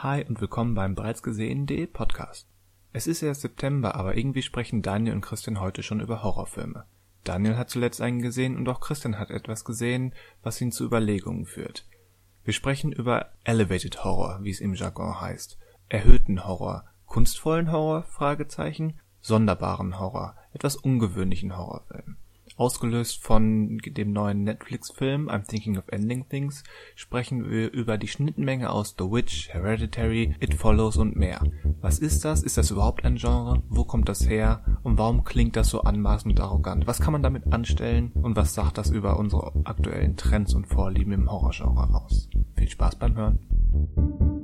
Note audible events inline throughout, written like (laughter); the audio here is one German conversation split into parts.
Hi und willkommen beim bereits gesehen.de Podcast. Es ist erst September, aber irgendwie sprechen Daniel und Christian heute schon über Horrorfilme. Daniel hat zuletzt einen gesehen und auch Christian hat etwas gesehen, was ihn zu Überlegungen führt. Wir sprechen über Elevated Horror, wie es im Jargon heißt, erhöhten Horror, kunstvollen Horror, Fragezeichen, sonderbaren Horror, etwas ungewöhnlichen Horrorfilm. Ausgelöst von dem neuen Netflix-Film I'm Thinking of Ending Things sprechen wir über die Schnittmenge aus The Witch, Hereditary, It Follows und mehr. Was ist das? Ist das überhaupt ein Genre? Wo kommt das her? Und warum klingt das so anmaßend arrogant? Was kann man damit anstellen? Und was sagt das über unsere aktuellen Trends und Vorlieben im Horrorgenre aus? Viel Spaß beim Hören.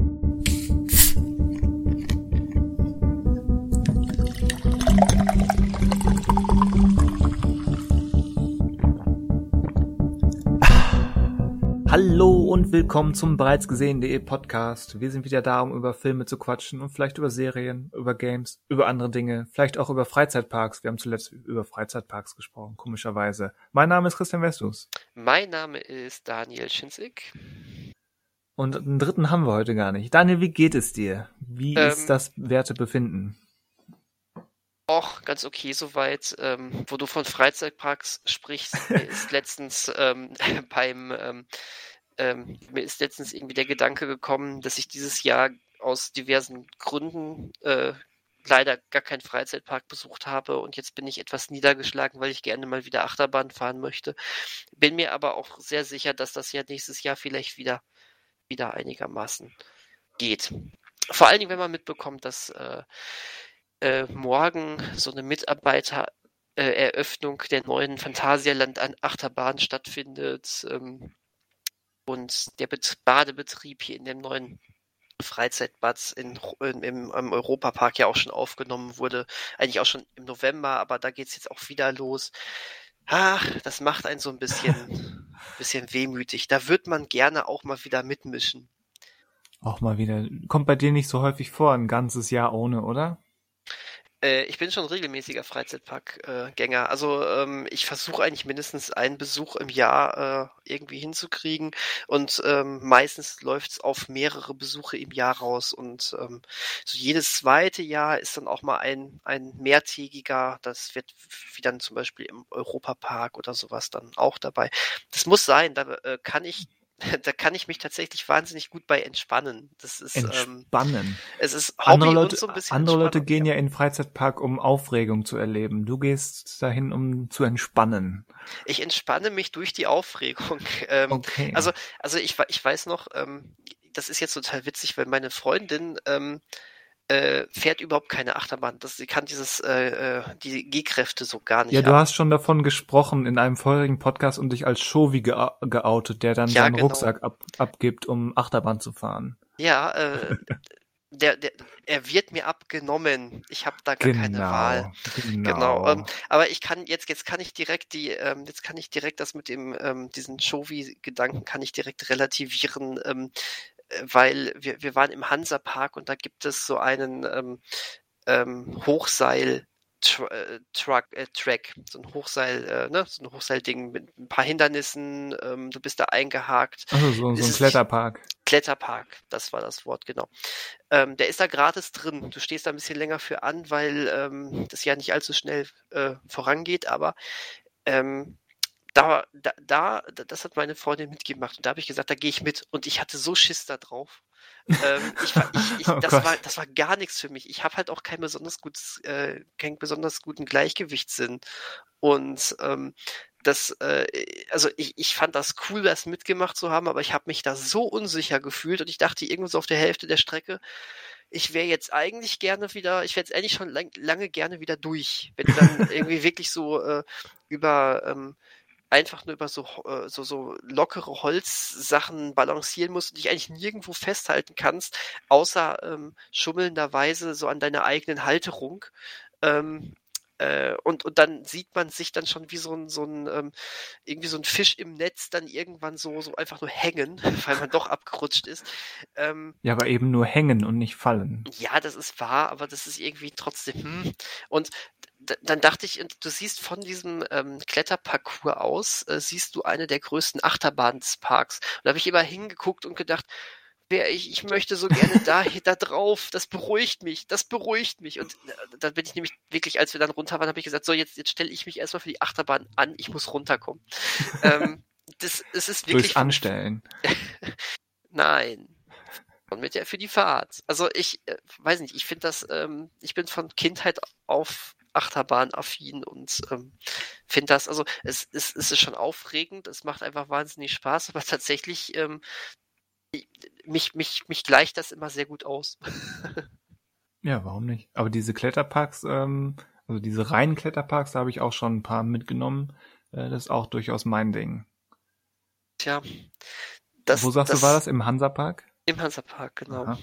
Hallo und willkommen zum bereits gesehen.de Podcast. Wir sind wieder da, um über Filme zu quatschen und vielleicht über Serien, über Games, über andere Dinge, vielleicht auch über Freizeitparks. Wir haben zuletzt über Freizeitparks gesprochen, komischerweise. Mein Name ist Christian Westus. Mein Name ist Daniel Schinzig. Und einen dritten haben wir heute gar nicht. Daniel, wie geht es dir? Wie ähm, ist das Wertebefinden? Auch ganz okay soweit. Ähm, wo du von Freizeitparks sprichst, mir (laughs) ist letztens ähm, (laughs) beim ähm, ähm, mir ist letztens irgendwie der Gedanke gekommen, dass ich dieses Jahr aus diversen Gründen äh, leider gar keinen Freizeitpark besucht habe und jetzt bin ich etwas niedergeschlagen, weil ich gerne mal wieder Achterbahn fahren möchte. Bin mir aber auch sehr sicher, dass das ja nächstes Jahr vielleicht wieder wieder einigermaßen geht. Vor allen Dingen, wenn man mitbekommt, dass äh, äh, morgen so eine Mitarbeitereröffnung äh, der neuen Phantasialand Achterbahn stattfindet ähm, und der Bet Badebetrieb hier in dem neuen Freizeitbad in, in, im, im Europapark ja auch schon aufgenommen wurde, eigentlich auch schon im November, aber da geht es jetzt auch wieder los. Ach, das macht einen so ein bisschen, (laughs) bisschen wehmütig. Da wird man gerne auch mal wieder mitmischen. Auch mal wieder. Kommt bei dir nicht so häufig vor, ein ganzes Jahr ohne, oder? Äh, ich bin schon regelmäßiger Freizeitparkgänger. also ähm, ich versuche eigentlich mindestens einen Besuch im Jahr äh, irgendwie hinzukriegen und ähm, meistens läuft es auf mehrere Besuche im Jahr raus und ähm, so jedes zweite Jahr ist dann auch mal ein, ein mehrtägiger, das wird wie dann zum Beispiel im Europapark oder sowas dann auch dabei. Das muss sein, da äh, kann ich (laughs) da kann ich mich tatsächlich wahnsinnig gut bei entspannen. Das ist ähm, entspannen. Ähm, es ist Hobby andere Leute, so ein bisschen andere Leute gehen ja in den Freizeitpark, um Aufregung zu erleben. Du gehst dahin, um zu entspannen. Ich entspanne mich durch die Aufregung. (laughs) Ähm, okay. Also, also ich, ich weiß noch, ähm, das ist jetzt total witzig, weil meine Freundin ähm, äh, fährt überhaupt keine Achterbahn. Das, sie kann dieses, äh, äh, die G-Kräfte so gar nicht. Ja, du ab. hast schon davon gesprochen in einem vorherigen Podcast und dich als Shovi ge geoutet, der dann ja, seinen genau. Rucksack ab abgibt, um Achterbahn zu fahren. Ja, äh, (laughs) der, der, er wird mir abgenommen. Ich habe da gar genau, keine Wahl. Genau. genau ähm, aber ich kann jetzt, jetzt kann ich direkt die, ähm, jetzt kann ich direkt das mit dem, ähm, diesen Shovi-Gedanken kann ich direkt relativieren. Weil wir, wir waren im Hansa-Park und da gibt es so einen ähm, ähm, Hochseil- äh, Truck, äh, Track, so ein Hochseil, äh, ne, so ein Hochseilding mit ein paar Hindernissen, ähm, du bist da eingehakt. Also so, so ein Kletterpark. Kletterpark, das war das Wort, genau. Ähm, der ist da gratis drin. Du stehst da ein bisschen länger für an, weil ähm, das ja nicht allzu schnell äh, vorangeht, aber ähm, da, da, da, das hat meine Freundin mitgemacht und da habe ich gesagt, da gehe ich mit und ich hatte so Schiss da drauf. ähm, ich, ich, ich, (laughs) oh das, war, das war gar nichts für mich. Ich habe halt auch kein besonders gutes, äh, keinen besonders guten Gleichgewichtssinn. Und ähm, das, äh, also ich, ich fand das cool, das mitgemacht zu haben, aber ich habe mich da so unsicher gefühlt und ich dachte irgendwo so auf der Hälfte der Strecke, ich wäre jetzt eigentlich gerne wieder, ich wäre jetzt eigentlich schon lang, lange gerne wieder durch, wenn du dann (laughs) irgendwie wirklich so äh, über ähm, einfach nur über so, äh, so, so lockere Holzsachen balancieren musst und dich eigentlich nirgendwo festhalten kannst, außer ähm, schummelnderweise so an deiner eigenen Halterung. Ähm, äh, und, und dann sieht man sich dann schon wie so ein, so ein ähm, irgendwie so ein Fisch im Netz dann irgendwann so, so einfach nur hängen, (laughs) weil man doch abgerutscht ist. Ähm, ja, aber eben nur hängen und nicht fallen. Ja, das ist wahr, aber das ist irgendwie trotzdem. Hm. Und dann dachte ich, du siehst von diesem ähm, Kletterparcours aus, äh, siehst du eine der größten Achterbahn des Parks. Und da habe ich immer hingeguckt und gedacht, wer ich, ich möchte so gerne da, (laughs) da drauf, das beruhigt mich, das beruhigt mich. Und äh, dann bin ich nämlich wirklich, als wir dann runter waren, habe ich gesagt, so jetzt, jetzt stelle ich mich erstmal für die Achterbahn an, ich muss runterkommen. ähm, das, es ist wirklich. Durchs Anstellen. (laughs) Nein. Und mit der für die Fahrt. Also ich äh, weiß nicht, ich finde das, ähm, ich bin von Kindheit auf Achterbahn affin und ähm, finde das, also es, es, es ist schon aufregend, es macht einfach wahnsinnig Spaß, aber tatsächlich ähm, mich, mich, mich gleicht das immer sehr gut aus. (laughs) ja, warum nicht? Aber diese Kletterparks, ähm, also diese reinen Kletterparks, da habe ich auch schon ein paar mitgenommen. Äh, das ist auch durchaus mein Ding. Tja. Das, Wo sagst das, du, war das? Im Hansapark? Im Hansapark, genau. Aha.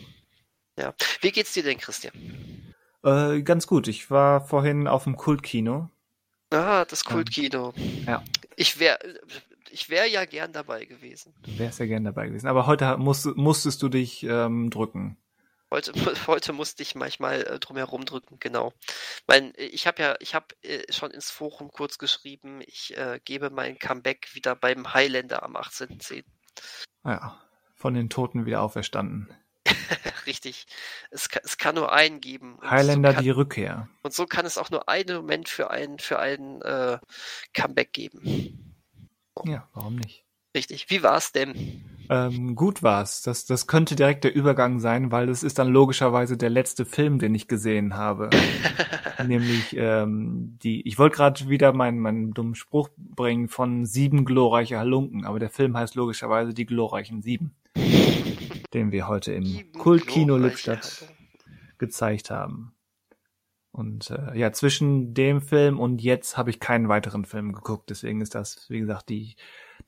Ja. Wie geht's dir denn, Christian? Äh, ganz gut. Ich war vorhin auf dem Kultkino. Ah, das ähm, Kultkino. Ähm, ja. Ich wäre ich wäre ja gern dabei gewesen. Du wärst ja gern dabei gewesen. Aber heute musst, musstest du dich ähm, drücken. Heute, (laughs) heute musste ich manchmal äh, drumherum drücken, genau. Mein, ich habe ja, ich habe äh, schon ins Forum kurz geschrieben, ich äh, gebe mein Comeback wieder beim Highlander am 18.10. Ja, von den Toten wieder auferstanden. Richtig. Es kann, es kann nur einen geben. Highlander so kann, die Rückkehr. Und so kann es auch nur einen Moment für einen, für einen äh, Comeback geben. Ja, warum nicht? Richtig. Wie war's denn? Ähm, gut war's. Das, das könnte direkt der Übergang sein, weil das ist dann logischerweise der letzte Film, den ich gesehen habe. (laughs) Nämlich ähm, die. Ich wollte gerade wieder meinen, meinen dummen Spruch bringen von sieben glorreiche Halunken, aber der Film heißt logischerweise die glorreichen sieben, den wir heute im Kultkino Lippstadt gezeigt haben. Und äh, ja, zwischen dem Film und jetzt habe ich keinen weiteren Film geguckt. Deswegen ist das, wie gesagt, die,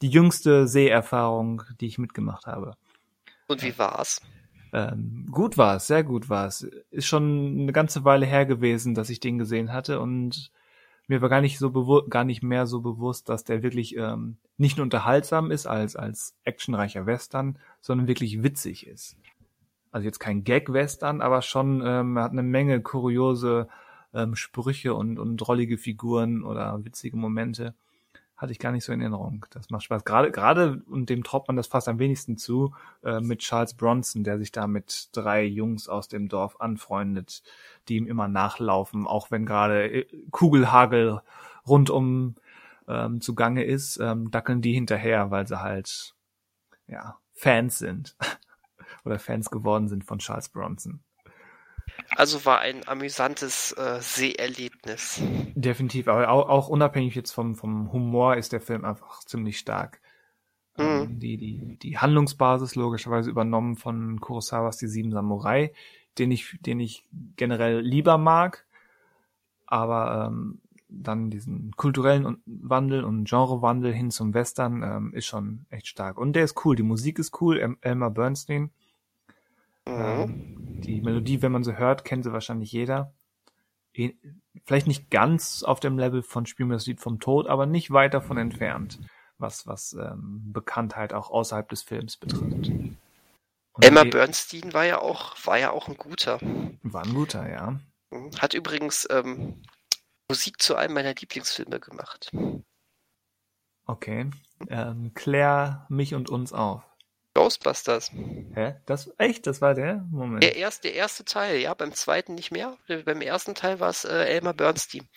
die jüngste Seherfahrung, die ich mitgemacht habe. Und wie war's? Ähm, gut war's, sehr gut war's. Ist schon eine ganze Weile her gewesen, dass ich den gesehen hatte und mir war gar nicht so bewusst, gar nicht mehr so bewusst, dass der wirklich ähm, nicht nur unterhaltsam ist als als actionreicher Western, sondern wirklich witzig ist also jetzt kein Gag-Western, aber schon, ähm, hat eine Menge kuriose ähm, Sprüche und, und drollige Figuren oder witzige Momente. Hatte ich gar nicht so in Erinnerung. Das macht Spaß. Gerade, gerade, und dem traut man das fast am wenigsten zu, äh, mit Charles Bronson, der sich da mit drei Jungs aus dem Dorf anfreundet, die ihm immer nachlaufen, auch wenn gerade äh, Kugelhagel rundum ähm, zugange ist, ähm, dackeln die hinterher, weil sie halt, ja, Fans sind. (laughs) oder Fans geworden sind von Charles Bronson. Also war ein amüsantes äh, Seherlebnis. Definitiv, aber auch, auch, unabhängig jetzt vom, vom Humor ist der Film einfach ziemlich stark. Mhm. Ähm, die, die, die Handlungsbasis logischerweise übernommen von Kurosawas Die Sieben Samurai, den ich, den ich generell lieber mag, aber ähm, dann diesen kulturellen Wandel und Genrewandel hin zum Western ähm, ist schon echt stark. Und der ist cool, die Musik ist cool, Elmer Bernstein Mhm. Ähm, die Melodie, wenn man sie hört, kennt sie wahrscheinlich jeder. Vielleicht nicht ganz auf dem Level von Spiel mir das Lied vom Tod, aber nicht weit davon entfernt, was, was ähm, Bekanntheit auch außerhalb des Films betrifft. Und Emma Bernstein war ja auch, war ja auch ein guter. War ein guter, ja. Mhm. Hat übrigens ähm, Musik zu einem meiner Lieblingsfilme gemacht. Okay. Ähm, klär mich und uns auf. Ghostbusters. Hä? Das echt? Das war der? Moment. Der erste, der erste Teil, ja, beim zweiten nicht mehr. Beim ersten Teil war es äh, Elmer Bernstein.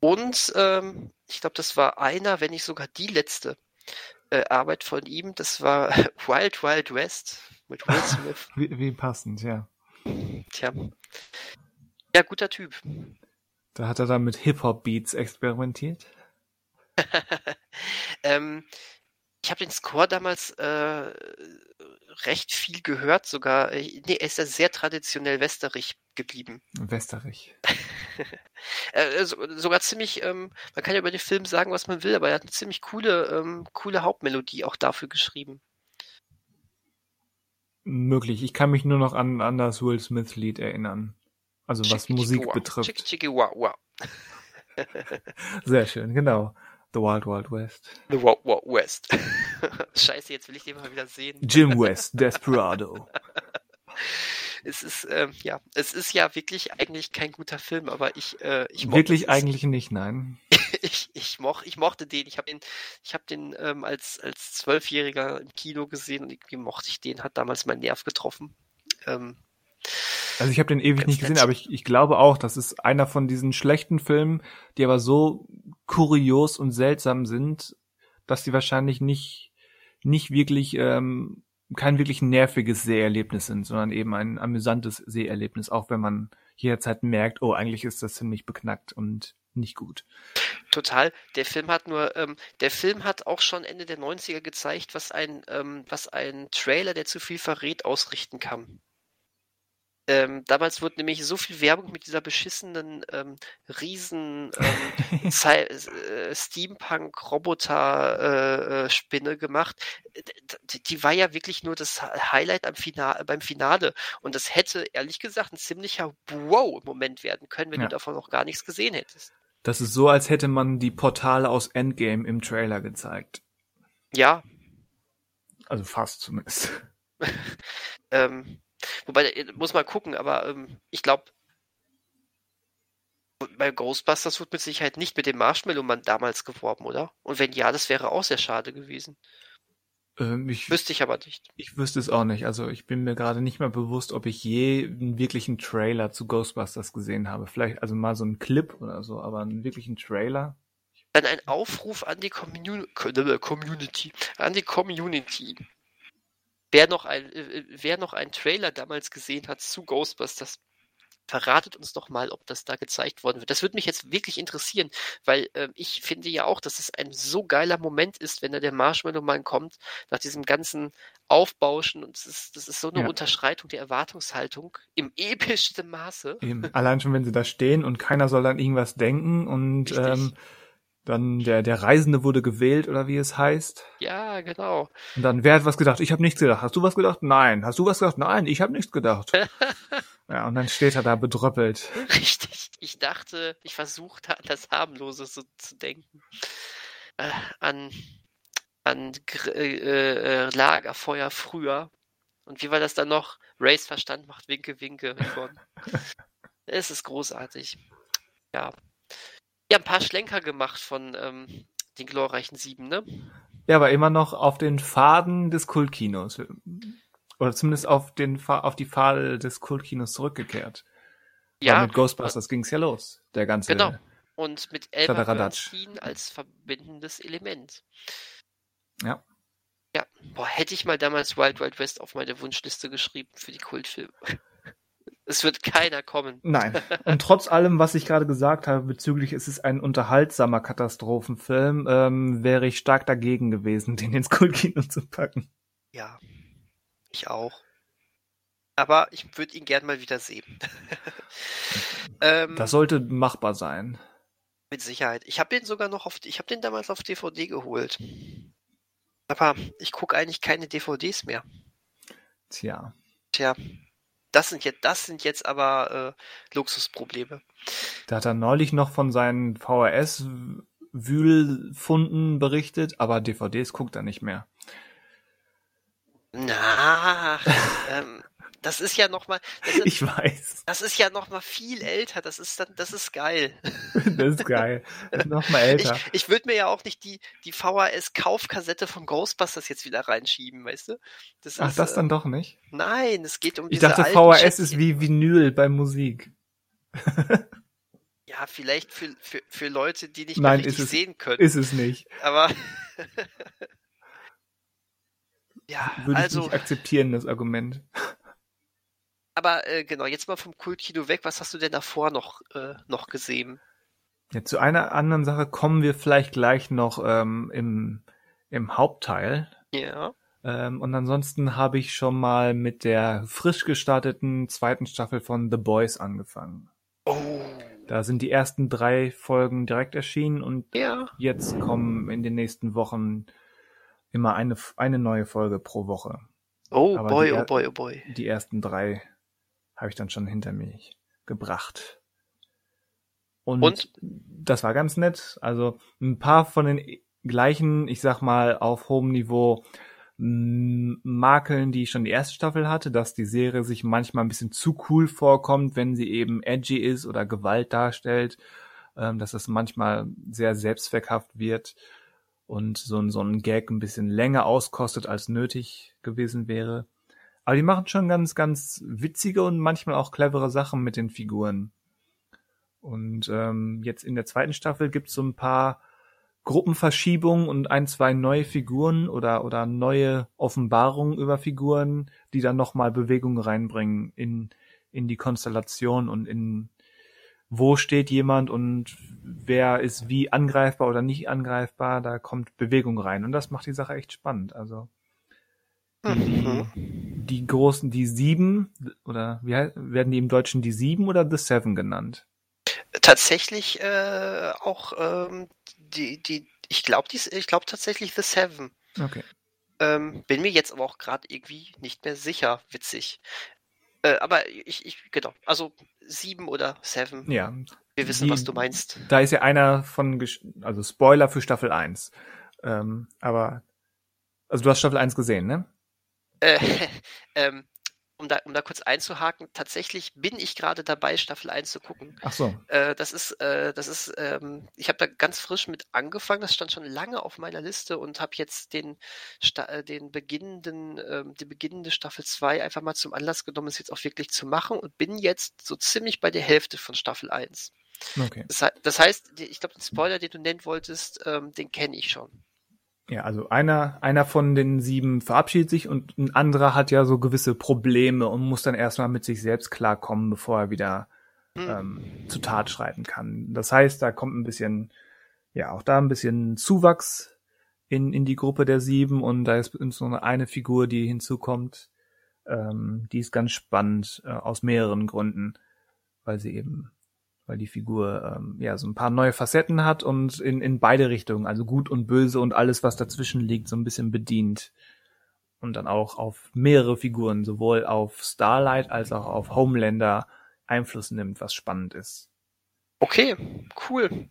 Und ähm, ich glaube, das war einer, wenn nicht sogar die letzte äh, Arbeit von ihm. Das war (laughs) Wild Wild West mit Will (laughs) Smith. wie, wie passend, ja. Tja. Ja, guter Typ. Da hat er dann mit Hip-Hop-Beats experimentiert. (laughs) ähm, ich habe den Score damals äh, recht viel gehört, sogar. Äh, nee, er ist ja sehr traditionell westerig geblieben. Westerig. (laughs) äh, so, sogar ziemlich, ähm, man kann ja über den Film sagen, was man will, aber er hat eine ziemlich coole, ähm, coole Hauptmelodie auch dafür geschrieben. Möglich. Ich kann mich nur noch an, an das Will Smith Lied erinnern. Also was Musik betrifft. (laughs) Sehr schön, genau. The Wild Wild West. The Wild Wild West. (laughs) Scheiße, jetzt will ich den mal wieder sehen. Jim West, Desperado. (laughs) es ist, ähm, ja, es ist ja wirklich eigentlich kein guter Film, aber ich, äh, ich Wirklich eigentlich nicht, nein. (laughs) ich, ich, moch, ich mochte den. Ich habe den, ich habe den ähm, als als Zwölfjähriger im Kino gesehen und irgendwie mochte ich den. Hat damals meinen Nerv getroffen. Ähm, also ich habe den ewig nicht gesehen, aber ich, ich glaube auch, das ist einer von diesen schlechten Filmen, die aber so kurios und seltsam sind, dass die wahrscheinlich nicht nicht wirklich ähm, kein wirklich nerviges Seherlebnis sind, sondern eben ein amüsantes Seherlebnis, auch wenn man jederzeit merkt, oh, eigentlich ist das ziemlich beknackt und nicht gut. Total. Der Film hat nur, ähm, der Film hat auch schon Ende der 90er gezeigt, was ein, ähm, was ein Trailer, der zu viel verrät, ausrichten kann. Ähm, damals wurde nämlich so viel Werbung mit dieser beschissenen ähm, riesen ähm, (laughs) äh, Steampunk-Roboter-Spinne äh, äh gemacht. Die, die, war ja wirklich nur das Highlight am Finale, beim Finale. Und das hätte, ehrlich gesagt, ein ziemlicher Wow-Moment werden können, wenn ja. du davon noch gar nichts gesehen hättest. Das ist so, als hätte man die Portale aus Endgame im Trailer gezeigt. Ja. Also fast zumindest. (laughs) ähm, Wobei, äh, muss man gucken, aber ähm, ich glaube, bei Ghostbusters wird mit Sicherheit nicht mit dem Marshmallow-Mann damals geworben, oder? Und wenn ja, das wäre auch sehr schade gewesen. Ähm, ich, wüsste ich aber nicht. Ich wüsste es auch nicht. Also ich bin mir gerade nicht mehr bewusst, ob ich je einen wirklichen Trailer zu Ghostbusters gesehen habe. Vielleicht also mal so einen Clip oder so, aber einen wirklichen Trailer. Dann ein Aufruf an die Commun Community, an die Community. Wer noch, ein, äh, äh, wer noch einen Trailer damals gesehen hat zu Ghostbusters, verratet uns doch mal, ob das da gezeigt worden wird. Das würde mich jetzt wirklich interessieren, weil äh, ich finde ja auch, dass es ein so geiler Moment ist, wenn da der Marshmallow-Mann kommt, nach diesem ganzen Aufbauschen und das ist, das ist so eine ja. Unterschreitung der Erwartungshaltung im (laughs) epischsten Maße. Eben. Allein schon, wenn sie da stehen und keiner soll dann irgendwas denken und ähm, dann der, der Reisende wurde gewählt oder wie es heißt. Ja, genau. Und dann, wer hat was gedacht? Ich habe nichts gedacht. Hast du was gedacht? Nein. Hast du was gedacht? Nein, ich habe nichts gedacht. (laughs) ja, und dann steht er da bedröppelt. Richtig. Ich dachte, ich versuchte an das Harmlose so zu denken. Äh, an an äh, äh, Lagerfeuer früher. Und wie war das dann noch? Race Verstand macht Winke, Winke. (laughs) es ist großartig. Ja, ja, ein paar Schlenker gemacht von ähm, den glorreichen Sieben, ne? Ja, aber immer noch auf den Faden des Kultkinos. Oder zumindest auf, den, auf die Pfade des Kultkinos zurückgekehrt. Ja. Weil mit Ghostbusters ging es ja los. Der ganze. Genau. Und mit Elmer Bernstein als verbindendes Element. Ja. Ja, boah, hätte ich mal damals Wild Wild West auf meine Wunschliste geschrieben für die Kultfilme. Es wird keiner kommen. Nein. (laughs) Und trotz allem, was ich gerade gesagt habe bezüglich, es ist ein unterhaltsamer Katastrophenfilm, ähm, wäre ich stark dagegen gewesen, (laughs) den ins Kultkino zu packen. Ja, ich auch. Aber ich würde ihn gern mal wieder sehen. (laughs) ähm, das sollte machbar sein. Mit Sicherheit. Ich habe den sogar noch auf, ich habe den damals auf DVD geholt. Aber ich gucke eigentlich keine DVDs mehr. Tja. Tja, das sind jetzt, das sind jetzt aber äh, Luxusprobleme. Da hat er neulich noch von seinen VHS-Wühlfunden berichtet, aber DVDs guckt er nicht mehr. Na, (laughs) ähm, das ist ja noch mal. Ist, ich weiß. Das ist ja noch mal viel älter. Das ist dann, das ist geil. (laughs) das ist geil. noch mal älter. Ich, ich würde mir ja auch nicht die die VHS Kaufkassette von Ghostbusters jetzt wieder reinschieben, weißt du? Das Ach, ist, das dann doch nicht? Nein, es geht um Ich dachte, VHS Schätzchen. ist wie Vinyl bei Musik. ja, vielleicht für, für, für Leute, die nicht Nein, mehr richtig es, sehen können. Ist es nicht. Aber (laughs) (laughs) ja, Würde also ich nicht akzeptieren, das Argument. Aber äh, genau, jetzt mal vom Kultkino weg. Was hast du denn davor noch, äh, noch gesehen? Ja, zu einer anderen Sache kommen wir vielleicht gleich noch ähm, im, im Hauptteil. Ja. Ähm, und ansonsten habe ich schon mal mit der frisch gestarteten zweiten Staffel von The Boys angefangen. Oh. Da sind die ersten drei Folgen direkt erschienen und ja. jetzt kommen in den nächsten Wochen immer eine, eine neue Folge pro Woche. Oh Aber boy, oh boy, oh boy. Die ersten drei habe ich dann schon hinter mich gebracht. Und, Und, das war ganz nett. Also ein paar von den gleichen, ich sag mal, auf hohem Niveau Makeln, die schon die erste Staffel hatte, dass die Serie sich manchmal ein bisschen zu cool vorkommt, wenn sie eben edgy ist oder Gewalt darstellt. ähm, dass es manchmal sehr selbstzweckhaft wird und so ein, so ein Gag ein bisschen länger auskostet, als nötig gewesen wäre. Aber die machen schon ganz, ganz witzige und manchmal auch clevere Sachen mit den Figuren. Und ähm, jetzt in der zweiten Staffel gibt's so ein paar Gruppenverschiebungen und ein, zwei neue Figuren oder, oder neue Offenbarungen über Figuren, die dann nochmal Bewegung reinbringen in, in die Konstellation und in wo steht jemand und wer ist wie angreifbar oder nicht angreifbar, da kommt Bewegung rein. Und das macht die Sache echt spannend. Also mhm. die großen, die sieben, oder wie werden die im Deutschen die sieben oder The Seven genannt? Tatsächlich äh, auch ähm, die, die, ich glaube, ich glaube tatsächlich The Seven. Okay. Ähm, bin mir jetzt aber auch gerade irgendwie nicht mehr sicher. Witzig. Äh, aber ich, ich, genau. Also sieben oder Seven. Ja. Wir wissen, die, was du meinst. Da ist ja einer von, also Spoiler für Staffel 1. Ähm, aber, also du hast Staffel 1 gesehen, ne? Äh, (laughs) ähm, um da, um da kurz einzuhaken, tatsächlich bin ich gerade dabei, Staffel 1 zu gucken. Ach so. Äh, das ist, äh, das ist, ähm, ich habe da ganz frisch mit angefangen, das stand schon lange auf meiner Liste und habe jetzt den, äh, den beginnenden, äh, die beginnende Staffel 2 einfach mal zum Anlass genommen, es jetzt auch wirklich zu machen und bin jetzt so ziemlich bei der Hälfte von Staffel 1. Okay. Das, das heißt, ich glaube, den Spoiler, den du nennen wolltest, ähm, den kenne ich schon. Ja, also einer, einer von den sieben verabschiedet sich und ein anderer hat ja so gewisse Probleme und muss dann erstmal mit sich selbst klarkommen, bevor er wieder hm. ähm, zu Tat schreiten kann. Das heißt, da kommt ein bisschen, ja, auch da ein bisschen Zuwachs in, in die Gruppe der sieben und da ist insbesondere eine Figur, die hinzukommt, ähm, die ist ganz spannend äh, aus mehreren Gründen, weil sie eben weil die Figur ähm, ja so ein paar neue Facetten hat und in, in beide Richtungen, also gut und böse und alles, was dazwischen liegt, so ein bisschen bedient. Und dann auch auf mehrere Figuren, sowohl auf Starlight als auch auf Homelander Einfluss nimmt, was spannend ist. Okay, cool.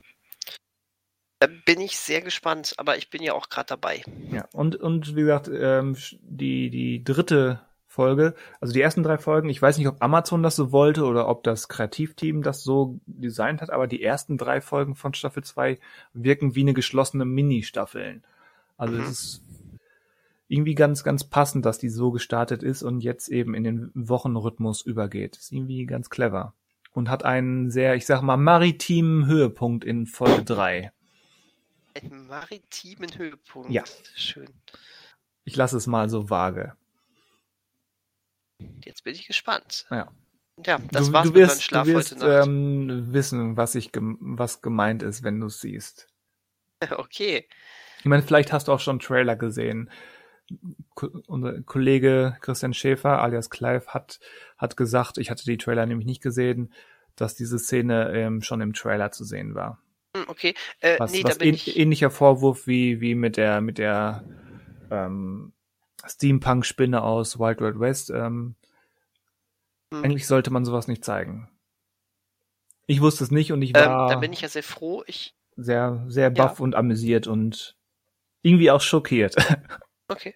Da bin ich sehr gespannt, aber ich bin ja auch gerade dabei. Ja, und, und wie gesagt, ähm, die, die dritte Folge. Also die ersten drei Folgen, ich weiß nicht, ob Amazon das so wollte oder ob das Kreativteam das so designt hat, aber die ersten drei Folgen von Staffel 2 wirken wie eine geschlossene Mini-Staffeln. Also mhm. es ist irgendwie ganz, ganz passend, dass die so gestartet ist und jetzt eben in den Wochenrhythmus übergeht. Ist irgendwie ganz clever. Und hat einen sehr, ich sag mal, maritimen Höhepunkt in Folge 3. Einen maritimen Höhepunkt. Ja. Schön. Ich lasse es mal so vage. Jetzt bin ich gespannt. Ja. Ja, das du, war's du wirst, mit Schlaf du wirst, heute Nacht. Ähm, wissen, was ich was gemeint ist, wenn du es siehst. (laughs) Okay. Ich meine, vielleicht hast du auch schon einen Trailer gesehen. Ko unser Kollege Christian Schäfer alias Clive hat hat gesagt, ich hatte die Trailer nämlich nicht gesehen, dass diese Szene ähm, schon im Trailer zu sehen war. Hm, okay, äh, was, nee, was da bin ähn ich... ähnlicher Vorwurf wie wie mit der mit der ähm, Steampunk-Spinne aus Wild Wild West. Ähm, hm. Eigentlich sollte man sowas nicht zeigen. Ich wusste es nicht und ich war. Ähm, da bin ich ja sehr froh. Ich sehr, sehr baff ja. und amüsiert und irgendwie auch schockiert. (laughs) Okay.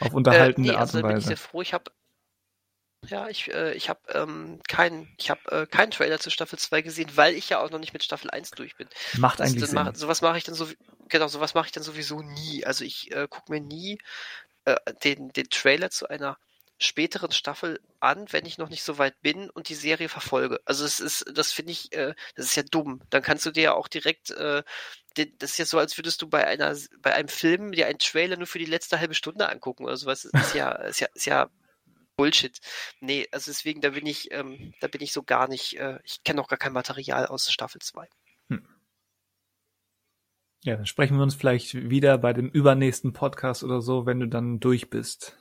Auf unterhaltende äh, nee, Art also und Weise. bin ich sehr froh. Ich habe ja, ich, äh, ich habe ähm, keinen ich hab, äh, keinen Trailer zu Staffel 2 gesehen, weil ich ja auch noch nicht mit Staffel 1 durch bin. Macht also eigentlich Sinn. Mach, sowas mache ich dann so genau, sowas mache ich dann sowieso nie. Also ich äh, gucke mir nie äh, den, den Trailer zu einer späteren Staffel an, wenn ich noch nicht so weit bin und die Serie verfolge. Also es ist, das finde ich, äh, das ist ja dumm. Dann kannst du dir ja auch direkt, äh, den, das ist ja so, als würdest du bei einer, bei einem Film dir einen Trailer nur für die letzte halbe Stunde angucken oder sowas. Das ist ja, (laughs) ist ja, ist ja Bullshit. Nee, also deswegen, da bin ich, ähm, da bin ich so gar nicht, äh, ich kenne noch gar kein Material aus Staffel 2. Ja, dann sprechen wir uns vielleicht wieder bei dem übernächsten Podcast oder so, wenn du dann durch bist.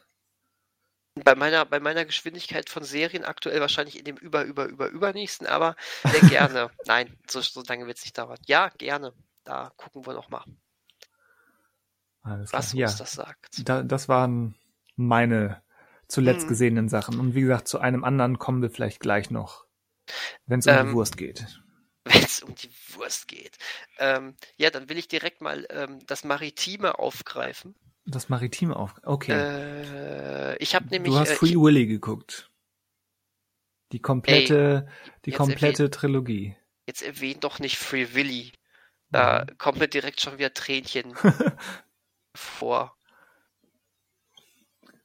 Bei meiner, bei meiner Geschwindigkeit von Serien aktuell wahrscheinlich in dem über, über, über, übernächsten, aber sehr gerne. (laughs) Nein, so, so lange wird es nicht dauern. Ja, gerne. Da gucken wir nochmal. Alles was klar. uns ja, das sagt. Da, das waren meine zuletzt Hm. gesehenen Sachen. Und wie gesagt, zu einem anderen kommen wir vielleicht gleich noch, wenn es um Ähm, die Wurst geht. Wenn es um die Wurst geht. Ähm, ja, dann will ich direkt mal ähm, das Maritime aufgreifen. Das Maritime auf. Okay. Äh, ich habe nämlich. du hast äh, Free ich, Willy geguckt. Die komplette, die jetzt komplette Trilogie. jetzt erwähn doch nicht Free Willy. Da Mhm. kommt mir direkt schon wieder Tränchen (laughs) vor.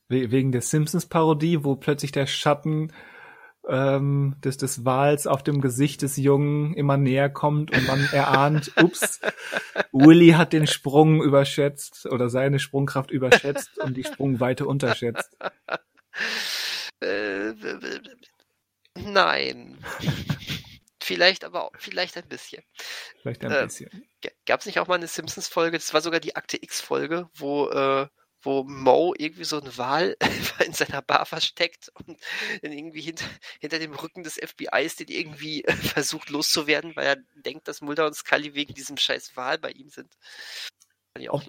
We- Wegen der Simpsons-Parodie, wo plötzlich der Schatten ähm, des, des Wals auf dem Gesicht des Jungen immer näher kommt und man erahnt, (laughs) ups, Willy hat den Sprung überschätzt oder seine Sprungkraft überschätzt und die Sprungweite unterschätzt. Äh, nein. Vielleicht aber auch, vielleicht ein bisschen. Vielleicht ein Äh, bisschen. Gab es nicht auch mal eine Simpsons-Folge? Das war sogar die Akte X-Folge, wo, äh, wo Mo irgendwie so einen Wal (laughs) in seiner Bar versteckt und dann irgendwie hinter, hinter dem Rücken des FBIs den irgendwie (laughs) versucht loszuwerden, weil er denkt, dass Mulder und Scully wegen diesem scheiß Wal bei ihm sind.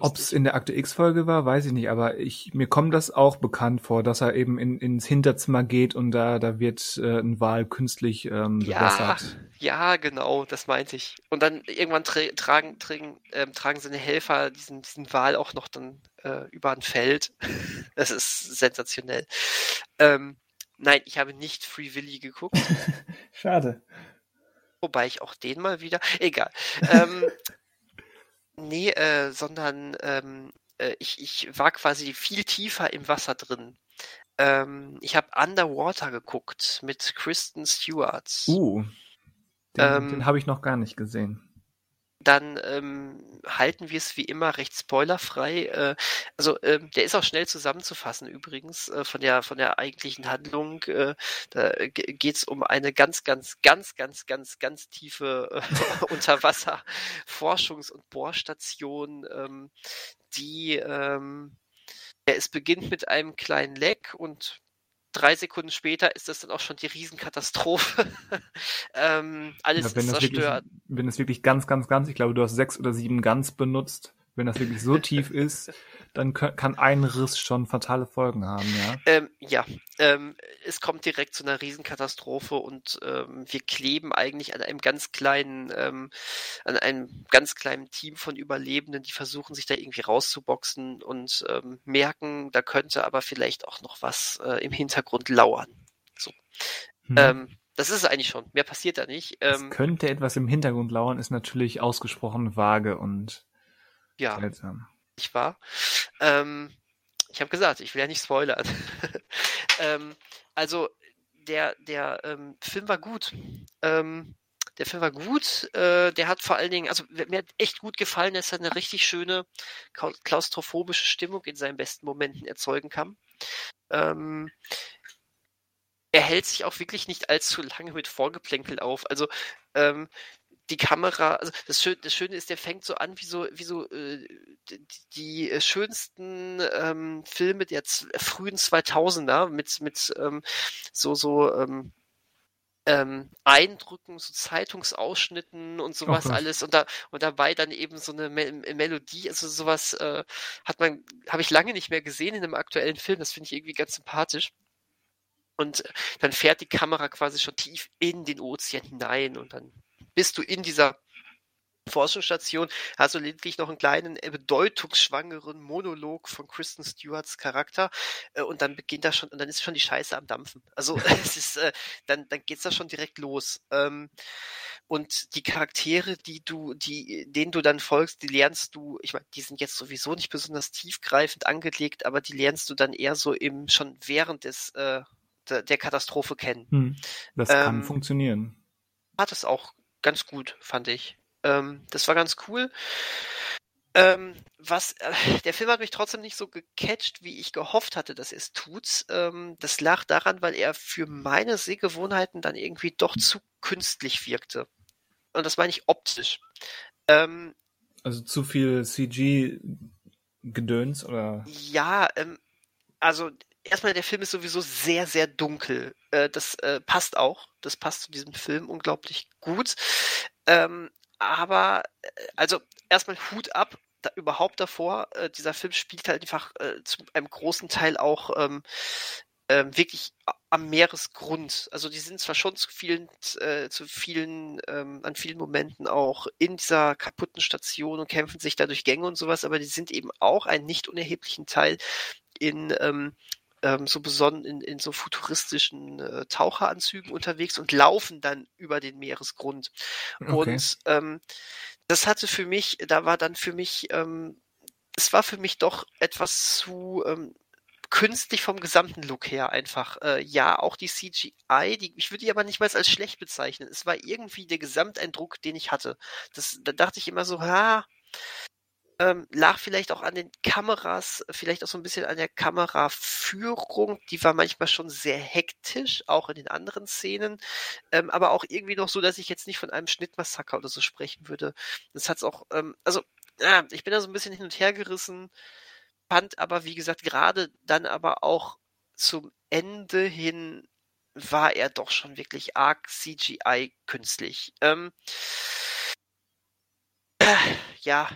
Ob es in der Akte X-Folge war, weiß ich nicht, aber ich, mir kommt das auch bekannt vor, dass er eben in, ins Hinterzimmer geht und da, da wird äh, ein Wal künstlich ähm, Ja, bewässert. ja, genau, das meinte ich. Und dann irgendwann tra tragen, tragen, ähm, tragen seine Helfer diesen, diesen Wal auch noch dann äh, über ein Feld. (laughs) Das ist sensationell. Ähm, nein, ich habe nicht Free Willy geguckt, (laughs) Schade. wobei ich auch den mal wieder. Egal. Ähm, (laughs) nee, äh, sondern ähm, äh, ich, ich war quasi viel tiefer im Wasser drin. Ähm, ich habe Underwater geguckt mit Kristen Stewart. Uh, den, Ähm, den habe ich noch gar nicht gesehen. Dann ähm, halten wir es wie immer recht spoilerfrei. Äh, also ähm, der ist auch schnell zusammenzufassen übrigens äh, von der von der eigentlichen Handlung. Äh, da geht es um eine ganz ganz ganz ganz ganz ganz tiefe äh, (laughs) Unterwasser-Forschungs- und Bohrstation, ähm, die ähm, ja, es beginnt mit einem kleinen Leck und drei Sekunden später ist das dann auch schon die Riesenkatastrophe. (laughs) ähm, alles Ja, wenn, ist das wirklich, zerstört. wenn das wirklich ganz, ganz, ganz, ich glaube, du hast sechs oder sieben ganz benutzt. Wenn das wirklich so tief ist, dann kann ein Riss schon fatale Folgen haben, ja. Ähm, ja, ähm, es kommt direkt zu einer Riesenkatastrophe und ähm, wir kleben eigentlich an einem ganz kleinen, ähm, an einem ganz kleinen Team von Überlebenden, die versuchen sich da irgendwie rauszuboxen und ähm, merken, da könnte aber vielleicht auch noch was äh, im Hintergrund lauern. Hm. Ähm, das ist es eigentlich schon. Mehr passiert da nicht. es Ähm, könnte etwas im Hintergrund lauern, ist natürlich ausgesprochen vage und ja. seltsam. nicht wahr? Ähm, ich habe gesagt, ich will ja nicht spoilern. (laughs) ähm, also der, der ähm, Film war gut. Ähm, der Film war gut. Äh, der hat vor allen Dingen, also mir hat echt gut gefallen, dass er eine richtig schöne klaustrophobische Stimmung in seinen besten Momenten erzeugen kann. Ähm, er hält sich auch wirklich nicht allzu lange mit Vorgeplänkel auf. Also ähm, die Kamera, also das, Schö das Schöne ist, der fängt so an wie so, wie so äh, die, die äh, schönsten ähm, Filme der z frühen 2000er mit, mit ähm, so, so ähm, ähm, Eindrücken, so Zeitungsausschnitten und sowas Gott. alles und da und dabei dann eben so eine Me Melodie, also sowas äh, hat man, habe ich lange nicht mehr gesehen in einem aktuellen Film. Das finde ich irgendwie ganz sympathisch. Und äh, dann fährt die Kamera quasi schon tief in den Ozean hinein und dann bist du in dieser Forschungsstation, hast du lediglich noch einen kleinen, äh, bedeutungsschwangeren Monolog von Kristen Stewarts Charakter äh, und dann beginnt da schon, und dann ist schon die Scheiße am Dampfen. Also (laughs) es ist, äh, dann, dann geht's da schon direkt los. Ähm, und die Charaktere, die du, die, denen du dann folgst, die lernst du, ich meine, die sind jetzt sowieso nicht besonders tiefgreifend angelegt, aber die lernst du dann eher so im, schon während des, äh, der, der Katastrophe kennen. Hm. Das kann Ähm, funktionieren. hat es auch ganz gut, fand ich. Ähm, das war ganz cool. Ähm, was, äh, der Film hat mich trotzdem nicht so gecatcht, wie ich gehofft hatte, dass er es tut. Ähm, das lag daran, weil er für meine Sehgewohnheiten dann irgendwie doch zu künstlich wirkte. Und das meine ich optisch. Ähm, Also zu viel CG-Gedöns oder Ja, ähm, also erstmal der Film ist sowieso sehr, sehr dunkel. Äh, das äh, passt auch. Das passt zu diesem Film unglaublich gut. Ähm, aber, äh, also erstmal Hut ab, da, überhaupt davor. Äh, dieser Film spielt halt einfach äh, zu einem großen Teil auch ähm, ähm, wirklich am Meeresgrund. Also die sind zwar schon zu vielen, äh, zu vielen, ähm, an vielen Momenten auch in dieser kaputten Station und kämpfen sich da durch Gänge und sowas, aber die sind eben auch einen nicht unerheblichen Teil in ähm, ähm, so besonnen in, in so futuristischen äh, Taucheranzügen unterwegs und laufen dann über den Meeresgrund. Okay. Und ähm, das hatte für mich, da war dann für mich, ähm, es war für mich doch etwas zu ähm, künstlich vom gesamten Look her einfach. Äh, ja, auch die CGI, die, ich würde die aber nicht mal als schlecht bezeichnen. Es war irgendwie der Gesamteindruck, den ich hatte. Das, da dachte ich immer so, ha, ähm, lag vielleicht auch an den Kameras, vielleicht auch so ein bisschen an der Kameraführung. Die war manchmal schon sehr hektisch, auch in den anderen Szenen. Ähm, aber auch irgendwie noch so, dass ich jetzt nicht von einem Schnittmassaker oder so sprechen würde. Das hat's auch, ähm, also, ja, ich bin da so ein bisschen hin und her gerissen, fand aber, wie gesagt, gerade dann aber auch zum Ende hin war er doch schon wirklich arg CGI künstlich. Ähm, äh, ja,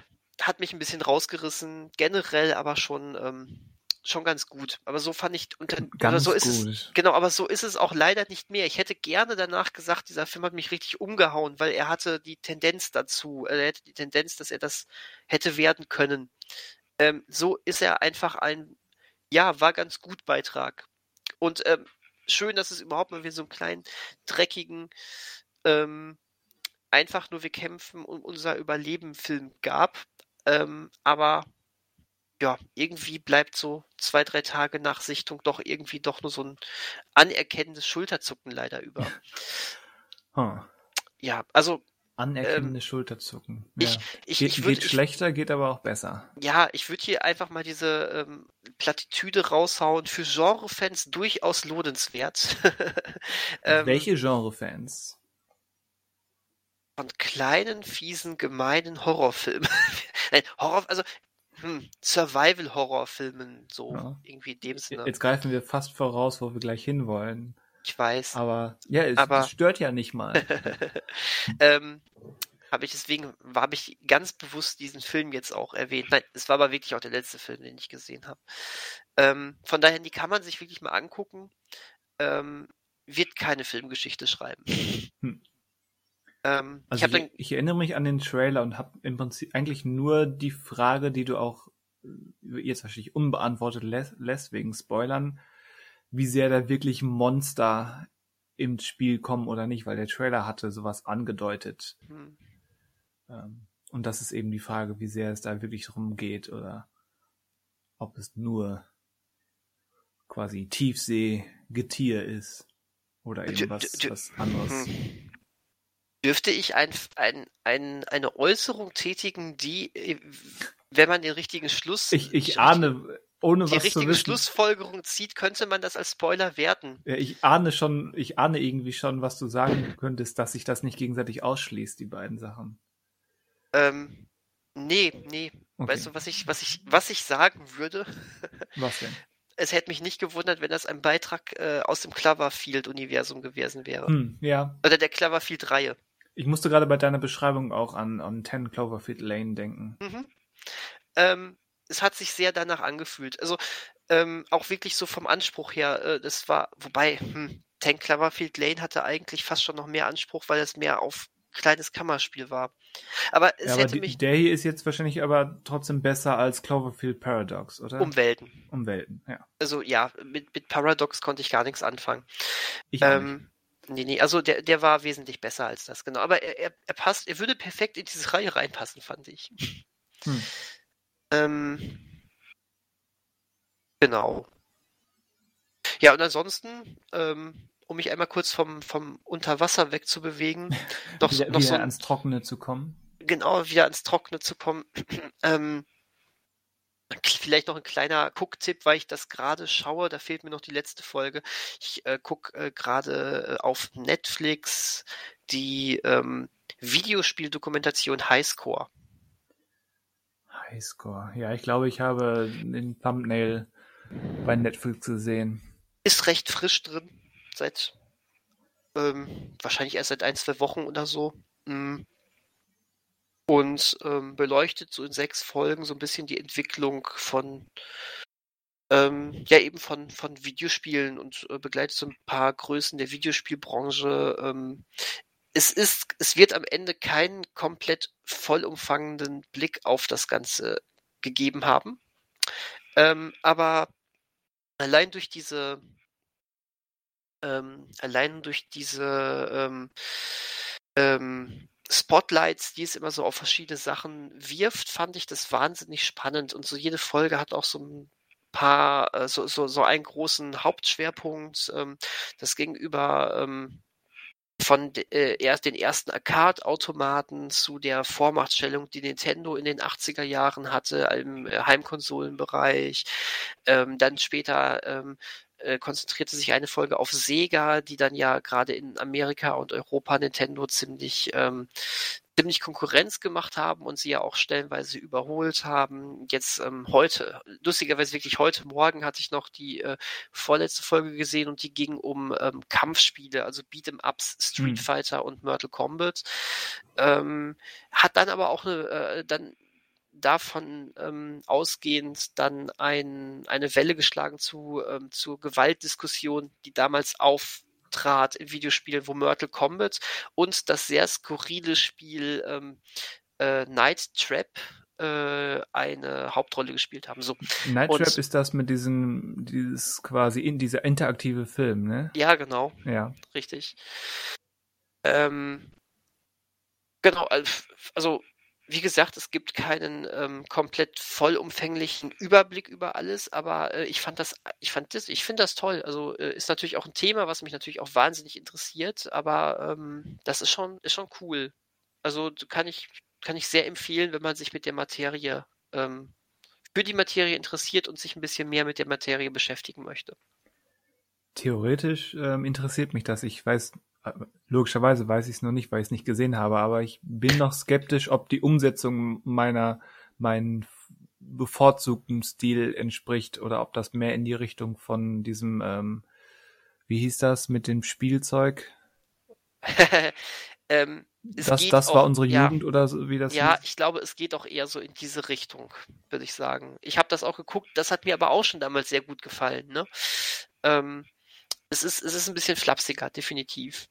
hat mich ein bisschen rausgerissen, generell aber schon ähm, schon ganz gut. Aber so fand ich unter, oder so ist gut. es genau, aber so ist es auch leider nicht mehr. Ich hätte gerne danach gesagt, dieser Film hat mich richtig umgehauen, weil er hatte die Tendenz dazu, äh, er hätte die Tendenz, dass er das hätte werden können. Ähm, so ist er einfach ein, ja, war ganz gut Beitrag. Und ähm, schön, dass es überhaupt mal wieder so einen kleinen, dreckigen, ähm, einfach nur wir kämpfen um unser Überleben Film gab. Ähm, aber ja, irgendwie bleibt so zwei, drei Tage nach Sichtung doch irgendwie doch nur so ein anerkennendes Schulterzucken leider über. Huh. Ja, also Anerkennende Schulterzucken. Ja. ich, ich, geht ich würde geht schlechter, geht aber auch besser. Ja, ich würde hier einfach mal diese ähm, Plattitüde raushauen. Für Genrefans durchaus lohnenswert. (laughs) ähm, Welche Genre-Fans? Von kleinen, fiesen, gemeinen Horrorfilmen. (laughs) Nein, Horror, also hm, Survival-Horrorfilmen, so Ja. irgendwie in dem Sinne. Jetzt greifen wir fast voraus, wo wir gleich hinwollen. Ich weiß. Aber ja, es, Aber- es stört ja nicht mal. (laughs) ähm, habe ich deswegen, habe ich ganz bewusst diesen Film jetzt auch erwähnt. Nein, es war aber wirklich auch der letzte Film, den ich gesehen habe. Ähm, von daher, die kann man sich wirklich mal angucken. Ähm, wird keine Filmgeschichte schreiben. Hm. Ähm, ich Also ich, dann, ich erinnere mich an den Trailer und habe im Prinzip eigentlich nur die Frage, die du auch äh, jetzt wahrscheinlich unbeantwortet lässt, lässt wegen Spoilern, wie sehr da wirklich Monster im Spiel kommen oder nicht, weil der Trailer hatte sowas angedeutet. hm, Ähm, Und das ist eben die Frage, wie sehr es da wirklich drum geht oder ob es nur quasi Tiefsee-Getier ist oder Dü- eben was, was anderes. hm. Dürfte ich ein, ein, ein, eine Äußerung tätigen, die, äh, wenn man den richtigen Schluss, Ich, ich ahne, ohne die was zu richtige wissen, Schlussfolgerung zieht, könnte man das als Spoiler werten. Ja, ich ahne schon, ich ahne irgendwie schon, was du sagen könntest, dass sich das nicht gegenseitig ausschließt, die beiden Sachen. Ähm, nee, nee. Okay. Weißt du, was ich, was ich, was ich sagen würde? (laughs) Was denn? Es hätte mich nicht gewundert, wenn das ein Beitrag äh, aus dem Cloverfield-Universum gewesen wäre. Hm, ja. Oder der Cloverfield-Reihe. Ich musste gerade bei deiner Beschreibung auch an, an 10 Cloverfield Lane denken. Mhm. Ähm, es hat sich sehr danach angefühlt. Also ähm, auch wirklich so vom Anspruch her, äh, das war, wobei, hm, Tank Cloverfield Lane hatte eigentlich fast schon noch mehr Anspruch, weil es mehr auf kleines Kammerspiel war. Aber es Ja, aber hätte die, mich der hier ist jetzt wahrscheinlich aber trotzdem besser als Cloverfield Paradox, oder? um Welten. um Welten, ja. Also ja, mit, mit Paradox konnte ich gar nichts anfangen. Ich. Ähm, nee, nee, also der, der war wesentlich besser als das, genau. Aber er, er, er passt, er würde perfekt in diese Reihe reinpassen, fand ich. Hm. Ähm, genau. Ja, und ansonsten, ähm, um mich einmal kurz vom, vom Unterwasser wegzubewegen, (laughs) noch, wieder noch wieder so ans Trockene zu kommen. genau wieder ans Trockene zu kommen. (clears throat) ähm, vielleicht noch ein kleiner Gucktipp, weil ich das gerade schaue. Da fehlt mir noch die letzte Folge. Ich äh, gucke äh, gerade äh, auf Netflix die ähm, Videospieldokumentation Highscore. Highscore. Ja, ich glaube, ich habe den Thumbnail bei Netflix gesehen. Ist recht frisch drin. Seit ähm, wahrscheinlich erst seit ein, zwei Wochen oder so. Mm. Und ähm, beleuchtet so in sechs Folgen so ein bisschen die Entwicklung von ähm, ja eben von, von Videospielen und äh, begleitet so ein paar Größen der Videospielbranche. Ähm, es ist, es wird am Ende keinen komplett vollumfangenden Blick auf das Ganze gegeben haben. Ähm, aber allein durch diese ähm, allein durch diese ähm, ähm, Spotlights, die es immer so auf verschiedene Sachen wirft, fand ich das wahnsinnig spannend. Und so jede Folge hat auch so ein paar, äh, so, so, so einen großen Hauptschwerpunkt. Ähm, das gegenüber ähm, von äh, den ersten Arcade-Automaten zu der Vormachtstellung, die Nintendo in den 80er Jahren hatte im äh, Heimkonsolenbereich. Ähm, dann später äh, konzentrierte sich eine Folge auf Sega, die dann ja gerade in Amerika und Europa Nintendo ziemlich ähm, ziemlich Konkurrenz gemacht haben und sie ja auch stellenweise überholt haben. Jetzt ähm, heute, lustigerweise wirklich heute Morgen hatte ich noch die äh, vorletzte Folge gesehen und die ging um ähm, Kampfspiele, also Beat'em Ups, Street hm. Fighter und Mortal Kombat. Ähm, hat dann aber auch eine, äh, dann davon ähm, ausgehend dann ein, eine Welle geschlagen zu, ähm, zur Gewaltdiskussion, die damals auftrat in Videospielen, wo Mortal Kombat und das sehr skurrile Spiel ähm, äh, Night Trap äh, eine Hauptrolle gespielt haben. So. Night und, Trap ist das mit diesem, dieses quasi in dieser interaktive Film, ne? Ja, genau. Ja. Richtig. Ähm, genau, also wie gesagt, es gibt keinen ähm, komplett vollumfänglichen Überblick über alles, aber äh, ich fand das, ich fand das, ich finde das toll. Also äh, ist natürlich auch ein Thema, was mich natürlich auch wahnsinnig interessiert, aber ähm, das ist schon, ist schon cool. Also kann ich, kann ich sehr empfehlen, wenn man sich mit der Materie ähm, für die Materie interessiert und sich ein bisschen mehr mit der Materie beschäftigen möchte. Theoretisch ähm, interessiert mich das. Ich weiß logischerweise weiß ich es noch nicht, weil ich es nicht gesehen habe, aber ich bin noch skeptisch, ob die Umsetzung meiner, meinen bevorzugten Stil entspricht oder ob das mehr in die Richtung von diesem, ähm, wie hieß das, mit dem Spielzeug? (laughs) ähm, das das auch, war unsere ja, Jugend oder so, wie das Ja, hieß? ich glaube, es geht auch eher so in diese Richtung, würde ich sagen. Ich habe das auch geguckt, das hat mir aber auch schon damals sehr gut gefallen. Ne? Ähm, es, ist, es ist ein bisschen flapsiger, definitiv.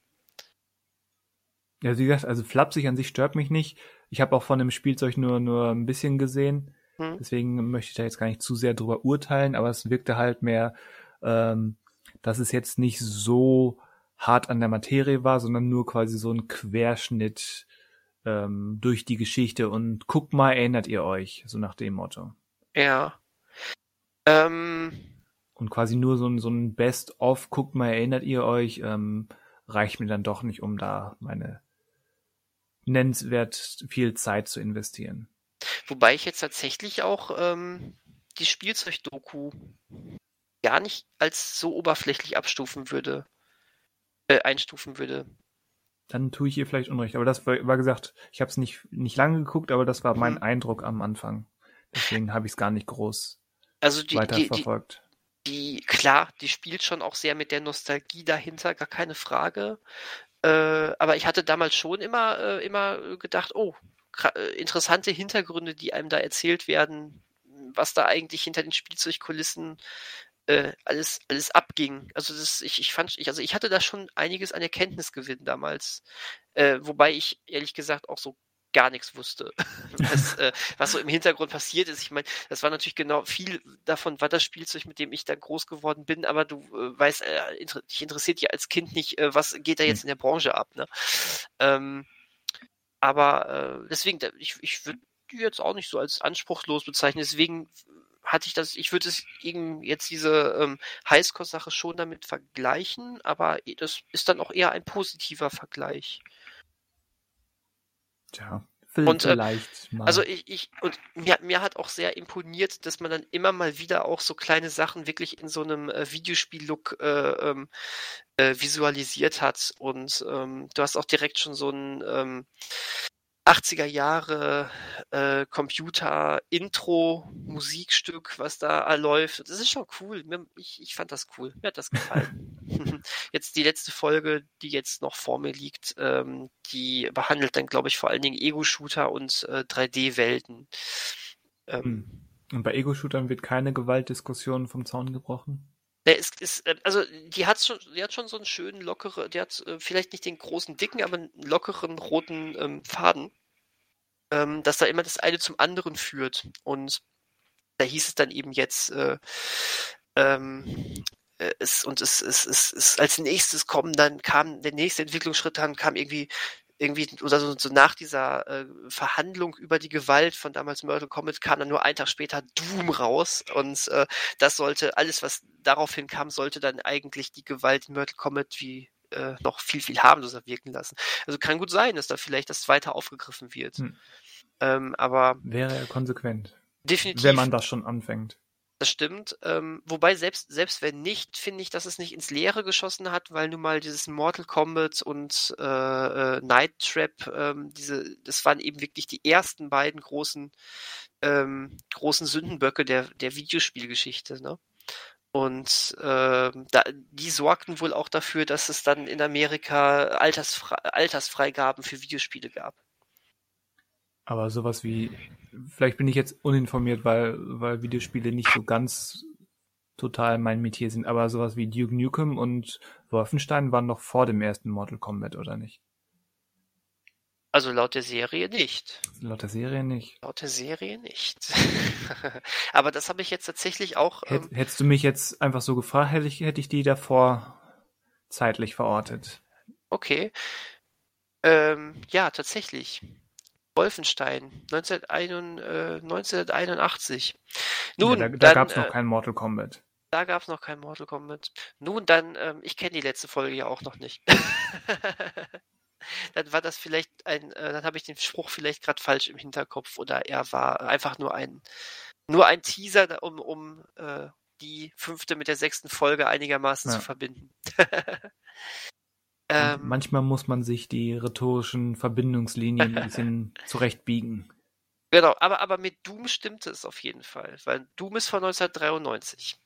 Ja, wie gesagt, also flapsig an sich stört mich nicht. Ich habe auch von dem Spielzeug nur, nur ein bisschen gesehen. Hm. Deswegen möchte ich da jetzt gar nicht zu sehr drüber urteilen, aber es wirkte halt mehr, ähm, dass es jetzt nicht so hart an der Materie war, sondern nur quasi so ein Querschnitt ähm, durch die Geschichte und guck mal, erinnert ihr euch, so nach dem Motto. Ja. Ähm. Und quasi nur so ein, so ein Best-of, guck mal, erinnert ihr euch, ähm, reicht mir dann doch nicht, um da meine nennenswert viel Zeit zu investieren. Wobei ich jetzt tatsächlich auch ähm, die Spielzeugdoku gar nicht als so oberflächlich abstufen würde, äh, einstufen würde. Dann tue ich ihr vielleicht Unrecht. Aber das war, war gesagt, ich habe es nicht, nicht lange geguckt, aber das war mein mhm. Eindruck am Anfang. Deswegen habe ich es gar nicht groß also die, weiterverfolgt. Die, die, klar, die spielt schon auch sehr mit der Nostalgie dahinter, gar keine Frage. Äh, aber ich hatte damals schon immer, äh, immer gedacht, oh, äh, interessante Hintergründe, die einem da erzählt werden, was da eigentlich hinter den Spielzeugkulissen äh, alles, alles abging. Also das, ich, ich fand, ich, also ich hatte da schon einiges an Erkenntnisgewinn damals. Äh, wobei ich ehrlich gesagt auch so gar nichts wusste, (laughs) was, äh, was so im Hintergrund passiert ist. Ich meine, das war natürlich genau viel davon war das Spielzeug, mit dem ich da groß geworden bin, aber du äh, weißt, äh, inter dich interessiert ja als Kind nicht, äh, was geht da jetzt hm. in der Branche ab, ne? Ähm, aber äh, deswegen, ich, ich würde die jetzt auch nicht so als anspruchslos bezeichnen, deswegen hatte ich das, ich würde es eben jetzt diese ähm, Highscore-Sache schon damit vergleichen, aber das ist dann auch eher ein positiver Vergleich. Tja, und, äh, mal. Also ich, ich und mir, mir hat auch sehr imponiert, dass man dann immer mal wieder auch so kleine Sachen wirklich in so einem äh, Videospiel-Look äh, ähm, äh, visualisiert hat. Und ähm, du hast auch direkt schon so ein ähm, 80er Jahre äh, Computer-Intro-Musikstück, was da läuft. Das ist schon cool. Ich, ich fand das cool. Mir hat das gefallen. (laughs) (laughs) jetzt die letzte Folge, die jetzt noch vor mir liegt, ähm, die behandelt dann, glaube ich, vor allen Dingen Ego-Shooter und äh, 3D-Welten. Ähm, hm. und bei Ego-Shootern wird keine Gewaltdiskussion vom Zaun gebrochen? Ne, es ist, äh, also die hat schon, die hat schon so einen schönen lockeren, die hat äh, vielleicht nicht den großen dicken, aber einen lockeren roten ähm, Faden, ähm, dass da immer das eine zum anderen führt. Und da hieß es dann eben jetzt, äh, ähm, äh, es, und es, es, es, es als nächstes kommen, dann kam der nächste Entwicklungsschritt, dann kam irgendwie irgendwie oder so, nach dieser äh, Verhandlung über die Gewalt von damals Mortal Kombat kam dann nur einen Tag später Doom raus und äh, das sollte alles, was daraufhin kam, sollte dann eigentlich die Gewalt in Mortal Kombat wie äh, noch viel viel harmloser wirken lassen. Also kann gut sein, dass da vielleicht das weiter aufgegriffen wird. Hm. Ähm, aber wäre ja konsequent. Definitiv. Wenn man das schon anfängt. Das stimmt. Ähm, wobei selbst, selbst wenn nicht, finde ich, dass es nicht ins Leere geschossen hat, weil nun mal dieses Mortal Kombat und äh, äh, Night Trap, ähm, diese, das waren eben wirklich die ersten beiden großen, ähm, großen Sündenböcke der, der Videospielgeschichte. Ne? Und äh, da, die sorgten wohl auch dafür, dass es dann in Amerika Altersfre Altersfreigaben für Videospiele gab. Aber sowas wie, vielleicht bin ich jetzt uninformiert, weil, weil Videospiele nicht so ganz total mein Metier sind, aber sowas wie Duke Nukem und Wolfenstein waren noch vor dem ersten Mortal Kombat, oder nicht? Also laut der Serie nicht. Laut der Serie nicht. Laut der Serie nicht. (laughs) aber das habe ich jetzt tatsächlich auch. Ähm, hättest du mich jetzt einfach so gefragt, hätte ich, hätte ich die davor zeitlich verortet. Okay. Ähm, ja, tatsächlich. Wolfenstein 1981. Nun, ja, da, da gab es noch äh, kein Mortal Kombat. Da gab es noch kein Mortal Kombat. Nun, dann, ähm, ich kenne die letzte Folge ja auch noch nicht. (laughs) dann war das vielleicht ein, äh, dann habe ich den Spruch vielleicht gerade falsch im Hinterkopf oder er war einfach nur ein, nur ein Teaser, um, um äh, die fünfte mit der sechsten Folge einigermaßen ja. zu verbinden. (laughs) Ähm, manchmal muss man sich die rhetorischen Verbindungslinien ein bisschen (laughs) zurechtbiegen. Genau, aber, aber mit Doom stimmte es auf jeden Fall, weil Doom ist von 1993.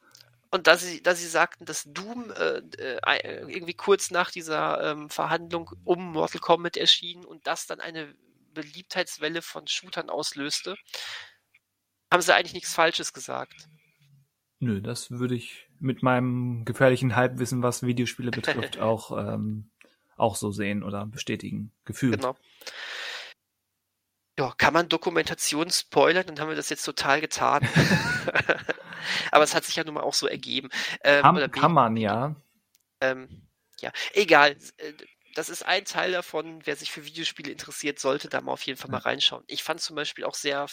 Und da sie, da sie sagten, dass Doom äh, äh, irgendwie kurz nach dieser ähm, Verhandlung um Mortal Kombat erschien und das dann eine Beliebtheitswelle von Shootern auslöste, haben sie eigentlich nichts Falsches gesagt. Nö, das würde ich mit meinem gefährlichen Halbwissen, was Videospiele betrifft, (laughs) auch ähm, auch so sehen oder bestätigen, gefühlt. Genau. Ja, kann man Dokumentation spoilern? Dann haben wir das jetzt total getan. (laughs) Aber es hat sich ja nun mal auch so ergeben. Ähm, kann, kann man, ja. Ähm, ja, egal. Äh, das ist ein Teil davon. Wer sich für Videospiele interessiert, sollte da mal auf jeden Fall mal reinschauen. Ich fand zum Beispiel auch sehr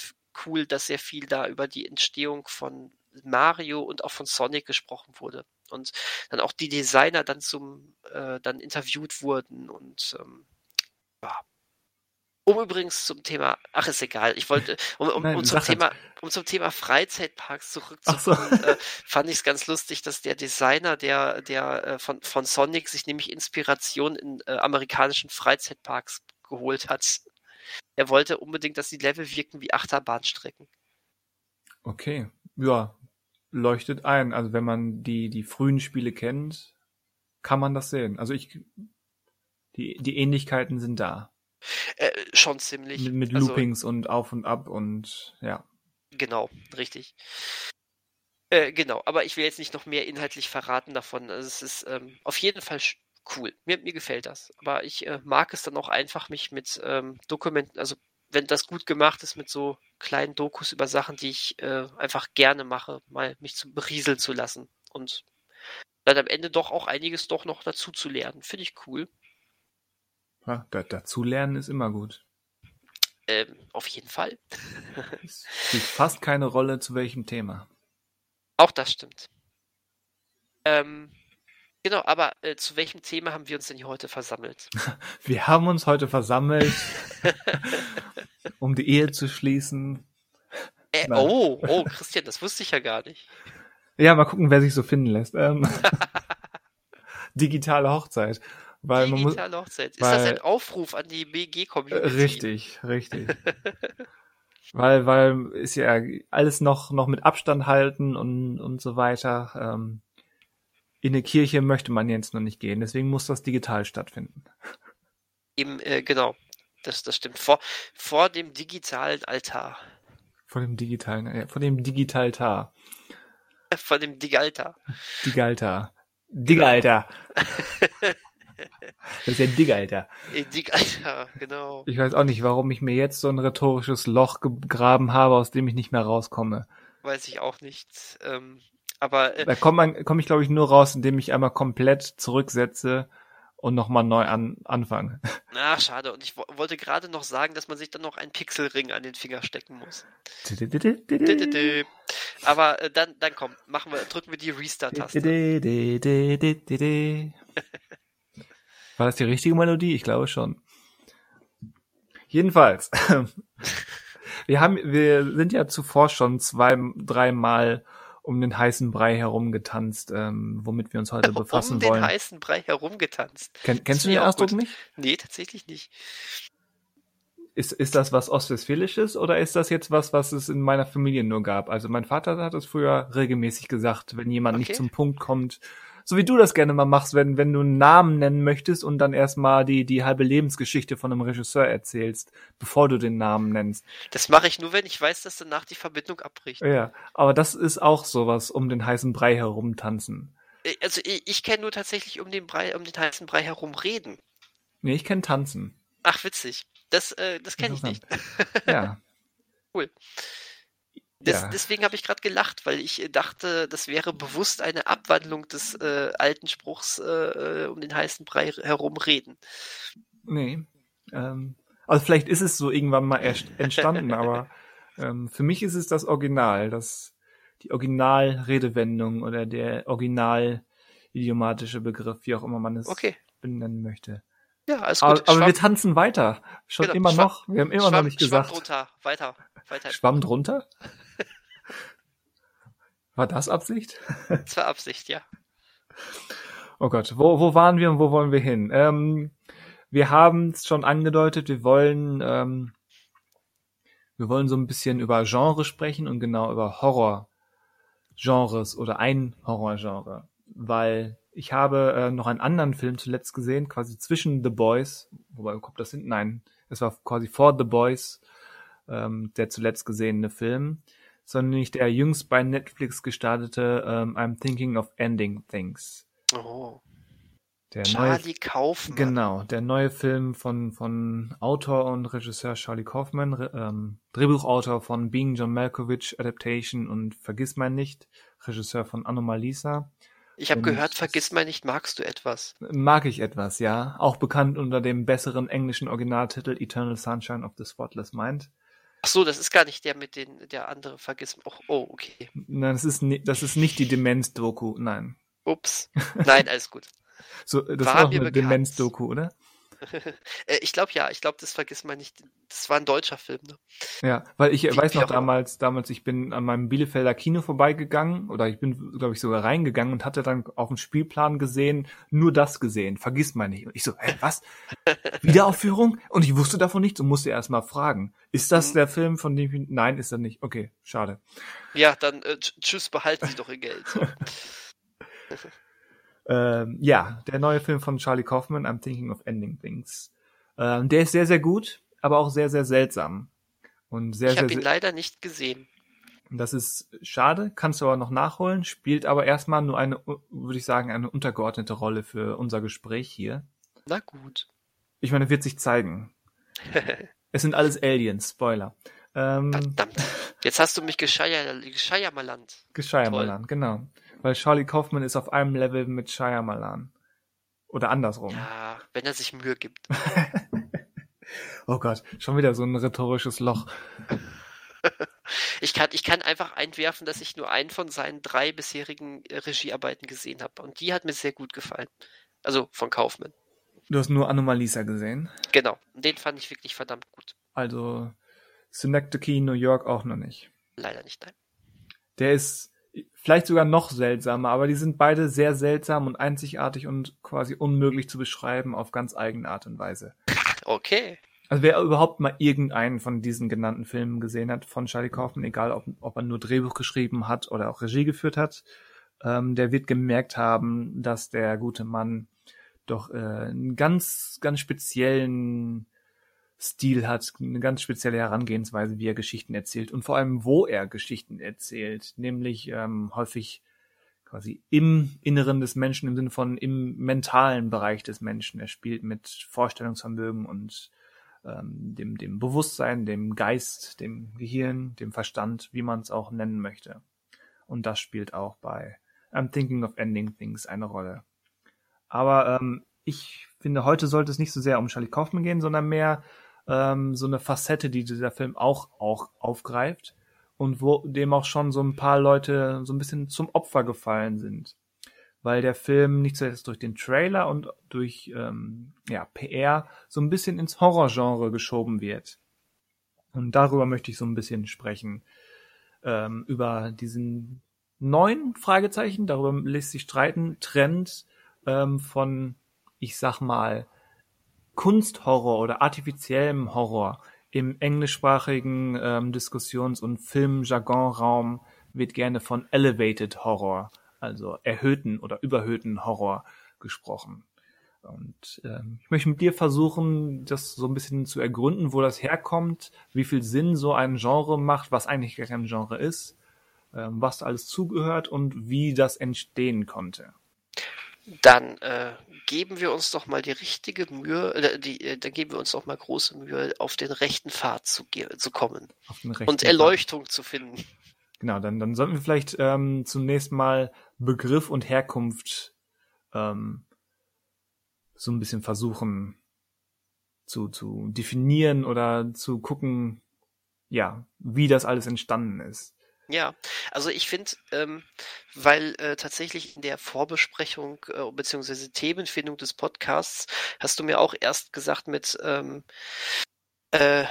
cool, dass sehr viel da über die Entstehung von Mario und auch von Sonic gesprochen wurde und dann auch die Designer dann zum äh, dann interviewt wurden und ähm, ja. Um übrigens zum Thema, ach ist egal, ich wollte, (laughs) um, um, Nein, um zum Thema, um zum Thema Freizeitparks zurückzukommen, so. äh, (laughs) fand ich es ganz lustig, dass der Designer, der, der äh, von, von Sonic sich nämlich Inspiration in äh, amerikanischen Freizeitparks geholt hat. Er wollte unbedingt, dass die Level wirken wie Achterbahnstrecken. Okay, ja, leuchtet ein. Also wenn man die, die frühen Spiele kennt, kann man das sehen. Also ich, die, die Ähnlichkeiten sind da. Äh, schon ziemlich. Mit, mit also Loopings also, und auf und ab und ja. Genau, richtig. Äh, genau, aber ich will jetzt nicht noch mehr inhaltlich verraten davon. Also es ist ähm, auf jeden Fall cool. Mir, mir gefällt das. Aber ich äh, mag es dann auch einfach, mich mit ähm, Dokumenten, also wenn das gut gemacht ist mit so kleinen Dokus über Sachen, die ich äh, einfach gerne mache, mal mich zu berieseln zu lassen und dann am Ende doch auch einiges doch noch dazu zu lernen. Finde ich cool. Ja, da, dazu lernen ist immer gut. Ähm, auf jeden Fall. (laughs) es spielt fast keine Rolle zu welchem Thema. Auch das stimmt. Ähm, Genau, aber äh, zu welchem Thema haben wir uns denn hier heute versammelt? (laughs) Wir haben uns heute versammelt, (laughs) um die Ehe zu schließen. Äh, oh, oh, Christian, das wusste ich ja gar nicht. Ja, mal gucken, wer sich so finden lässt. Ähm, (laughs) digitale Hochzeit. Weil digitale man muss, Hochzeit. Ist weil, das ein Aufruf an die BG-Community? Richtig, richtig. (laughs) weil, weil ist ja alles noch, noch mit Abstand halten und, und so weiter. Ähm, in eine Kirche möchte man jetzt noch nicht gehen, deswegen muss das digital stattfinden. Eben, äh, genau. Das, das stimmt. Vor, vor dem digitalen Altar. Vor dem digitalen, äh, vor dem Digitaltar. (laughs) Vor dem Digaltar. Digaltar. Digaltar. (laughs) Das ist ja Digalter. Digalter, genau. Ich weiß auch nicht, warum ich mir jetzt so ein rhetorisches Loch gegraben habe, aus dem ich nicht mehr rauskomme. Weiß ich auch nicht. Ähm, Aber äh, Da komme komm ich, glaube ich, nur raus, indem ich einmal komplett zurücksetze und nochmal neu an, anfange. na, (laughs) schade. Und ich wo wollte gerade noch sagen, dass man sich dann noch einen Pixelring an den Finger stecken muss. (laughs) Aber äh, dann, dann komm, machen wir, drücken wir die Restart-Taste. (laughs) War das die richtige Melodie? Ich glaube schon. Jedenfalls. Wir haben, wir sind ja zuvor schon zwei, dreimal um den heißen Brei herumgetanzt, ähm, womit wir uns heute befassen um den wollen. heißen Brei herumgetanzt. Ken, kennst du den Ausdruck gut. nicht? Nee, tatsächlich nicht. Ist, ist das was Ostwestfälisches oder ist das jetzt was, was es in meiner Familie nur gab? Also mein Vater hat es früher regelmäßig gesagt, wenn jemand nicht Okay. zum Punkt kommt, so wie du das gerne mal machst, wenn, wenn du einen Namen nennen möchtest und dann erstmal die, die halbe Lebensgeschichte von einem Regisseur erzählst, bevor du den Namen nennst. Das mache ich nur, wenn ich weiß, dass danach die Verbindung abbricht. Ja, aber das ist auch sowas, um den heißen Brei herumtanzen. Äh, Also ich, ich kenne nur tatsächlich um den Brei, um den heißen Brei herum reden. Nee, ich kenn tanzen. Ach, witzig. Das, äh, das kenne ich nicht. Ja. (laughs) Cool. Das, ja. Deswegen habe ich gerade gelacht, weil ich äh, dachte, das wäre bewusst eine Abwandlung des äh, alten Spruchs äh, äh, um den heißen Brei herum reden. Nee. Ähm, also vielleicht ist es so irgendwann mal (laughs) entstanden, aber ähm, für mich ist es das Original, das die Originalredewendung oder der original idiomatische Begriff, wie auch immer man es Okay. benennen möchte. Ja, alles Aber, gut. aber wir Schwamm, tanzen weiter. Schon Genau, immer Schwamm- noch. Wir haben immer noch Schwamm, nicht Schwamm gesagt. drunter. Weiter. Weiter. Schwamm drunter? (laughs) War das Absicht? Das war Absicht, ja. Oh Gott, wo, wo waren wir und wo wollen wir hin? Ähm, wir haben es schon angedeutet, wir wollen, ähm, wir wollen so ein bisschen über Genre sprechen und genau über Horror-Genres oder ein Horror-Genre, weil ich habe äh, noch einen anderen Film zuletzt gesehen, quasi zwischen The Boys, wobei kommt das hin? Nein, es war quasi vor The Boys, ähm, der zuletzt gesehene Film, sondern nicht der jüngst bei Netflix gestartete ähm, I'm Thinking of Ending Things. Oh. Der neue, Charlie Kaufmann. genau, der neue Film von, von Autor und Regisseur Charlie Kaufman, Re- ähm, Drehbuchautor von Being John Malkovich Adaptation und Vergiss mein nicht, Regisseur von Anomalisa. Ich habe gehört, vergiss mal nicht, magst du etwas? Mag ich etwas, ja. Auch bekannt unter dem besseren englischen Originaltitel Eternal Sunshine of the Spotless Mind. Ach so, das ist gar nicht der mit den, der andere vergiss. Oh, oh okay. Nein, das ist, das ist nicht die Demenz-Doku, nein. Ups. Nein, alles gut. So, das War war mir eine. Demenz-Doku, oder? (laughs) Äh, ich glaube ja, ich glaube, das vergiss mal nicht. Das war ein deutscher Film, ne? Ja, weil ich Wie- weiß noch damals, damals, ich bin an meinem Bielefelder Kino vorbeigegangen oder ich bin, glaube ich, sogar reingegangen und hatte dann auf dem Spielplan gesehen, nur das gesehen, vergiss mal nicht. Und ich so, hä, was? (laughs) Wiederaufführung? Und ich wusste davon nichts und musste erst mal fragen, ist das Mhm. der Film, von dem ich, nein, ist er nicht. Okay, schade. Ja, dann äh, tsch- tschüss, behalten Sie doch Ihr Geld. (laughs) Ähm, ja, der neue Film von Charlie Kaufman, I'm Thinking of Ending Things. Ähm, der ist sehr, sehr gut, aber auch sehr, sehr seltsam. Und sehr, Ich habe ihn leider nicht gesehen. Das ist schade, kannst du aber noch nachholen, spielt aber erstmal nur eine, würde ich sagen, eine untergeordnete Rolle für unser Gespräch hier. Na gut. Ich meine, wird sich zeigen. (laughs) Es sind alles Aliens, Spoiler. Ähm, Verdammt. Jetzt hast du mich gescheier, gescheiermalant. Shyamalan, genau. Weil Charlie Kaufman ist auf einem Level mit Shyamalan. Oder andersrum. Ja, wenn er sich Mühe gibt. (laughs) Oh Gott, schon wieder so ein rhetorisches Loch. Ich kann, ich kann einfach einwerfen, dass ich nur einen von seinen drei bisherigen äh, Regiearbeiten gesehen habe. Und die hat mir sehr gut gefallen. Also von Kaufmann. Du hast nur Anomalisa gesehen. Genau. Den fand ich wirklich verdammt gut. Also Synecdoche, New York auch noch nicht. Leider nicht, nein. Der ist vielleicht sogar noch seltsamer, aber die sind beide sehr seltsam und einzigartig und quasi unmöglich zu beschreiben auf ganz eigene Art und Weise. Okay. Also wer überhaupt mal irgendeinen von diesen genannten Filmen gesehen hat von Charlie Kaufman, egal ob, ob er nur Drehbuch geschrieben hat oder auch Regie geführt hat, ähm, der wird gemerkt haben, dass der gute Mann doch äh, einen ganz, ganz speziellen Stil hat, eine ganz spezielle Herangehensweise, wie er Geschichten erzählt und vor allem, wo er Geschichten erzählt, nämlich ähm, häufig quasi im Inneren des Menschen, im Sinne von im mentalen Bereich des Menschen. Er spielt mit Vorstellungsvermögen und ähm, dem, dem Bewusstsein, dem Geist, dem Gehirn, dem Verstand, wie man es auch nennen möchte. Und das spielt auch bei I'm Thinking of Ending Things eine Rolle. Aber ähm, ich finde, heute sollte es nicht so sehr um Charlie Kaufman gehen, sondern mehr ähm, so eine Facette, die dieser Film auch, auch aufgreift und wo dem auch schon so ein paar Leute so ein bisschen zum Opfer gefallen sind. Weil der Film nicht zuletzt durch den Trailer und durch ähm, ja, PR so ein bisschen ins Horrorgenre geschoben wird. Und darüber möchte ich so ein bisschen sprechen. Ähm, über diesen neuen Fragezeichen, darüber lässt sich streiten, Trend ähm, von, ich sag mal, Kunsthorror oder artifiziellem Horror im englischsprachigen ähm, Diskussions- und Filmjargonraum wird gerne von Elevated Horror, also erhöhten oder überhöhten Horror gesprochen. Und ähm, ich möchte mit dir versuchen, das so ein bisschen zu ergründen, wo das herkommt, wie viel Sinn so ein Genre macht, was eigentlich gar kein Genre ist, ähm, was alles zugehört und wie das entstehen konnte. Dann äh, geben wir uns doch mal die richtige Mühe, äh, die, äh, dann geben wir uns doch mal große Mühe, auf den rechten Pfad zu, zu kommen und Erleuchtung Pfad. zu finden. Genau, dann, dann sollten wir vielleicht ähm, zunächst mal Begriff und Herkunft ähm, so ein bisschen versuchen zu, zu definieren oder zu gucken, ja, wie das alles entstanden ist. Ja, also ich finde, ähm, weil äh, tatsächlich in der Vorbesprechung äh, bzw. Themenfindung des Podcasts hast du mir auch erst gesagt mit ähm, äh,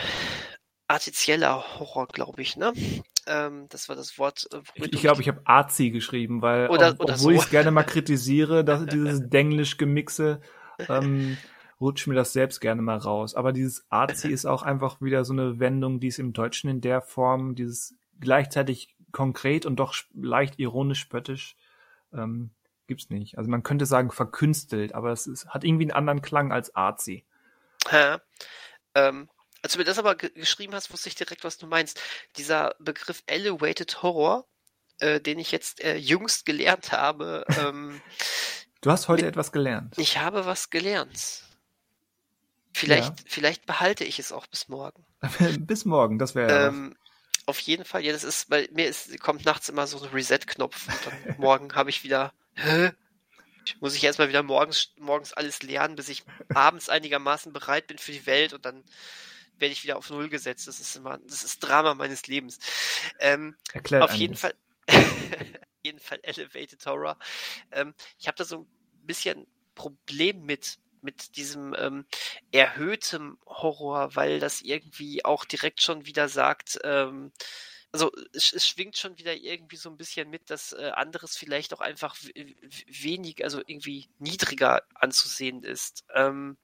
artizieller Horror, glaube ich, ne? Ähm, das war das Wort. Äh, ich glaube, ich habe Arzi geschrieben, weil oder, ob, oder obwohl so. ich es gerne mal kritisiere, dass (laughs) dieses denglisch Gemixe ähm, rutscht mir das selbst gerne mal raus. Aber dieses Arzi (laughs) ist auch einfach wieder so eine Wendung, die es im Deutschen in der Form, dieses gleichzeitig konkret und doch leicht ironisch spöttisch ähm, gibt's nicht. Also man könnte sagen verkünstelt, aber es ist, hat irgendwie einen anderen Klang als Arzi. Ja, ähm, als du mir das aber geschrieben hast, wusste ich direkt, was du meinst. Dieser Begriff Elevated Horror, äh, den ich jetzt äh, jüngst gelernt habe. (laughs) Ähm, du hast heute mit, etwas gelernt. Ich habe was gelernt. Vielleicht, ja. vielleicht behalte ich es auch bis morgen. (laughs) bis morgen, das wäre ähm, auf jeden Fall, ja, das ist, weil mir ist, kommt nachts immer so ein Reset-Knopf (laughs) morgen habe ich wieder, hä? Muss ich erstmal wieder morgens, morgens alles lernen, bis ich abends einigermaßen bereit bin für die Welt und dann werde ich wieder auf Null gesetzt. Das ist immer, das ist Drama meines Lebens. Ähm, Erklärt auf jeden Fall, (laughs) jeden Fall Elevated Horror. Ähm, ich habe da so ein bisschen Problem mit, mit diesem ähm, erhöhtem Horror, weil das irgendwie auch direkt schon wieder sagt, ähm, also es, es, schwingt schon wieder irgendwie so ein bisschen mit, dass äh, anderes vielleicht auch einfach wenig, also irgendwie niedriger anzusehen ist. Ähm,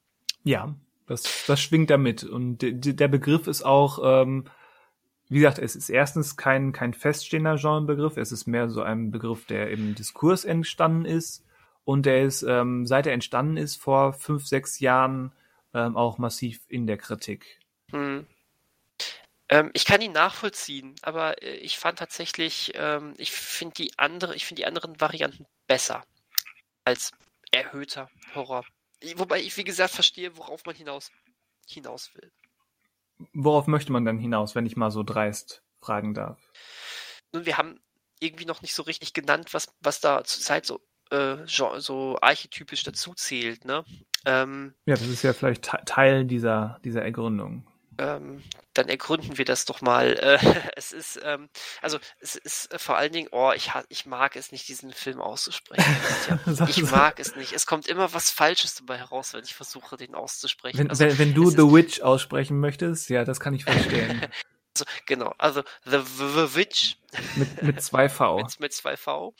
ja, das, das schwingt damit. Und der Begriff ist auch, ähm, wie gesagt, es ist erstens kein, kein feststehender Genrebegriff, es ist mehr so ein Begriff, der im Diskurs entstanden ist und der ist, ähm, seit er entstanden ist, vor fünf, sechs Jahren ähm, auch massiv in der Kritik. Hm. Ähm, ich kann ihn nachvollziehen, aber äh, ich fand tatsächlich, ähm, ich finde die andere, ich finde die anderen Varianten besser als erhöhter Horror. Wobei ich, wie gesagt, verstehe, worauf man hinaus, hinaus will. Worauf möchte man denn hinaus, wenn ich mal so dreist fragen darf? Nun, wir haben irgendwie noch nicht so richtig genannt, was, was da zurzeit so äh, so archetypisch dazu zählt, ne? Ähm, ja, das ist ja vielleicht Teil dieser, dieser Ergründung. Ähm, dann ergründen wir das doch mal. Äh, (laughs) es ist, ähm, also es ist vor allen Dingen, oh, ich, ich mag es nicht, diesen Film auszusprechen. (laughs) ich mag (laughs) es nicht. Es kommt immer was Falsches dabei heraus, wenn ich versuche, den auszusprechen. Wenn, also, wenn, wenn du The Witch aussprechen möchtest, ja, das kann ich verstehen. Also, genau, also The, The Witch. Mit, mit zwei V. (laughs) mit, mit zwei V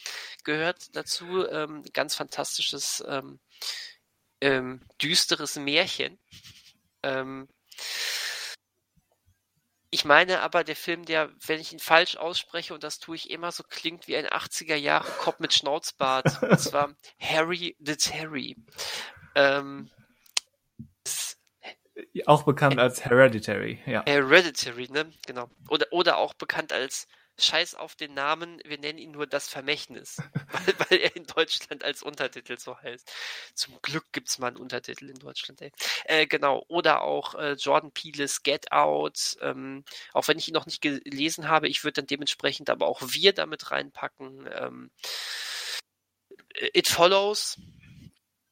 gehört dazu. Ähm, ganz fantastisches, ähm, ähm, düsteres Märchen. Ähm, ich meine aber, der Film, der, wenn ich ihn falsch ausspreche, und das tue ich immer, so klingt wie ein 80er Jahre Kopf mit Schnauzbart. und zwar (laughs) Harry the Terry. Ähm, auch bekannt als Hereditary, ja. Hereditary, ne? Genau. Oder, oder auch bekannt als scheiß auf den Namen, wir nennen ihn nur das Vermächtnis, (laughs) weil, weil, er in Deutschland als Untertitel so heißt. Zum Glück gibt's mal einen Untertitel in Deutschland, ey. Äh, genau, oder auch äh, Jordan Peeles Get Out, ähm, auch wenn ich ihn noch nicht gelesen habe, ich würde dann dementsprechend aber auch wir damit reinpacken. Ähm, It Follows,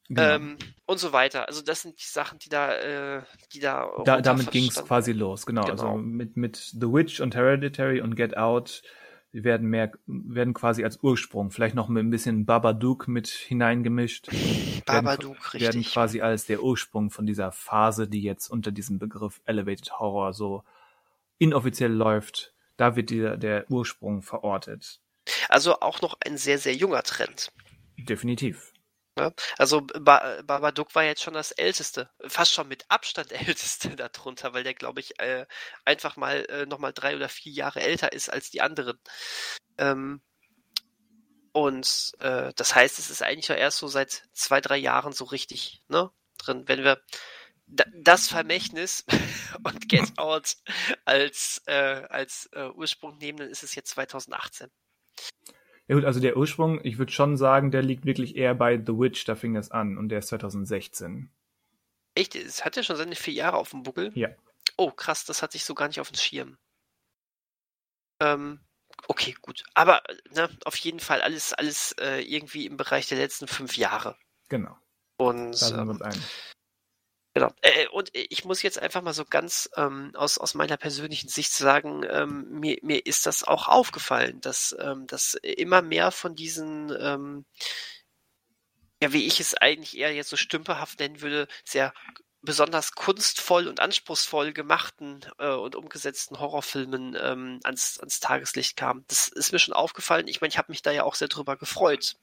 Genau. Ähm, und so weiter. Also das sind die Sachen, die da, äh, die da. da damit ging es quasi los, genau. Also genau. Also mit mit The Witch und Hereditary und Get Out, die werden mehr, werden quasi als Ursprung, vielleicht noch mit ein bisschen Babadook mit hineingemischt. Babadook, werden, richtig. Werden quasi als der Ursprung von dieser Phase, die jetzt unter diesem Begriff Elevated Horror so inoffiziell läuft. Da wird der, der Ursprung verortet. Also auch noch ein sehr, sehr junger Trend. Definitiv. Ne? Also ba Babadook war jetzt schon das älteste, fast schon mit Abstand (laughs) älteste darunter, weil der, glaube ich, äh, einfach mal äh, nochmal drei oder vier Jahre älter ist als die anderen. Ähm, und äh, das heißt, es ist eigentlich ja erst so seit zwei, drei Jahren so richtig ne, drin. Wenn wir das Vermächtnis (laughs) und Get Out als, äh, als äh, Ursprung nehmen, dann ist es jetzt 2018. Ja gut, also der Ursprung, ich würde schon sagen, der liegt wirklich eher bei The Witch, da fing das an und der ist 2016. Echt? Es hat ja schon seine vier Jahre auf dem Buckel? Ja. Oh, krass, das hatte ich so gar nicht auf dem Schirm. Ähm, okay, gut. Aber ne, auf jeden Fall alles, alles äh, irgendwie im Bereich der letzten fünf Jahre. Genau. Und da sind wir uns ähm, einig. Genau. Äh, äh, und ich muss jetzt einfach mal so ganz ähm, aus, aus meiner persönlichen Sicht sagen, ähm, mir, mir ist das auch aufgefallen, dass, ähm, dass immer mehr von diesen, ähm, ja, wie ich es eigentlich eher jetzt so stümperhaft nennen würde, sehr besonders kunstvoll und anspruchsvoll gemachten äh, und umgesetzten Horrorfilmen ähm, ans, ans Tageslicht kam. Das ist mir schon aufgefallen. Ich meine, ich habe mich da ja auch sehr drüber gefreut,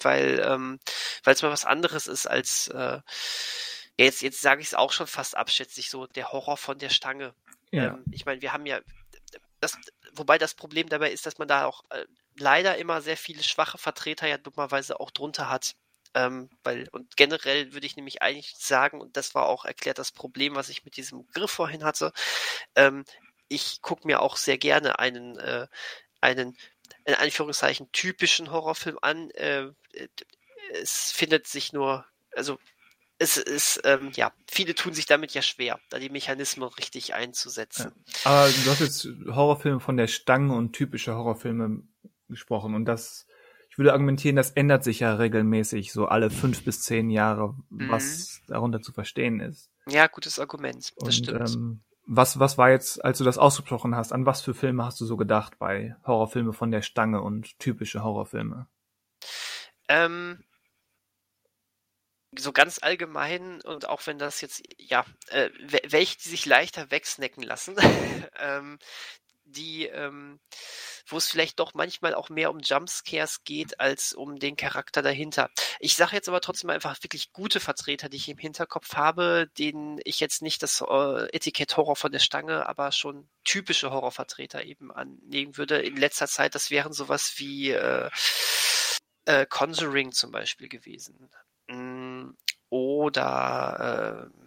weil ähm, es mal was anderes ist als äh, jetzt, jetzt sage ich es auch schon fast abschätzig, so der Horror von der Stange. Ja. Ähm, ich meine, wir haben ja, das, wobei das Problem dabei ist, dass man da auch äh, leider immer sehr viele schwache Vertreter ja dummerweise auch drunter hat. Ähm, weil, und generell würde ich nämlich eigentlich sagen, und das war auch erklärt das Problem, was ich mit diesem Griff vorhin hatte, ähm, ich gucke mir auch sehr gerne einen, äh, einen, in Anführungszeichen, typischen Horrorfilm an. Äh, es findet sich nur, also es ist, ähm, ja, viele tun sich damit ja schwer, da die Mechanismen richtig einzusetzen. Ja. Aber du hast jetzt Horrorfilme von der Stange und typische Horrorfilme gesprochen und das, ich würde argumentieren, das ändert sich ja regelmäßig, so alle fünf bis zehn Jahre, was mhm. darunter zu verstehen ist. Ja, gutes Argument, das und, stimmt. Ähm, was, was war jetzt, als du das ausgesprochen hast, an was für Filme hast du so gedacht bei Horrorfilme von der Stange und typische Horrorfilme? Ähm, so ganz allgemein und auch wenn das jetzt, ja, äh, welche, die sich leichter wegsnacken lassen, (laughs) ähm, die, ähm, wo es vielleicht doch manchmal auch mehr um Jumpscares geht als um den Charakter dahinter. Ich sage jetzt aber trotzdem einfach wirklich gute Vertreter, die ich im Hinterkopf habe, denen ich jetzt nicht das äh, Etikett Horror von der Stange, aber schon typische Horrorvertreter eben anlegen würde. In letzter Zeit, das wären sowas wie äh, äh, Conjuring zum Beispiel gewesen. Oder äh,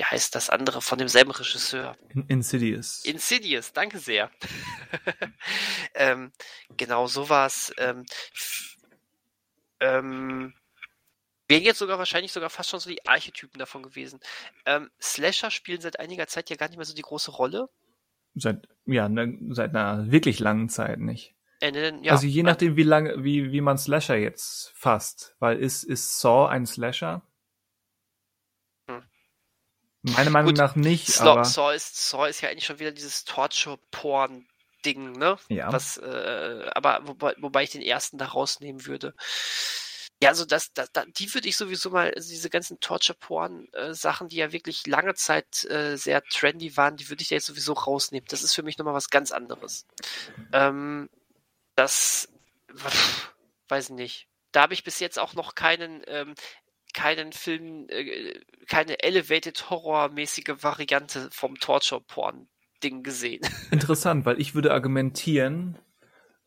wie heißt das andere von demselben Regisseur? Insidious. Insidious, danke sehr. (laughs) ähm, genau sowas. Ähm, ähm, wären jetzt sogar wahrscheinlich sogar fast schon so die Archetypen davon gewesen. Ähm, Slasher spielen seit einiger Zeit ja gar nicht mehr so die große Rolle. Seit, ja, ne, seit einer wirklich langen Zeit nicht. Äh, ja, also je nachdem, wie lange, wie, wie man Slasher jetzt fasst. Weil ist, ist Saw ein Slasher? Meiner Meinung Gut, nach nicht. Saw, aber Saw, ist, Saw ist ja eigentlich schon wieder dieses Torture-Porn-Ding, ne? Ja. Was, äh, aber wobei, wobei ich den ersten da rausnehmen würde. Ja, also das, das, das die würde ich sowieso mal, also diese ganzen Torture-Porn-Sachen, die ja wirklich lange Zeit äh, sehr trendy waren, die würde ich da jetzt sowieso rausnehmen. Das ist für mich nochmal was ganz anderes. Ähm, das pff, weiß ich nicht. Da habe ich bis jetzt auch noch keinen, ähm, keinen Film, äh, keine Elevated Horror-mäßige Variante vom Torture-Porn-Ding gesehen. (laughs) Interessant, weil ich würde argumentieren,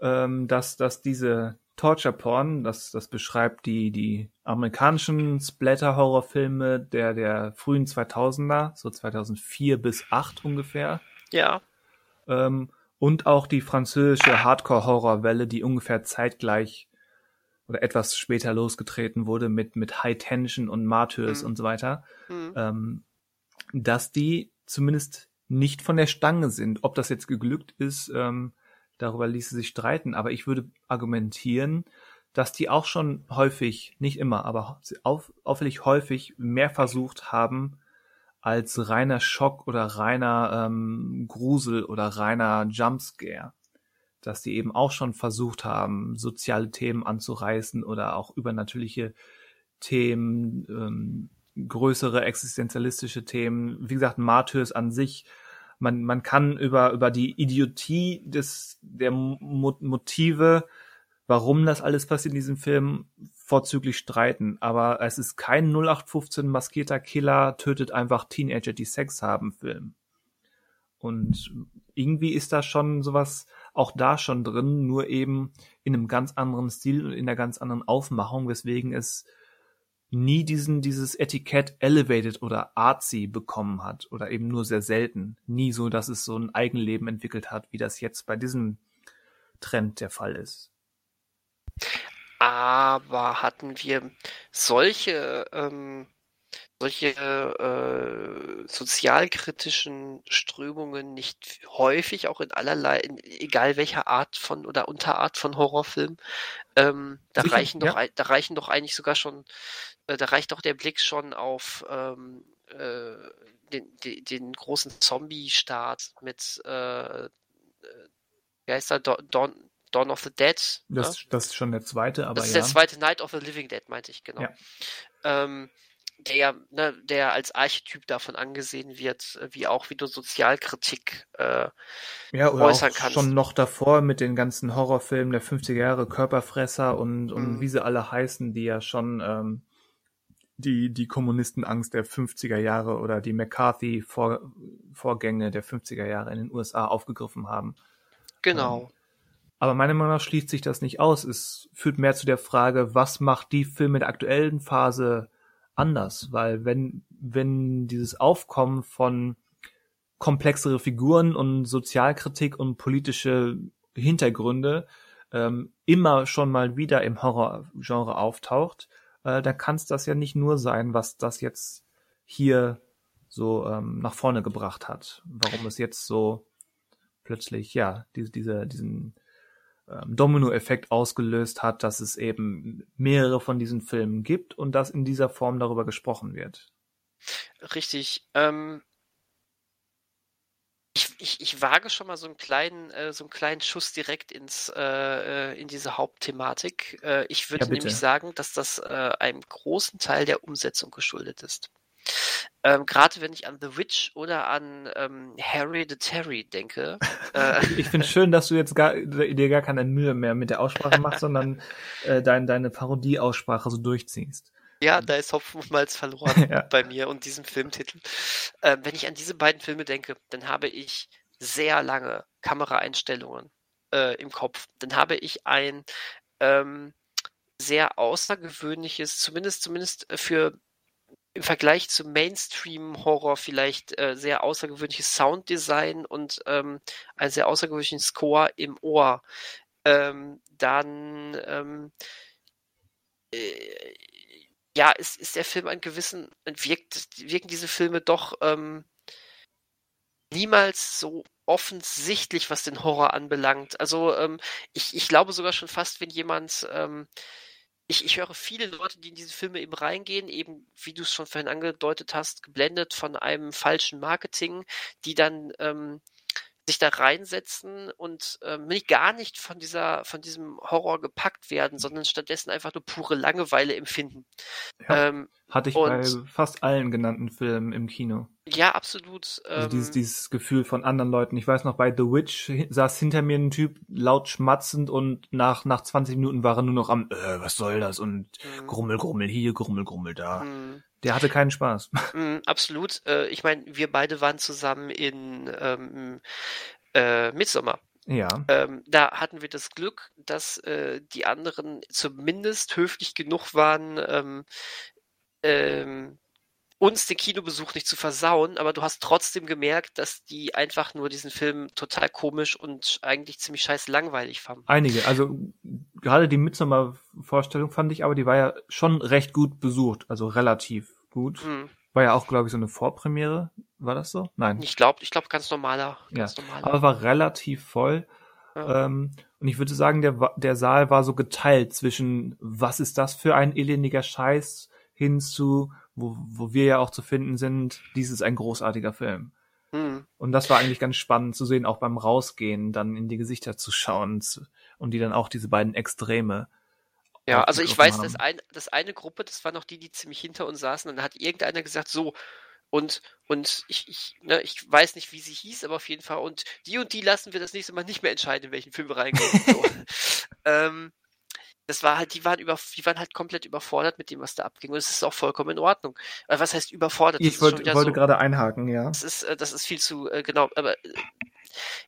ähm, dass, dass diese Torture Porn, das, das beschreibt die, die amerikanischen Splatter-Horror-Filme der, der frühen 2000er, so 2004 bis 2008 ungefähr. Ja. Ähm, Und auch die französische Hardcore-Horrorwelle, die ungefähr zeitgleich oder etwas später losgetreten wurde mit, mit High Tension und Martyrs mhm. und so weiter, mhm. ähm, dass die zumindest nicht von der Stange sind. Ob das jetzt geglückt ist, ähm, darüber ließe sich streiten, aber ich würde argumentieren, dass die auch schon häufig, nicht immer, aber auf, auffällig häufig mehr versucht haben, als reiner Schock oder reiner ähm, Grusel oder reiner Jumpscare. Dass die eben auch schon versucht haben, soziale Themen anzureißen oder auch übernatürliche Themen, ähm, größere existenzialistische Themen. Wie gesagt, Martyrs an sich. Man, man kann über, über die Idiotie des, der Mo Motive warum das alles passiert in diesem Film, vorzüglich streiten. Aber es ist kein 0815 maskierter Killer tötet einfach Teenager, die Sex haben Film. Und irgendwie ist da schon sowas auch da schon drin, nur eben in einem ganz anderen Stil und in einer ganz anderen Aufmachung, weswegen es nie diesen, dieses Etikett elevated oder artsy bekommen hat oder eben nur sehr selten. Nie so, dass es so ein Eigenleben entwickelt hat, wie das jetzt bei diesem Trend der Fall ist. Aber hatten wir solche, ähm, solche äh, sozialkritischen Strömungen nicht häufig, auch in allerlei, in, egal welcher Art von oder Unterart von Horrorfilm, ähm, da Sicher, reichen doch, ja. da reichen doch eigentlich sogar schon, äh, da reicht doch der Blick schon auf ähm, äh, den, den, den großen Zombie-Staat mit äh, äh wie heißt er, Don, Dawn of the Dead. Das, ne? das ist schon der zweite, aber Das ist ja. der zweite Night of the Living Dead, meinte ich, genau. Ja. Ähm, der ja, ne, der als Archetyp davon angesehen wird, wie auch wie du Sozialkritik äh, ja, oder äußern auch kannst. Schon noch davor mit den ganzen Horrorfilmen der 50er Jahre, Körperfresser und, und mhm. wie sie alle heißen, die ja schon ähm, die, die Kommunistenangst der 50er Jahre oder die McCarthy-Vorgänge der 50er Jahre in den USA aufgegriffen haben. Genau. Ähm, aber meiner Meinung nach schließt sich das nicht aus. Es führt mehr zu der Frage, was macht die Filme der aktuellen Phase anders? Weil wenn, wenn dieses Aufkommen von komplexere Figuren und Sozialkritik und politische Hintergründe ähm, immer schon mal wieder im Horrorgenre auftaucht, äh, dann kann es das ja nicht nur sein, was das jetzt hier so ähm, nach vorne gebracht hat. Warum es jetzt so plötzlich, ja, diese, diese, diesen Dominoeffekt ausgelöst hat, dass es eben mehrere von diesen Filmen gibt und dass in dieser Form darüber gesprochen wird. Richtig. Ähm, ich, ich, ich wage schon mal so einen kleinen, äh, so einen kleinen Schuss direkt ins äh, äh in diese Hauptthematik. Äh, ich würde ja, nämlich sagen, dass das äh, einem großen Teil der Umsetzung geschuldet ist. Ähm, Gerade wenn ich an The Witch oder an ähm, Harry the Terry denke. (laughs) Äh, ich finde schön, dass du jetzt gar, dir gar keine Mühe mehr mit der Aussprache machst, sondern (laughs) äh, dein, deine Parodie-Aussprache so durchziehst. Ja, da ist Hopfen und Malz verloren (laughs) ja. bei mir und diesem Filmtitel. Ähm, wenn ich an diese beiden Filme denke, dann habe ich sehr lange Kameraeinstellungen äh, im Kopf. Dann habe ich ein ähm, sehr außergewöhnliches, zumindest zumindest für im Vergleich zum Mainstream-Horror vielleicht äh, sehr außergewöhnliches Sounddesign und ähm, einen sehr außergewöhnlichen Score im Ohr. Ähm, dann ähm, äh, ja, ist, ist der Film ein gewissen, wirkt, wirken diese Filme doch ähm, niemals so offensichtlich, was den Horror anbelangt. Also ähm, ich, ich glaube sogar schon fast, wenn jemand ähm, ich, ich höre viele Leute, die in diese Filme eben reingehen, eben, wie du es schon vorhin angedeutet hast, geblendet von einem falschen Marketing, die dann ähm, sich da reinsetzen und ähm, gar nicht von dieser, von diesem Horror gepackt werden, sondern stattdessen einfach nur pure Langeweile empfinden. Ja, ähm, hatte ich bei fast allen genannten Filmen im Kino. Ja, absolut. Also dieses, ähm, dieses Gefühl von anderen Leuten. Ich weiß noch, bei The Witch saß hinter mir ein Typ laut schmatzend und nach, nach 20 Minuten war er nur noch am, äh, was soll das? Und mhm. Grummel, Grummel hier, Grummel, Grummel da. Mhm. Der hatte keinen Spaß. (laughs) Mhm, absolut. Äh, ich meine, wir beide waren zusammen in ähm, äh, Midsommar. Ja. Ähm, da hatten wir das Glück, dass äh, die anderen zumindest höflich genug waren, ähm, ähm, uns den Kinobesuch nicht zu versauen, aber du hast trotzdem gemerkt, dass die einfach nur diesen Film total komisch und eigentlich ziemlich scheiß langweilig fanden. Einige, also gerade die Midsommar-Vorstellung fand ich, aber die war ja schon recht gut besucht, also relativ gut. Mhm. War ja auch, glaube ich, so eine Vorpremiere. War das so? Nein. Ich glaube, ich glaube, ganz normaler. Ganz ja. normaler. Aber war relativ voll. Ja. Ähm, und ich würde sagen, der, der Saal war so geteilt zwischen, was ist das für ein elendiger Scheiß, hin zu, wo, wo wir ja auch zu finden sind, dies ist ein großartiger Film. Mhm. Und das war eigentlich ganz spannend zu sehen, auch beim Rausgehen, dann in die Gesichter zu schauen und die dann auch diese beiden Extreme ja, also ich weiß, dass ein, das eine Gruppe, das war noch die, die ziemlich hinter uns saßen, dann hat irgendeiner gesagt, so, und, und ich, ich, ne, ich weiß nicht, wie sie hieß, aber auf jeden Fall, und die und die lassen wir das nächste Mal nicht mehr entscheiden, in welchen Film wir reingehen. so. (laughs) ähm, das war halt, die waren über, die waren halt komplett überfordert mit dem, was da abging. Und es ist auch vollkommen in Ordnung. Aber was heißt überfordert? Ich wollte, wollte so, gerade einhaken, ja. Das ist, äh, das ist viel zu, äh, genau, aber äh,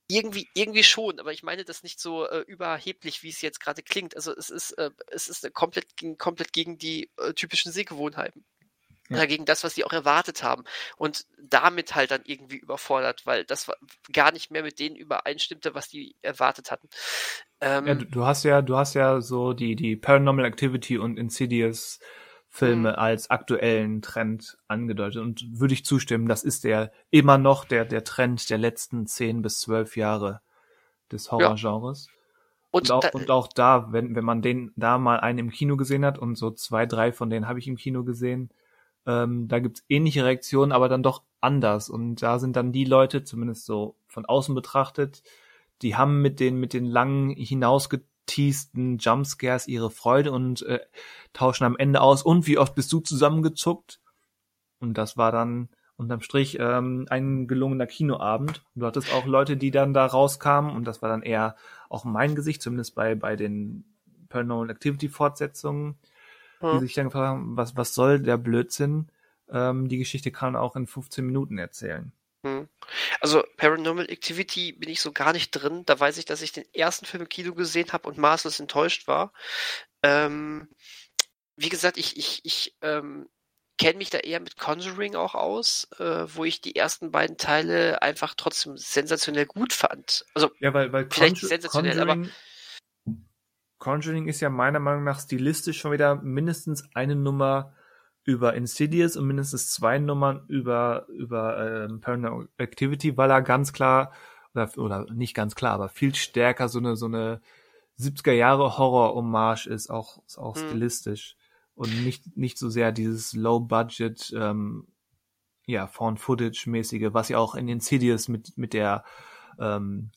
irgendwie, irgendwie schon, aber ich meine das nicht so äh, überheblich, wie es jetzt gerade klingt. Also es ist, äh, es ist komplett, komplett gegen die äh, typischen Sehgewohnheiten. Ja. Gegen das, was die auch erwartet haben. Und damit halt dann irgendwie überfordert, weil das gar nicht mehr mit denen übereinstimmte, was die erwartet hatten. Ähm, ja, du, du, hast ja, du hast ja so die, die Paranormal Activity und Insidious Filme mhm. als aktuellen Trend angedeutet und würde ich zustimmen, das ist der immer noch der, der Trend der letzten zehn bis zwölf Jahre des Horrorgenres. Ja. Und, und, auch, da, und auch da, wenn, wenn man den da mal einen im Kino gesehen hat und so zwei, drei von denen habe ich im Kino gesehen, ähm, da gibt's ähnliche Reaktionen, aber dann doch anders. Und da sind dann die Leute, zumindest so von außen betrachtet, die haben mit den, mit den langen hinausgetragen teasten Jumpscares ihre Freude und äh, tauschen am Ende aus. Und wie oft bist du zusammengezuckt? Und das war dann unterm Strich ähm, ein gelungener Kinoabend. Und du hattest auch Leute, die dann da rauskamen und das war dann eher auch mein Gesicht, zumindest bei bei den Paranormal Activity Fortsetzungen, hm. die sich dann gefragt haben, was was soll der Blödsinn? Ähm, die Geschichte kann man auch in 15 Minuten erzählen. Hm. Also Paranormal Activity bin ich so gar nicht drin. Da weiß ich, dass ich den ersten Film im Kino gesehen habe und maßlos enttäuscht war. Ähm, wie gesagt, ich, ich, ich ähm, kenne mich da eher mit Conjuring auch aus, äh, wo ich die ersten beiden Teile einfach trotzdem sensationell gut fand. Also ja, weil, weil vielleicht Conjur sensationell, Conjuring, aber Conjuring ist ja meiner Meinung nach stilistisch schon wieder mindestens eine Nummer über Insidious und mindestens zwei Nummern über, über ähm, Paranormal Activity, weil er ganz klar, oder, oder nicht ganz klar, aber viel stärker so eine, so eine 70er Jahre Horror-Hommage ist, auch, ist auch hm. stilistisch. Und nicht, nicht so sehr dieses Low-Budget, ähm, ja, Found-Footage-mäßige, was ja auch in Insidious mit, mit der ähm,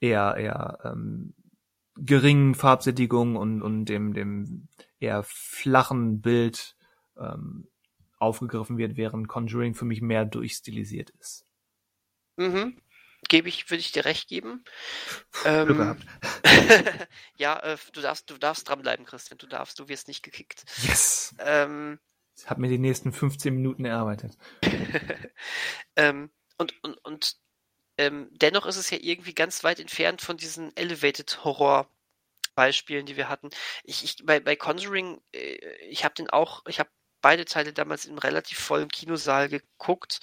eher, eher ähm, geringen Farbsättigung und, und dem, dem eher flachen Bild ähm, aufgegriffen wird, während Conjuring für mich mehr durchstilisiert ist. Mhm. Gebe ich, würde ich dir recht geben. Ähm, Glück gehabt. (laughs) ja, äh, du darfst, du darfst dranbleiben, Christian. Du darfst, du wirst nicht gekickt. Yes. Ähm, das hat mir die nächsten 15 Minuten erarbeitet. (laughs) ähm, und, und, und ähm, dennoch ist es ja irgendwie ganz weit entfernt von diesen Elevated Horror Beispielen, die wir hatten. Ich, ich bei, bei Conjuring, äh, ich habe den auch, ich habe beide Teile damals im relativ vollen Kinosaal geguckt.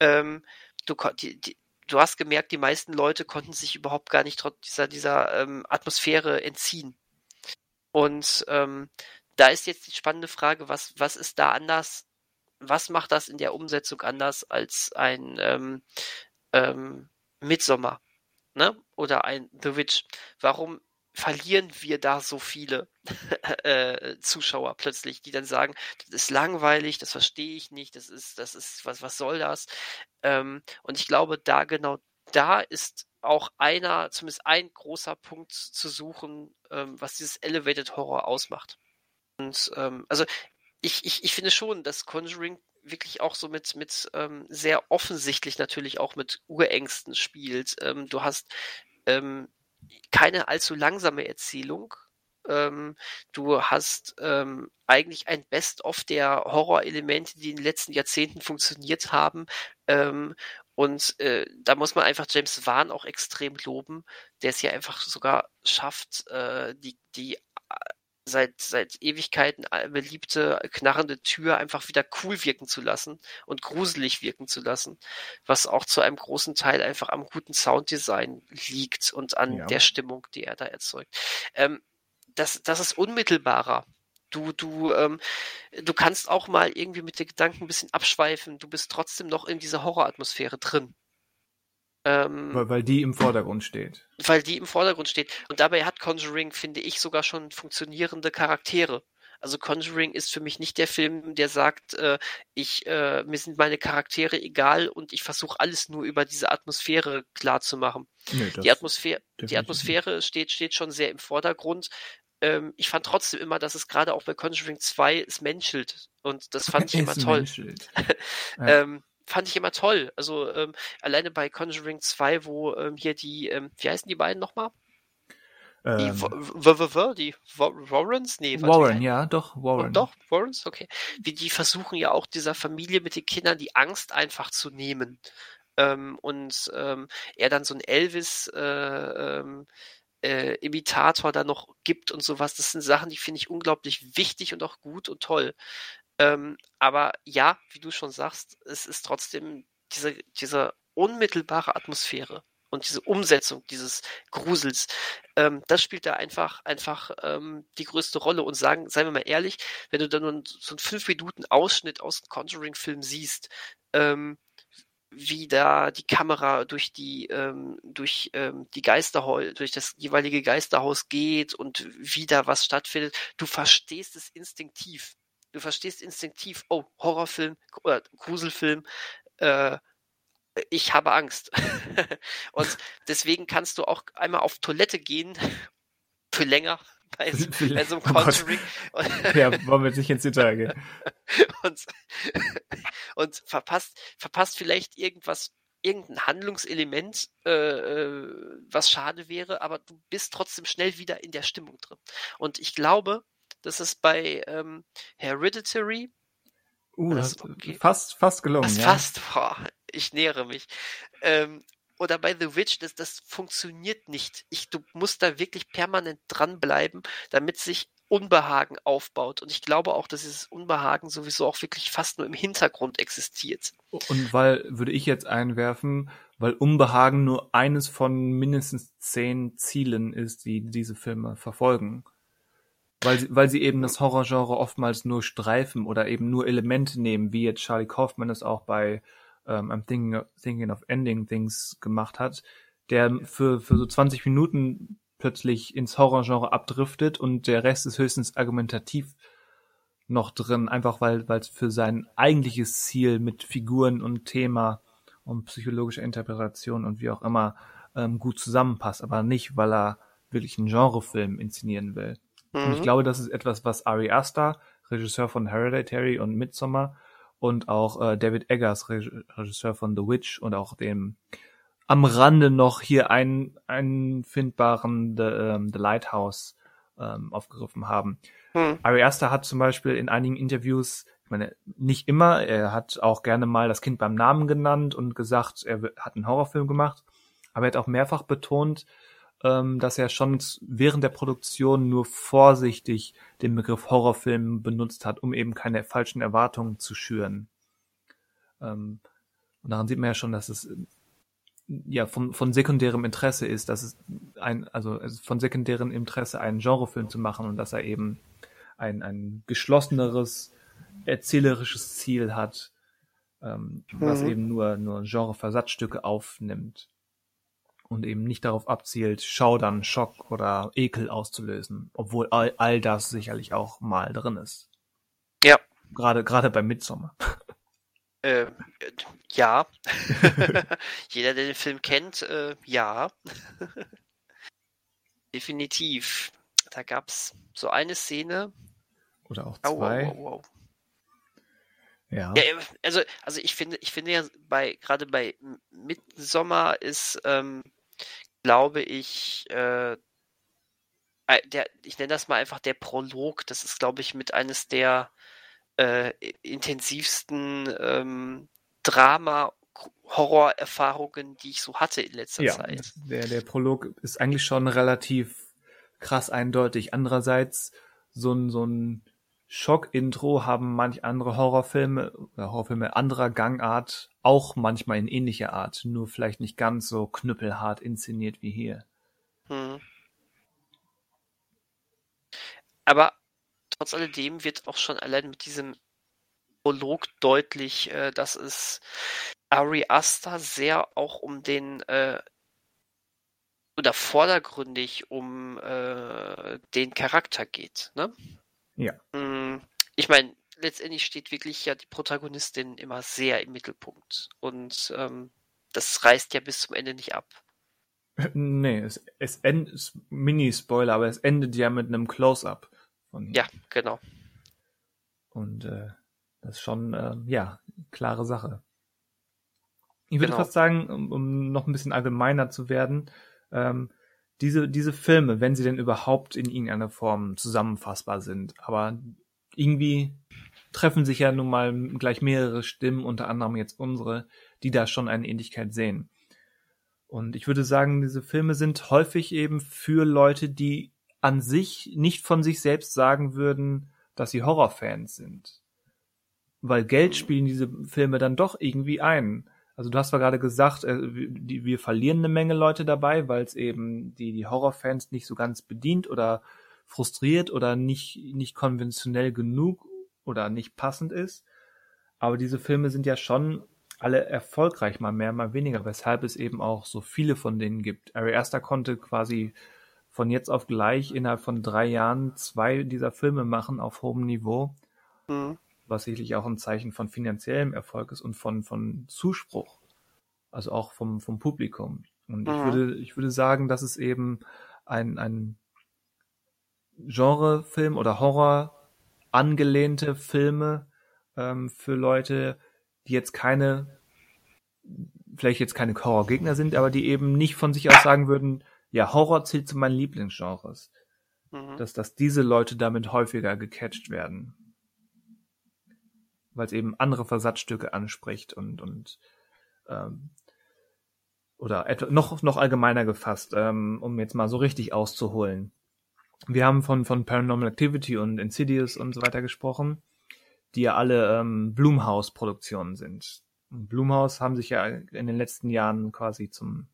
Ähm, du, die, die, du hast gemerkt, die meisten Leute konnten sich überhaupt gar nicht trotz dieser, dieser ähm, Atmosphäre entziehen. Und ähm, da ist jetzt die spannende Frage, was, was ist da anders? Was macht das in der Umsetzung anders als ein ähm, Midsommar? Ne? Oder ein The Witch? Warum verlieren wir da so viele (laughs) äh, Zuschauer plötzlich, die dann sagen, das ist langweilig, das verstehe ich nicht, das ist, das ist, was, was soll das? Ähm, und ich glaube, da genau da ist auch einer, zumindest ein großer Punkt zu suchen, ähm, was dieses Elevated Horror ausmacht. Und ähm, also ich, ich, ich finde schon, dass Conjuring wirklich auch so mit, mit ähm, sehr offensichtlich natürlich auch mit Urängsten spielt. Ähm, du hast ähm, keine allzu langsame Erzählung. Ähm, du hast ähm, eigentlich ein Best-of der Horrorelemente, die in den letzten Jahrzehnten funktioniert haben. Ähm, und äh, da muss man einfach James Wan auch extrem loben, der es ja einfach sogar schafft, äh, die, die seit, seit Ewigkeiten beliebte knarrende Tür einfach wieder cool wirken zu lassen und gruselig wirken zu lassen, was auch zu einem großen Teil einfach am guten Sounddesign liegt und an ja. der Stimmung, die er da erzeugt. Ähm, das, das ist unmittelbarer. Du, du, ähm, du kannst auch mal irgendwie mit den Gedanken ein bisschen abschweifen. Du bist trotzdem noch in dieser Horroratmosphäre drin. Ähm, weil, weil die im Vordergrund steht. Weil die im Vordergrund steht. Und dabei hat Conjuring, finde ich, sogar schon funktionierende Charaktere. Also Conjuring ist für mich nicht der Film, der sagt, äh, ich, äh, mir sind meine Charaktere egal und ich versuche alles nur über diese Atmosphäre klar zu machen. Nee, die Atmosphäre, die Atmosphäre steht, steht schon sehr im Vordergrund. Ähm, ich fand trotzdem immer, dass es gerade auch bei Conjuring 2 es menschelt. Und das fand ich (laughs) immer toll. (laughs) ja. ähm, fand ich immer toll. Also ähm, alleine bei Conjuring 2, wo ähm, hier die, ähm, wie heißen die beiden nochmal? Die, ähm, die Warrens? Nee, Warren, ja, doch, Warren. Doch, Warrens, okay. Wie die versuchen ja auch dieser Familie mit den Kindern die Angst einfach zu nehmen. Ähm, und ähm, er dann so ein Elvis äh, äh, Imitator da noch gibt und sowas. Das sind Sachen, die finde ich unglaublich wichtig und auch gut und toll. Ähm, aber ja, wie du schon sagst, es ist trotzdem diese, diese unmittelbare Atmosphäre und diese Umsetzung dieses Grusels, ähm, das spielt da einfach, einfach ähm, die größte Rolle. Und sagen, seien wir mal ehrlich, wenn du dann nur so einen fünf Minuten Ausschnitt aus dem Conjuring-Film siehst, ähm, wie da die Kamera durch die ähm, durch ähm, die Geisterhaus durch das jeweilige Geisterhaus geht und wie da was stattfindet, du verstehst es instinktiv. Du verstehst instinktiv, oh, Horrorfilm oder Gruselfilm, äh, ich habe Angst. (laughs) und deswegen kannst du auch einmal auf Toilette gehen (laughs) für länger bei, bei so einem oh Conjuring. (laughs) ja, wollen wir jetzt nicht ins Detail gehen. und, und verpasst, verpasst vielleicht irgendwas, irgendein Handlungselement, äh, äh, was schade wäre, aber du bist trotzdem schnell wieder in der Stimmung drin. Und ich glaube, das ist bei ähm, Hereditary. Uh, das ist okay. fast, fast gelungen. Das ja. Fast, boah, ich nähere mich. Ähm, oder bei The Witch, das, das funktioniert nicht. Ich, du musst da wirklich permanent dranbleiben, damit sich Unbehagen aufbaut. Und ich glaube auch, dass dieses Unbehagen sowieso auch wirklich fast nur im Hintergrund existiert. Und weil, würde ich jetzt einwerfen, weil Unbehagen nur eines von mindestens zehn Zielen ist, die diese Filme verfolgen. Weil sie, weil sie eben das Horrorgenre oftmals nur streifen oder eben nur Elemente nehmen, wie jetzt Charlie Kaufman es auch bei ähm, I'm thinking, thinking of Ending Things gemacht hat, der für, für so 20 Minuten plötzlich ins Horrorgenre abdriftet und der Rest ist höchstens argumentativ noch drin, einfach weil es für sein eigentliches Ziel mit Figuren und Thema und psychologischer Interpretation und wie auch immer ähm, gut zusammenpasst, aber nicht, weil er wirklich einen Genrefilm inszenieren will. Mhm. Und ich mhm. glaube, das ist etwas, was Ari Aster, Regisseur von Hereditary und Midsommar, und auch äh, David Eggers, Regisseur von The Witch und auch dem am Rande noch hier ein, einfindbaren The, ähm, The Lighthouse ähm, aufgegriffen haben. Hm. Ari Aster hat zum Beispiel in einigen Interviews, ich meine, nicht immer, er hat auch gerne mal das Kind beim Namen genannt und gesagt, er hat einen Horrorfilm gemacht, aber er hat auch mehrfach betont, dass er schon während der Produktion nur vorsichtig den Begriff Horrorfilm benutzt hat, um eben keine falschen Erwartungen zu schüren. Ähm, und daran sieht man ja schon, dass es ja von, von sekundärem Interesse ist, dass es ein, also von sekundärem Interesse einen Genrefilm zu machen und dass er eben ein, ein geschlosseneres, erzählerisches Ziel hat, ähm, mhm. was eben nur, nur Genreversatzstücke aufnimmt und eben nicht darauf abzielt, Schaudern, Schock oder Ekel auszulösen, obwohl all, all das sicherlich auch mal drin ist. Ja. Gerade, gerade bei Midsommar. (laughs) Äh, ja. (laughs) Jeder, der den Film kennt, äh, ja. (laughs) Definitiv. Da gab's so eine Szene. Oder auch zwei. Au, au, au, ja. ja. Also, also ich finde, ich finde ja bei gerade bei Midsommer ist ähm, glaube ich, äh, der, ich nenne das mal einfach der Prolog. Das ist, glaube ich, mit eines der äh, intensivsten ähm, Drama- Horrorerfahrungen, die ich so hatte in letzter ja, Zeit. Der, der Prolog ist eigentlich schon relativ krass eindeutig. Andererseits so ein, so ein Schock-Intro haben manch andere Horrorfilme oder Horrorfilme anderer Gangart auch manchmal in ähnlicher Art, nur vielleicht nicht ganz so knüppelhart inszeniert wie hier. Hm. Aber trotz alledem wird auch schon allein mit diesem Prolog deutlich, äh, dass es Ari Aster sehr auch um den äh, oder vordergründig um äh, den Charakter geht. Ne? Ja. Hm, ich meine, letztendlich steht wirklich ja die Protagonistin immer sehr im Mittelpunkt und ähm, das reißt ja bis zum Ende nicht ab. (laughs) Nee, es, es endet, Mini-Spoiler, aber es endet ja mit einem Close-Up. Ja, genau. Und äh, das ist schon, äh, ja, klare Sache. Ich würde genau. fast sagen, um, um noch ein bisschen allgemeiner zu werden, ähm, diese, diese Filme, wenn sie denn überhaupt in irgendeiner Form zusammenfassbar sind, aber irgendwie treffen sich ja nun mal gleich mehrere Stimmen, unter anderem jetzt unsere, die da schon eine Ähnlichkeit sehen. Und ich würde sagen, diese Filme sind häufig eben für Leute, die an sich nicht von sich selbst sagen würden, dass sie Horrorfans sind. Weil Geld spielen diese Filme dann doch irgendwie ein. Also du hast zwar gerade gesagt, äh, wir verlieren eine Menge Leute dabei, weil es eben die, die Horrorfans nicht so ganz bedient oder frustriert oder nicht, nicht konventionell genug oder nicht passend ist. Aber diese Filme sind ja schon alle erfolgreich, mal mehr, mal weniger, weshalb es eben auch so viele von denen gibt. Ari Aster konnte quasi von jetzt auf gleich innerhalb von drei Jahren zwei dieser Filme machen auf hohem Niveau. Mhm was sicherlich auch ein Zeichen von finanziellem Erfolg ist und von, von Zuspruch. Also auch vom, vom Publikum. Und mhm. ich würde, ich würde sagen, dass es eben ein, ein Genrefilm oder Horror angelehnte Filme ähm, für Leute, die jetzt keine, vielleicht jetzt keine Horrorgegner sind, aber die eben nicht von sich aus sagen würden, ja, Horror zählt zu meinen Lieblingsgenres. Mhm. Dass, dass diese Leute damit häufiger gecatcht werden weil es eben andere Versatzstücke anspricht und, und ähm, oder noch, noch allgemeiner gefasst, ähm, um jetzt mal so richtig auszuholen. Wir haben von, von Paranormal Activity und Insidious und so weiter gesprochen, die ja alle ähm, Blumhouse-Produktionen sind. Blumhouse haben sich ja in den letzten Jahren quasi zum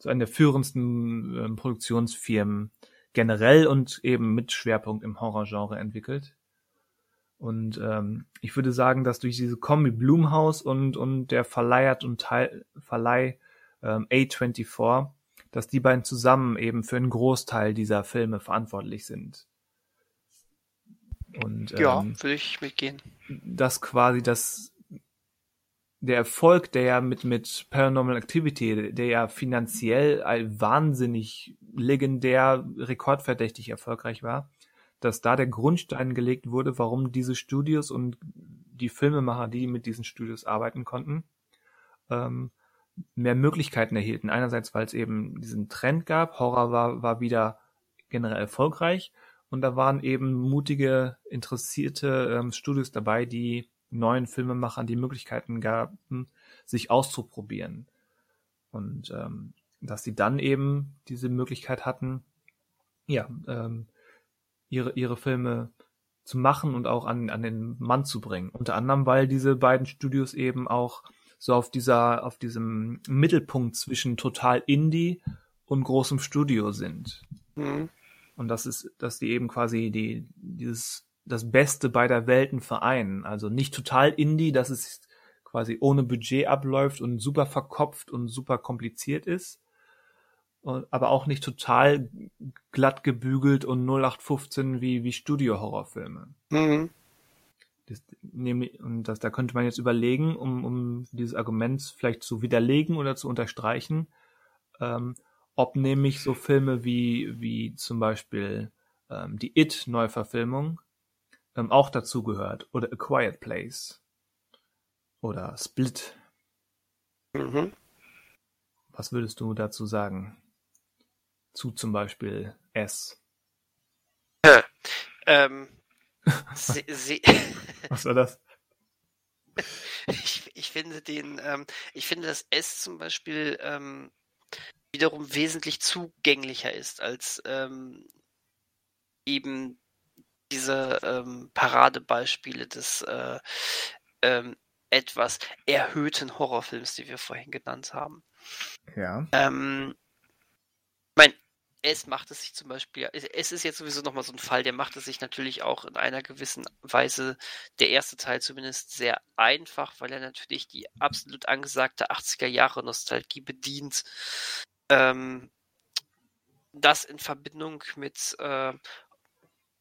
zu einer der führendsten ähm, Produktionsfirmen generell und eben mit Schwerpunkt im Horrorgenre entwickelt. Und ähm, ich würde sagen, dass durch diese Kombi Blumhaus und, und der Verleihert und Teil, Verleih ähm, A24, dass die beiden zusammen eben für einen Großteil dieser Filme verantwortlich sind. Und, ähm, ja, würde ich mitgehen. Dass quasi das der Erfolg, der ja mit, mit Paranormal Activity, der ja finanziell wahnsinnig legendär, rekordverdächtig erfolgreich war, dass da der Grundstein gelegt wurde, warum diese Studios und die Filmemacher, die mit diesen Studios arbeiten konnten, ähm, mehr Möglichkeiten erhielten. Einerseits, weil es eben diesen Trend gab, Horror war, war wieder generell erfolgreich und da waren eben mutige, interessierte ähm, Studios dabei, die neuen Filmemachern die Möglichkeiten gaben, sich auszuprobieren. Und ähm, dass sie dann eben diese Möglichkeit hatten, ja, ähm, ihre, ihre Filme zu machen und auch an, an den Mann zu bringen. Unter anderem, weil diese beiden Studios eben auch so auf dieser, auf diesem Mittelpunkt zwischen total Indie und großem Studio sind. Mhm. Und das ist, dass die eben quasi die, dieses, das Beste beider Welten vereinen. Also nicht total Indie, dass es quasi ohne Budget abläuft und super verkopft und super kompliziert ist, aber auch nicht total glatt gebügelt und 0815 wie, wie Studio-Horrorfilme. Mhm. Das, und das, da könnte man jetzt überlegen, um, um dieses Argument vielleicht zu widerlegen oder zu unterstreichen, ähm, ob nämlich so Filme wie, wie zum Beispiel ähm, die It-Neuverfilmung ähm, auch dazu gehört oder A Quiet Place oder Split. Mhm. Was würdest du dazu sagen? Zu zum Beispiel S. ähm, (laughs) se, se Was war das? Ich, ich finde den, ähm, ich finde, dass S zum Beispiel ähm, wiederum wesentlich zugänglicher ist als ähm, eben diese ähm, Paradebeispiele des äh, ähm, etwas erhöhten Horrorfilms, die wir vorhin genannt haben. Ja. Ähm, es macht es sich zum Beispiel, es ist jetzt sowieso nochmal so ein Fall, der macht es sich natürlich auch in einer gewissen Weise, der erste Teil zumindest, sehr einfach, weil er natürlich die absolut angesagte 80er Jahre Nostalgie bedient. Ähm, das in Verbindung mit äh,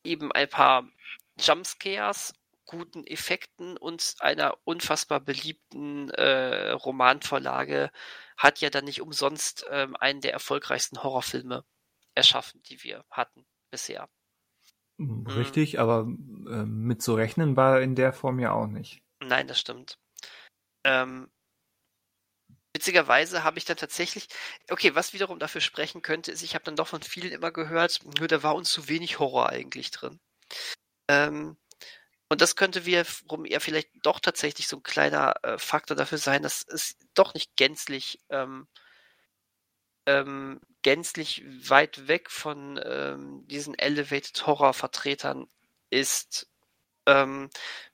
eben ein paar Jumpscares, guten Effekten und einer unfassbar beliebten äh, Romanvorlage hat ja dann nicht umsonst ähm, einen der erfolgreichsten Horrorfilme erschaffen, die wir hatten bisher. Hm, richtig, mhm. aber äh, mit zu rechnen war in der Form ja auch nicht. Nein, das stimmt. Ähm, witzigerweise habe ich dann tatsächlich, okay, was wiederum dafür sprechen könnte, ist, ich habe dann doch von vielen immer gehört, nur da war uns zu wenig Horror eigentlich drin. Ähm, und das könnte wiederum eher vielleicht doch tatsächlich so ein kleiner äh, Faktor dafür sein, dass es doch nicht gänzlich ähm, ähm, gänzlich weit weg von ähm, diesen Elevated Horror Vertretern ist, ähm,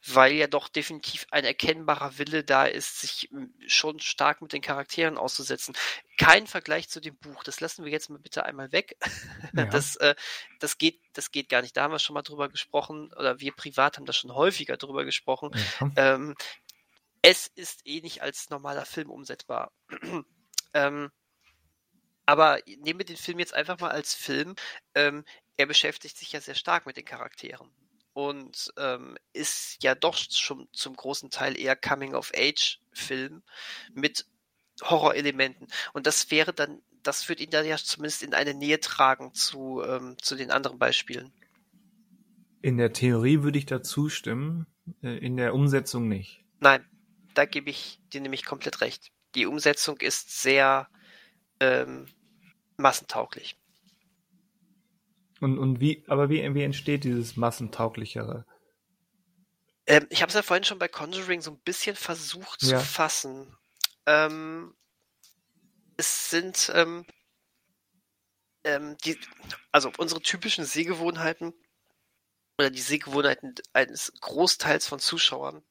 weil ja doch definitiv ein erkennbarer Wille da ist, sich hm, schon stark mit den Charakteren auszusetzen. Kein Vergleich zu dem Buch, das lassen wir jetzt mal bitte einmal weg. (laughs) Ja. Das, äh, das, geht, das geht gar nicht. Da haben wir schon mal drüber gesprochen, oder wir privat haben da schon häufiger drüber gesprochen. Ja. Ähm, es ist eh nicht als normaler Film umsetzbar. (clears throat) ähm, aber nehmen wir den Film jetzt einfach mal als Film. Ähm, er beschäftigt sich ja sehr stark mit den Charakteren und ähm, ist ja doch schon zum großen Teil eher Coming-of-Age-Film mit Horrorelementen. Und das wäre dann, das würde ihn dann ja zumindest in eine Nähe tragen zu, ähm, zu den anderen Beispielen. In der Theorie würde ich dazu stimmen, äh, in der Umsetzung nicht. Nein, da gebe ich dir nämlich komplett recht. Die Umsetzung ist sehr ähm, massentauglich. Und, und wie, aber wie, wie entsteht dieses massentauglichere? Ähm, ich habe es ja vorhin schon bei Conjuring so ein bisschen versucht ja. zu fassen. Ähm, es sind ähm, ähm, die, also unsere typischen Sehgewohnheiten oder die Sehgewohnheiten eines Großteils von Zuschauern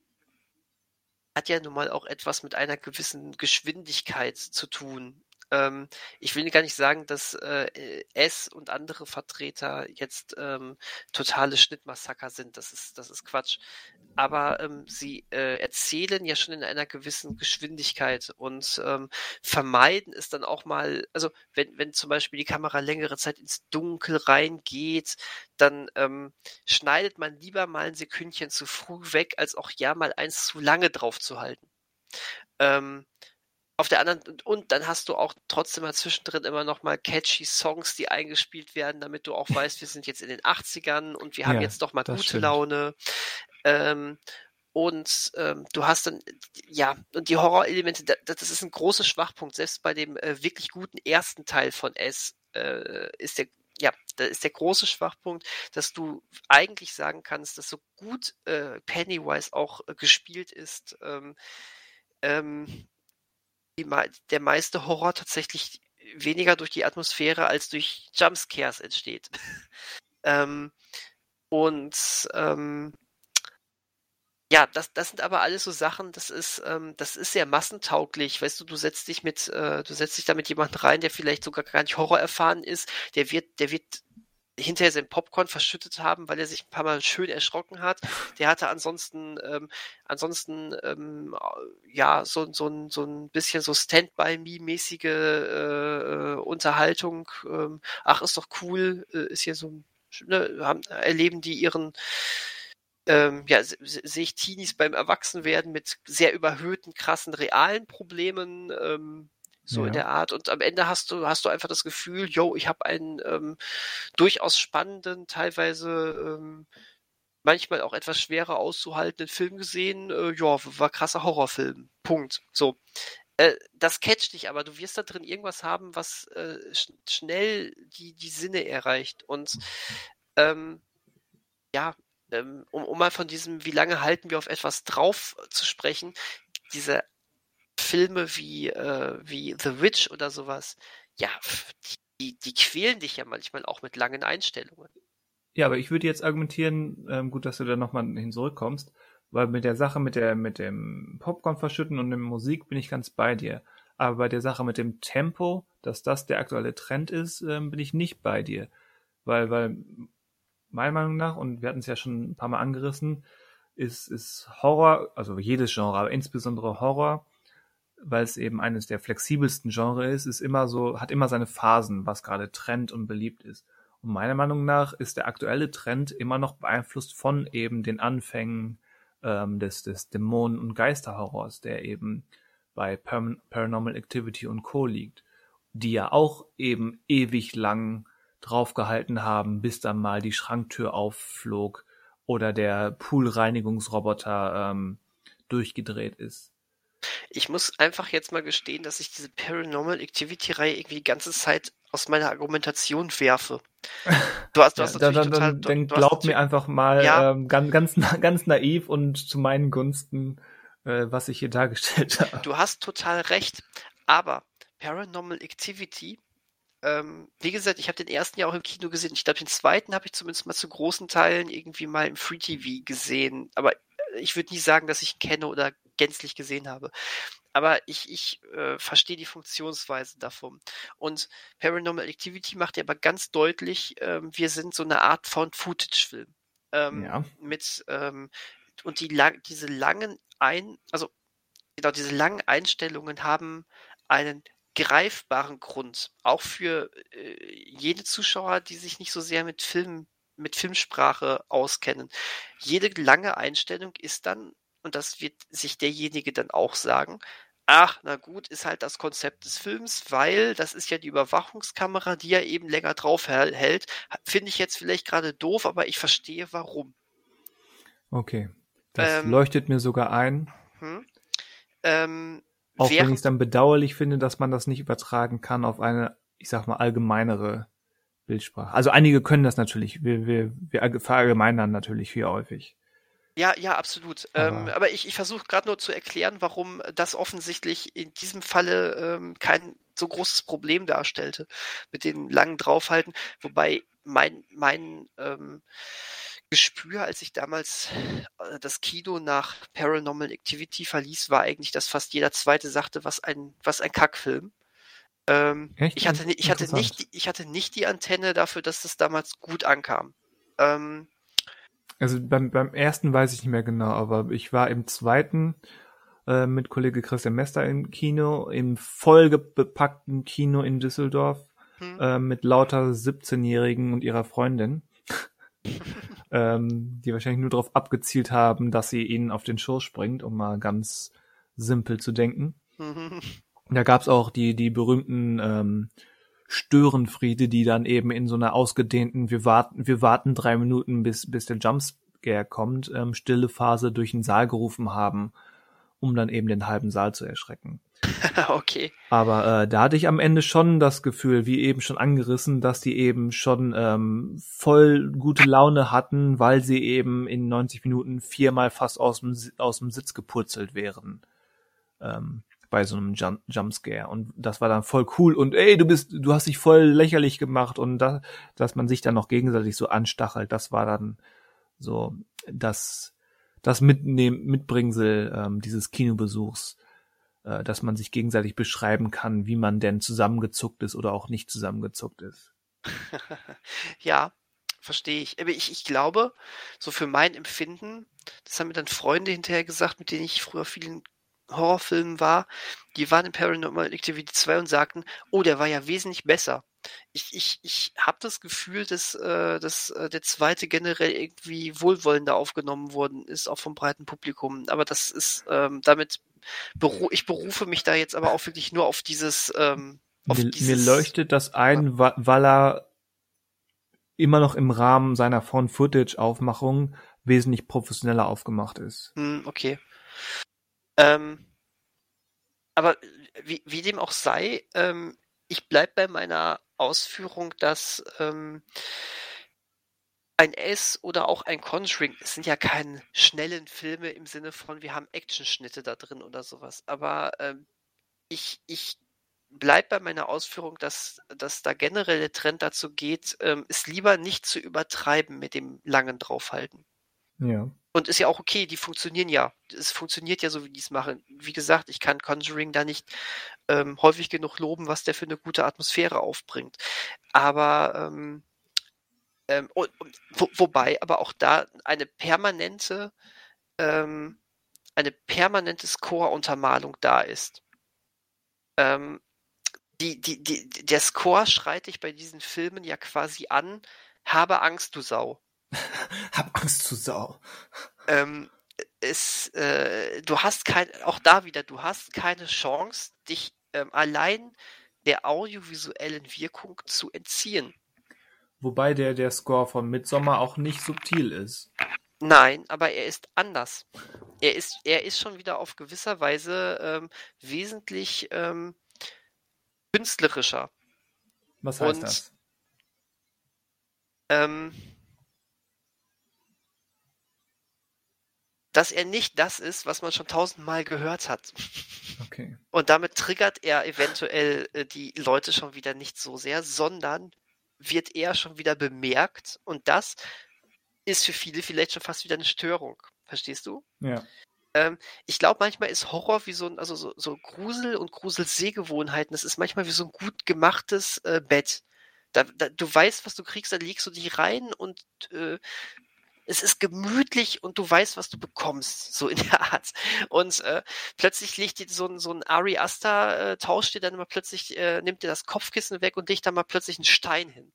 hat ja nun mal auch etwas mit einer gewissen Geschwindigkeit zu tun. Ähm, ich will gar nicht sagen, dass äh, S und andere Vertreter jetzt ähm, totale Schnittmassaker sind. Das ist, das ist Quatsch. Aber ähm, sie äh, erzählen ja schon in einer gewissen Geschwindigkeit und ähm, vermeiden es dann auch mal, also wenn, wenn zum Beispiel die Kamera längere Zeit ins Dunkel reingeht, dann ähm, schneidet man lieber mal ein Sekündchen zu früh weg, als auch ja mal eins zu lange drauf zu halten. Ähm, auf der anderen, und dann hast du auch trotzdem mal zwischendrin immer noch mal catchy Songs, die eingespielt werden, damit du auch weißt, wir sind jetzt in den 80ern und wir haben ja, jetzt doch mal gute stimmt. Laune. Ähm, und ähm, du hast dann, ja, und die Horrorelemente, das, das ist ein großer Schwachpunkt. Selbst bei dem äh, wirklich guten ersten Teil von S äh, ist der, ja, da ist der große Schwachpunkt, dass du eigentlich sagen kannst, dass so gut äh, Pennywise auch äh, gespielt ist, ähm, die, der meiste Horror tatsächlich weniger durch die Atmosphäre als durch Jumpscares entsteht. (laughs) ähm, und ähm, ja, das, das sind aber alles so Sachen, das ist, ähm, das ist sehr massentauglich. Weißt du, du setzt dich mit, äh, du setzt dich da mit jemandem rein, der vielleicht sogar gar nicht Horror erfahren ist, der wird, der wird hinterher sein Popcorn verschüttet haben, weil er sich ein paar Mal schön erschrocken hat. (laughs) Der hatte ansonsten, ähm, ansonsten, ähm, ja, so, so, ein, so ein bisschen so Stand-by-Me-mäßige äh, Unterhaltung. Ähm, ach, ist doch cool, äh, ist hier so, ne, haben, erleben die ihren, ähm, ja, sehe ich Teenies beim Erwachsenwerden mit sehr überhöhten, krassen, realen Problemen, ähm, so ja. in der Art. Und am Ende hast du, hast du einfach das Gefühl, yo, ich habe einen ähm, durchaus spannenden, teilweise ähm, manchmal auch etwas schwerer auszuhaltenden Film gesehen. Äh, ja, war krasser Horrorfilm. Punkt. So. Äh, das catcht dich, aber du wirst da drin irgendwas haben, was äh, sch schnell die, die Sinne erreicht. Und ähm, ja, ähm, um, um mal von diesem, wie lange halten wir auf etwas drauf zu sprechen, diese Filme wie, äh, wie The Witch oder sowas, ja, die, die quälen dich ja manchmal auch mit langen Einstellungen. Ja, aber ich würde jetzt argumentieren, ähm, gut, dass du da nochmal hin zurückkommst, weil mit der Sache mit der mit dem Popcorn verschütten und der Musik bin ich ganz bei dir. Aber bei der Sache mit dem Tempo, dass das der aktuelle Trend ist, ähm, bin ich nicht bei dir. Weil, weil meiner Meinung nach, und wir hatten es ja schon ein paar Mal angerissen, ist, ist Horror, also jedes Genre, aber insbesondere Horror, weil es eben eines der flexibelsten Genres ist, ist immer so, hat immer seine Phasen, was gerade Trend und beliebt ist. Und meiner Meinung nach ist der aktuelle Trend immer noch beeinflusst von eben den Anfängen ähm, des, des Dämonen- und Geisterhorrors, der eben bei Par Paranormal Activity und Co. liegt, die ja auch eben ewig lang draufgehalten haben, bis dann mal die Schranktür aufflog oder der Poolreinigungsroboter ähm, durchgedreht ist. Ich muss einfach jetzt mal gestehen, dass ich diese Paranormal Activity-Reihe irgendwie die ganze Zeit aus meiner Argumentation werfe. Du hast, du hast ja, natürlich dann, total, dann, dann glaub mir einfach mal ja. ähm, ganz, ganz, ganz naiv und zu meinen Gunsten, äh, was ich hier dargestellt (laughs) habe. Du hast total recht, aber Paranormal Activity ähm, wie gesagt, ich habe den ersten ja auch im Kino gesehen. Ich glaube, den zweiten habe ich zumindest mal zu großen Teilen irgendwie mal im Free TV gesehen. Aber ich würde nie sagen, dass ich kenne oder gänzlich gesehen habe. Aber ich, ich äh, verstehe die Funktionsweise davon. Und Paranormal Activity macht ja aber ganz deutlich, ähm, wir sind so eine Art Found-Footage-Film. Ähm, ja. Mit, ähm, und die lang, diese langen Ein, also genau, diese langen Einstellungen haben einen greifbaren Grund, auch für äh, jene Zuschauer, die sich nicht so sehr mit Film, mit Filmsprache auskennen. Jede lange Einstellung ist dann und das wird sich derjenige dann auch sagen, ach, na gut, ist halt das Konzept des Films, weil das ist ja die Überwachungskamera, die ja eben länger drauf hält. Finde ich jetzt vielleicht gerade doof, aber ich verstehe warum. Okay. Das ähm, leuchtet mir sogar ein. Hm, ähm, auch wenn ich es dann bedauerlich finde, dass man das nicht übertragen kann auf eine, ich sag mal, allgemeinere Bildsprache. Also einige können das natürlich. Wir, wir, wir verallgemeinern natürlich viel häufig. Ja, ja, absolut. Aber, ähm, aber ich, ich versuche gerade nur zu erklären, warum das offensichtlich in diesem Falle ähm, kein so großes Problem darstellte mit den langen Draufhalten. Wobei mein, mein ähm, Gespür, als ich damals äh, das Kino nach Paranormal Activity verließ, war eigentlich, dass fast jeder Zweite sagte, was ein, was ein Kackfilm. Ähm, ich hatte, ich hatte nicht, ich hatte nicht die Antenne dafür, dass das damals gut ankam. Ähm, also beim, beim ersten weiß ich nicht mehr genau, aber ich war im zweiten äh, mit Kollege Christian Mester im Kino, im vollgepackten Kino in Düsseldorf hm. äh, mit lauter 17-Jährigen und ihrer Freundin, (laughs) ähm, die wahrscheinlich nur darauf abgezielt haben, dass sie ihnen auf den Schoß springt, um mal ganz simpel zu denken. da gab's auch die, die berühmten ähm, Störenfriede, die dann eben in so einer ausgedehnten, wir warten, wir warten drei Minuten, bis, bis der Jumpscare kommt, ähm, stille Phase durch den Saal gerufen haben, um dann eben den halben Saal zu erschrecken. (laughs) okay. Aber äh, da hatte ich am Ende schon das Gefühl, wie eben schon angerissen, dass die eben schon ähm, voll gute Laune hatten, weil sie eben in 90 Minuten viermal fast aus dem, aus dem Sitz gepurzelt wären. Ähm, bei so einem Jump Jumpscare. Und das war dann voll cool und ey, du bist, du hast dich voll lächerlich gemacht und da, dass man sich dann noch gegenseitig so anstachelt, das war dann so das, das Mitnehmen, Mitbringsel ähm, dieses Kinobesuchs, äh, dass man sich gegenseitig beschreiben kann, wie man denn zusammengezuckt ist oder auch nicht zusammengezuckt ist. (laughs) ja, verstehe ich. Aber ich, ich glaube, so für mein Empfinden, das haben mir dann Freunde hinterher gesagt, mit denen ich früher vielen Horrorfilmen war, die waren in Paranormal Activity 2 und sagten, oh, der war ja wesentlich besser. Ich, ich, ich habe das Gefühl, dass, äh, dass äh, der zweite generell irgendwie wohlwollender aufgenommen worden ist, auch vom breiten Publikum. Aber das ist ähm, damit, beru ich berufe mich da jetzt aber auch wirklich nur auf dieses. Ähm, auf mir, dieses mir leuchtet das ein, weil er immer noch im Rahmen seiner Phone-Footage-Aufmachung wesentlich professioneller aufgemacht ist. Hm, okay. Ähm, aber wie, wie dem auch sei, ähm, ich bleib bei meiner Ausführung, dass ähm, ein S oder auch ein Conjuring, es sind ja keine schnellen Filme im Sinne von, wir haben Actionschnitte da drin oder sowas. Aber ähm, ich, ich bleib bei meiner Ausführung, dass, dass da generell der Trend dazu geht, ähm, es lieber nicht zu übertreiben mit dem langen Draufhalten. Ja. Und ist ja auch okay, die funktionieren ja. Es funktioniert ja so, wie die es machen. Wie gesagt, ich kann Conjuring da nicht ähm, häufig genug loben, was der für eine gute Atmosphäre aufbringt. Aber ähm, ähm, und, wo, wobei aber auch da eine permanente ähm, eine permanente Score-Untermalung da ist. Ähm, die, die, die, der Score schreit dich bei diesen Filmen ja quasi an, habe Angst, du Sau. (laughs) Hab Angst zu Sau. Ähm, es, äh, du hast kein, auch da wieder, du hast keine Chance, dich ähm, allein der audiovisuellen Wirkung zu entziehen. Wobei der, der Score von Midsommar auch nicht subtil ist. Nein, aber er ist anders. Er ist, er ist schon wieder auf gewisser Weise ähm, wesentlich ähm, künstlerischer. Was heißt Und, das? Ähm, dass er nicht das ist, was man schon tausendmal gehört hat. Okay. Und damit triggert er eventuell äh, die Leute schon wieder nicht so sehr, sondern wird eher schon wieder bemerkt und das ist für viele vielleicht schon fast wieder eine Störung. Verstehst du? Ja. Ähm, ich glaube, manchmal ist Horror wie so ein, also so, so Grusel und Gruselsehgewohnheiten, das ist manchmal wie so ein gut gemachtes äh, Bett. Da, da, du weißt, was du kriegst, da legst du dich rein und äh, es ist gemütlich und du weißt, was du bekommst, so in der Art. Und äh, plötzlich legt dir so ein, so ein Ari Asta, äh, tauscht dir dann mal plötzlich, äh, nimmt dir das Kopfkissen weg und legt da mal plötzlich einen Stein hin.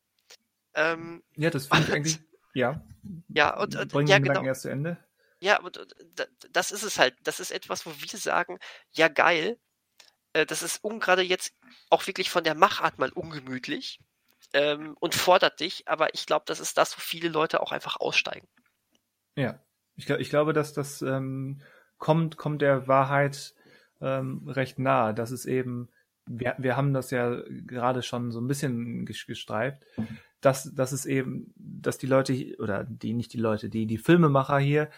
Ähm, Ja, das finde ich eigentlich. Ja. ja, und, und Bringen ja, den genau. erst zu Ende. Ja, und, und da- das ist es halt. Das ist etwas, wo wir sagen, ja geil, äh, das ist um gerade jetzt auch wirklich von der Machart mal ungemütlich ähm, und fordert dich, aber ich glaube, das ist das, wo viele Leute auch einfach aussteigen. Ja. Ich, glaub, ich glaube, dass das ähm, kommt, kommt der Wahrheit ähm, recht nahe. Das ist eben, wir, wir haben das ja gerade schon so ein bisschen ges- gestreift, dass, dass es eben, dass die Leute, oder die, nicht die Leute, die, die Filmemacher hier,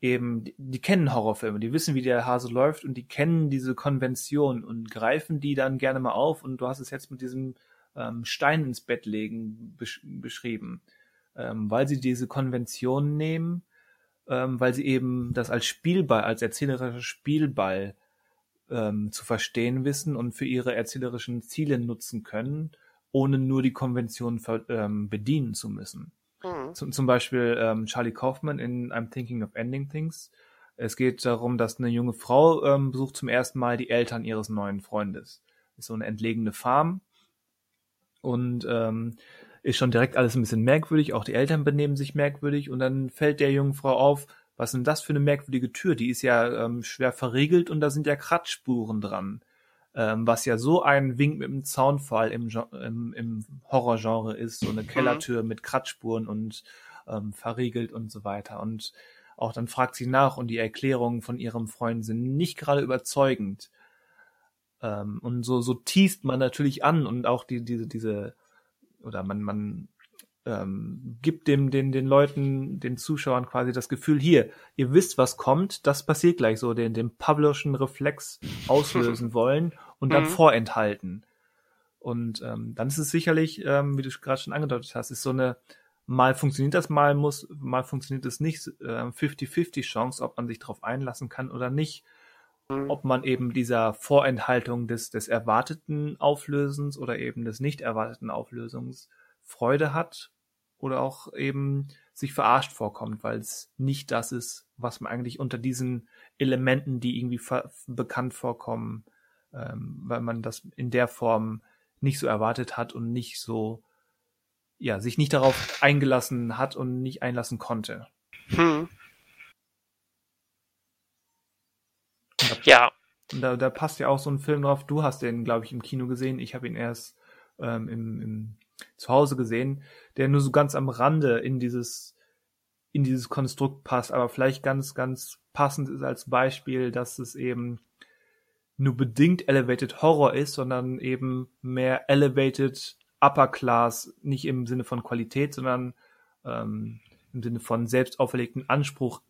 eben, die, die kennen Horrorfilme, die wissen, wie der Hase läuft und die kennen diese Konvention und greifen die dann gerne mal auf und du hast es jetzt mit diesem ähm, Stein ins Bett legen besch beschrieben, ähm, weil sie diese Konvention nehmen, ähm, weil sie eben das als Spielball, als erzählerischer Spielball ähm, zu verstehen wissen und für ihre erzählerischen Ziele nutzen können, ohne nur die Konvention ähm, bedienen zu müssen. Mhm. Zum, zum Beispiel ähm, Charlie Kaufman in I'm Thinking of Ending Things. Es geht darum, dass eine junge Frau ähm, besucht zum ersten Mal die Eltern ihres neuen Freundes. Ist so eine entlegene Farm und ähm, ist schon direkt alles ein bisschen merkwürdig. Auch die Eltern benehmen sich merkwürdig und dann fällt der jungen Frau auf, was ist denn das für eine merkwürdige Tür? Die ist ja ähm, schwer verriegelt und da sind ja Kratzspuren dran. Ähm, was ja so ein Wink mit dem Zaunfall im, im, im Horrorgenre ist, so eine Kellertür mit Kratzspuren und ähm, verriegelt und so weiter. Und auch dann fragt sie nach und die Erklärungen von ihrem Freund sind nicht gerade überzeugend. Ähm, und so, so teast man natürlich an und auch die, diese, diese, oder man, man ähm, gibt dem, den, den Leuten, den Zuschauern quasi das Gefühl, hier, ihr wisst, was kommt, das passiert gleich so, den, den Pavloschen Reflex (laughs) auslösen wollen und dann Mhm. vorenthalten. Und ähm, dann ist es sicherlich, ähm, wie du gerade schon angedeutet hast, ist so eine, mal funktioniert das, mal muss, mal funktioniert es nicht, äh, 50-50 Chance, ob man sich darauf einlassen kann oder nicht. Ob man eben dieser Vorenthaltung des, des erwarteten Auflösens oder eben des nicht erwarteten Auflösens Freude hat oder auch eben sich verarscht vorkommt, weil es nicht das ist, was man eigentlich unter diesen Elementen, die irgendwie bekannt vorkommen, ähm, weil man das in der Form nicht so erwartet hat und nicht so, ja, sich nicht darauf eingelassen hat und nicht einlassen konnte. Hm. Und da Ja, Und da, da passt ja auch so ein Film drauf. Du hast den, glaube ich, im Kino gesehen. Ich habe ihn erst ähm, im, im Zuhause gesehen, der nur so ganz am Rande in dieses in dieses Konstrukt passt, aber vielleicht ganz, ganz passend ist als Beispiel, dass es eben nur bedingt Elevated Horror ist, sondern eben mehr Elevated Upper Class, nicht im Sinne von Qualität, sondern ähm, im Sinne von selbst auferlegten Anspruch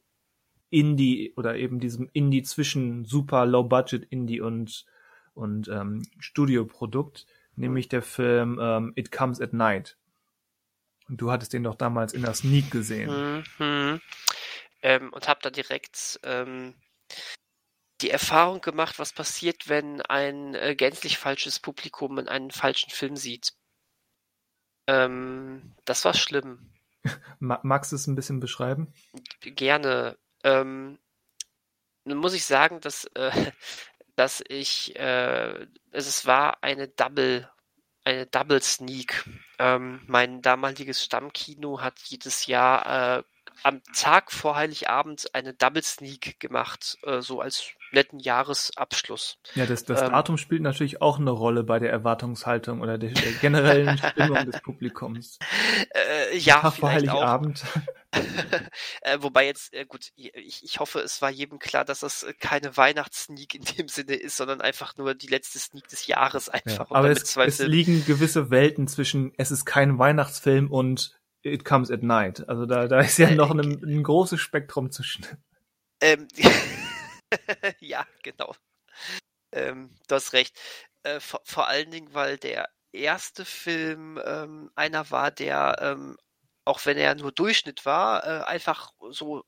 Indie oder eben diesem Indie zwischen super Low Budget Indie und und ähm, Studioprodukt, nämlich der Film ähm, It Comes at Night. Und du hattest den doch damals in der Sneak gesehen. Mhm. Ähm, und habe da direkt ähm, die Erfahrung gemacht, was passiert, wenn ein äh, gänzlich falsches Publikum in einen falschen Film sieht. Ähm, das war schlimm. (laughs) Magst du es ein bisschen beschreiben? Gerne. Ähm, nun muss ich sagen, dass, äh, (laughs) dass ich, äh, es war eine Double, eine Double Sneak. Ähm, mein damaliges Stammkino hat jedes Jahr äh, am Tag vor Heiligabend eine Double Sneak gemacht, äh, so als netten Jahresabschluss. Ja, das, das ähm, Datum spielt natürlich auch eine Rolle bei der Erwartungshaltung oder der, der generellen (laughs) Stimmung des Publikums. Äh, ja, Tag vor Heiligabend. äh, wobei jetzt, äh, gut, ich, ich hoffe, es war jedem klar, dass das äh, keine Weihnachtssneak in dem Sinne ist, sondern einfach nur die letzte Sneak des Jahres einfach. Ja, aber es, es liegen gewisse Welten zwischen, es ist kein Weihnachtsfilm und It Comes at Night. Also da, da ist ja äh, noch ein, ein großes Spektrum zwischen. Ähm, (laughs) (laughs) ja, genau. Ähm, du hast recht. Äh, vor, vor, allen Dingen, weil der erste Film ähm, einer war, der, ähm, auch wenn er nur Durchschnitt war, äh, einfach so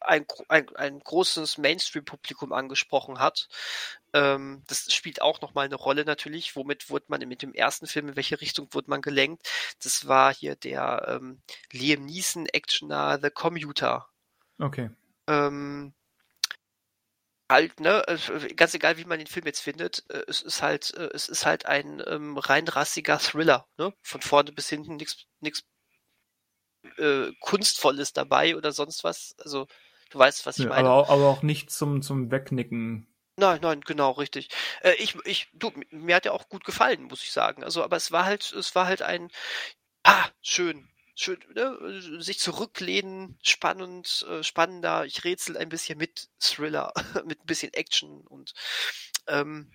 ein, ein, ein großes Mainstream-Publikum angesprochen hat. Ähm, das spielt auch nochmal eine Rolle natürlich. Womit wurde man mit dem ersten Film, in welche Richtung wurde man gelenkt? Das war hier der ähm, Liam Neeson-Actioner The Commuter. Okay. Ähm, halt, ne, ganz egal wie man den Film jetzt findet, äh, es ist halt, äh, es ist halt ein ähm, rein rassiger Thriller, ne? Von vorne bis hinten nichts nichts äh, Kunstvolles dabei oder sonst was. Also du weißt, was ich ja, meine. Aber auch, aber auch nicht zum, zum Wegnicken. Nein, nein, genau, richtig. Äh, ich, ich, du, mir hat ja auch gut gefallen, muss ich sagen. Also, aber es war halt, es war halt ein, ah, schön, schön, ne, sich zurücklehnen, spannend, äh, spannender. Ich rätsel ein bisschen mit Thriller, (laughs) mit ein bisschen Action und ähm,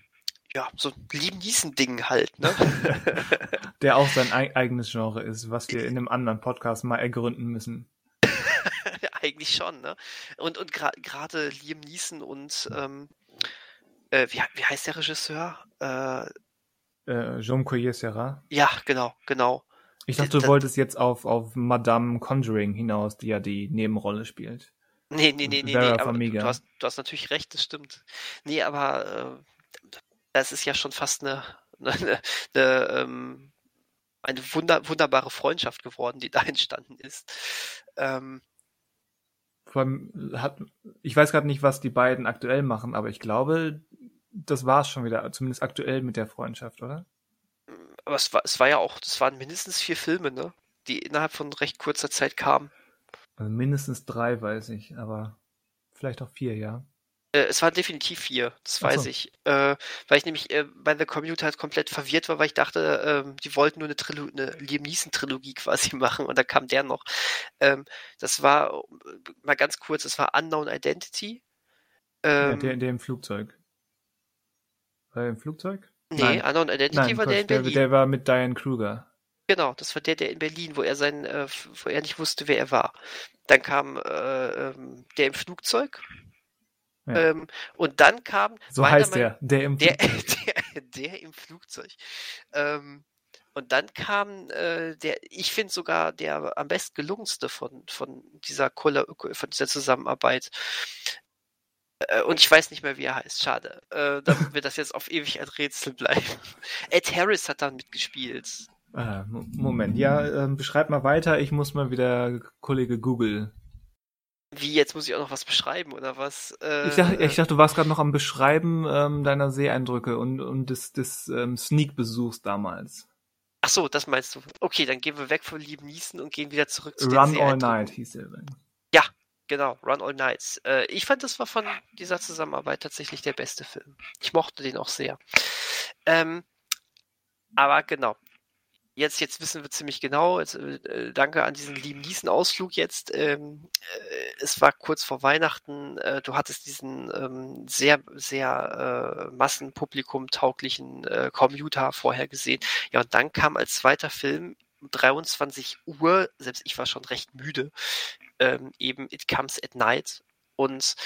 ja, so ein Liam Neeson-Ding halt, ne? (laughs) Der auch sein eigenes Genre ist, was wir in einem anderen Podcast mal ergründen müssen. (laughs) Eigentlich schon, ne? Und, und gerade gra Liam Neeson und ähm, äh, wie, wie heißt der Regisseur? Äh, äh, Jean Collier Serra. Ja, genau, genau. Ich dachte, du wolltest jetzt auf, auf Madame Conjuring hinaus, die ja die Nebenrolle spielt. Nee, nee, nee, nee, nee aber du, du, hast, du hast natürlich recht, das stimmt. Nee, aber äh, das ist ja schon fast eine, (laughs) eine, eine, ähm, eine wunder, wunderbare Freundschaft geworden, die da (laughs) entstanden ist. Ähm, Vor allem hat, ich weiß gerade nicht, was die beiden aktuell machen, aber ich glaube, das war es schon wieder, zumindest aktuell mit der Freundschaft, oder? Aber es war, es war ja auch, das waren mindestens vier Filme, ne? Die innerhalb von recht kurzer Zeit kamen. Also mindestens drei, weiß ich, aber vielleicht auch vier, ja. Äh, es waren definitiv vier, das weiß so. ich. Äh, weil ich nämlich äh, bei The Commuter halt komplett verwirrt war, weil ich dachte, ähm, die wollten nur eine, Trilo eine Liam Neeson-Trilogie (laughs) quasi machen und da kam der noch. Ähm, das war, mal ganz kurz, das war Unknown Identity. Ähm, ja, der, der im Flugzeug. War der im Flugzeug? Nee, Nein. Unknown Identity Nein, war Gott, der in Berlin. Der, der war mit Diane Kruger. Genau, das war der, der in Berlin, wo er sein, äh, wo er nicht wusste, wer er war. Dann kam äh, ähm, der im Flugzeug. Ja. Ähm, und dann kam. So heißt der, der im der, (laughs) der, der im Flugzeug. Ähm, und dann kam äh, der, ich finde sogar der am besten gelungenste von, von dieser von dieser Zusammenarbeit. Äh, und ich weiß nicht mehr, wie er heißt. Schade. Äh, damit wird das jetzt auf ewig ein Rätsel bleiben. (laughs) Ed Harris hat dann mitgespielt. Ah, Moment, ja, äh, beschreib mal weiter. Ich muss mal wieder Kollege Google. Wie, jetzt muss ich auch noch was beschreiben, oder was? Äh, ich, dachte, ich dachte, du warst gerade noch am Beschreiben ähm, deiner Seeeindrücke und, und des, des ähm, Sneak-Besuchs damals. Ach so, das meinst du. Okay, dann gehen wir weg von Lieben Niesen und gehen wieder zurück zu Run All Night hieß der übrigens. Genau, Run All Nights. Äh, ich fand, das war von dieser Zusammenarbeit tatsächlich der beste Film. Ich mochte den auch sehr. Ähm, aber genau. Jetzt, jetzt wissen wir ziemlich genau, jetzt, äh, danke an diesen lieben Niesen-Ausflug jetzt. Ähm, äh, es war kurz vor Weihnachten, äh, du hattest diesen ähm, sehr, sehr äh, Massenpublikum tauglichen äh, Commuter vorher gesehen. Ja, und dann kam als zweiter Film 23 Uhr, selbst ich war schon recht müde, ähm, eben It Comes at Night. Und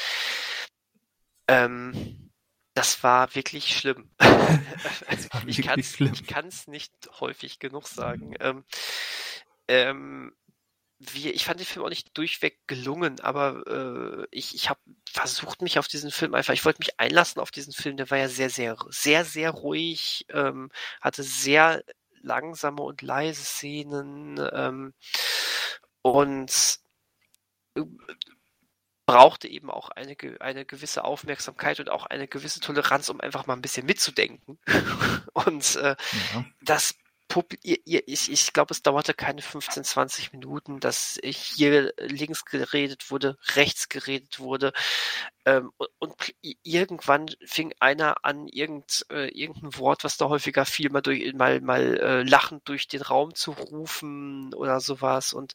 ähm, Das war wirklich schlimm. (laughs) war (laughs) ich wirklich ich kann es nicht häufig genug sagen. Ähm, ähm, wir, ich fand den Film auch nicht durchweg gelungen, aber äh, ich, ich habe versucht, mich auf diesen Film einfach, ich wollte mich einlassen auf diesen Film, der war ja sehr, sehr, sehr, sehr ruhig, ähm, hatte sehr langsame und leise Szenen ähm, und brauchte eben auch eine, eine gewisse Aufmerksamkeit und auch eine gewisse Toleranz, um einfach mal ein bisschen mitzudenken. (laughs) Und äh, Ja. das ich, ich glaube, es dauerte keine 15, 20 Minuten, dass hier links geredet wurde, rechts geredet wurde. Ähm, und, irgendwann fing einer an, irgend, äh, irgendein Wort, was da häufiger fiel, mal, durch, mal, mal äh, lachend durch den Raum zu rufen oder sowas. Und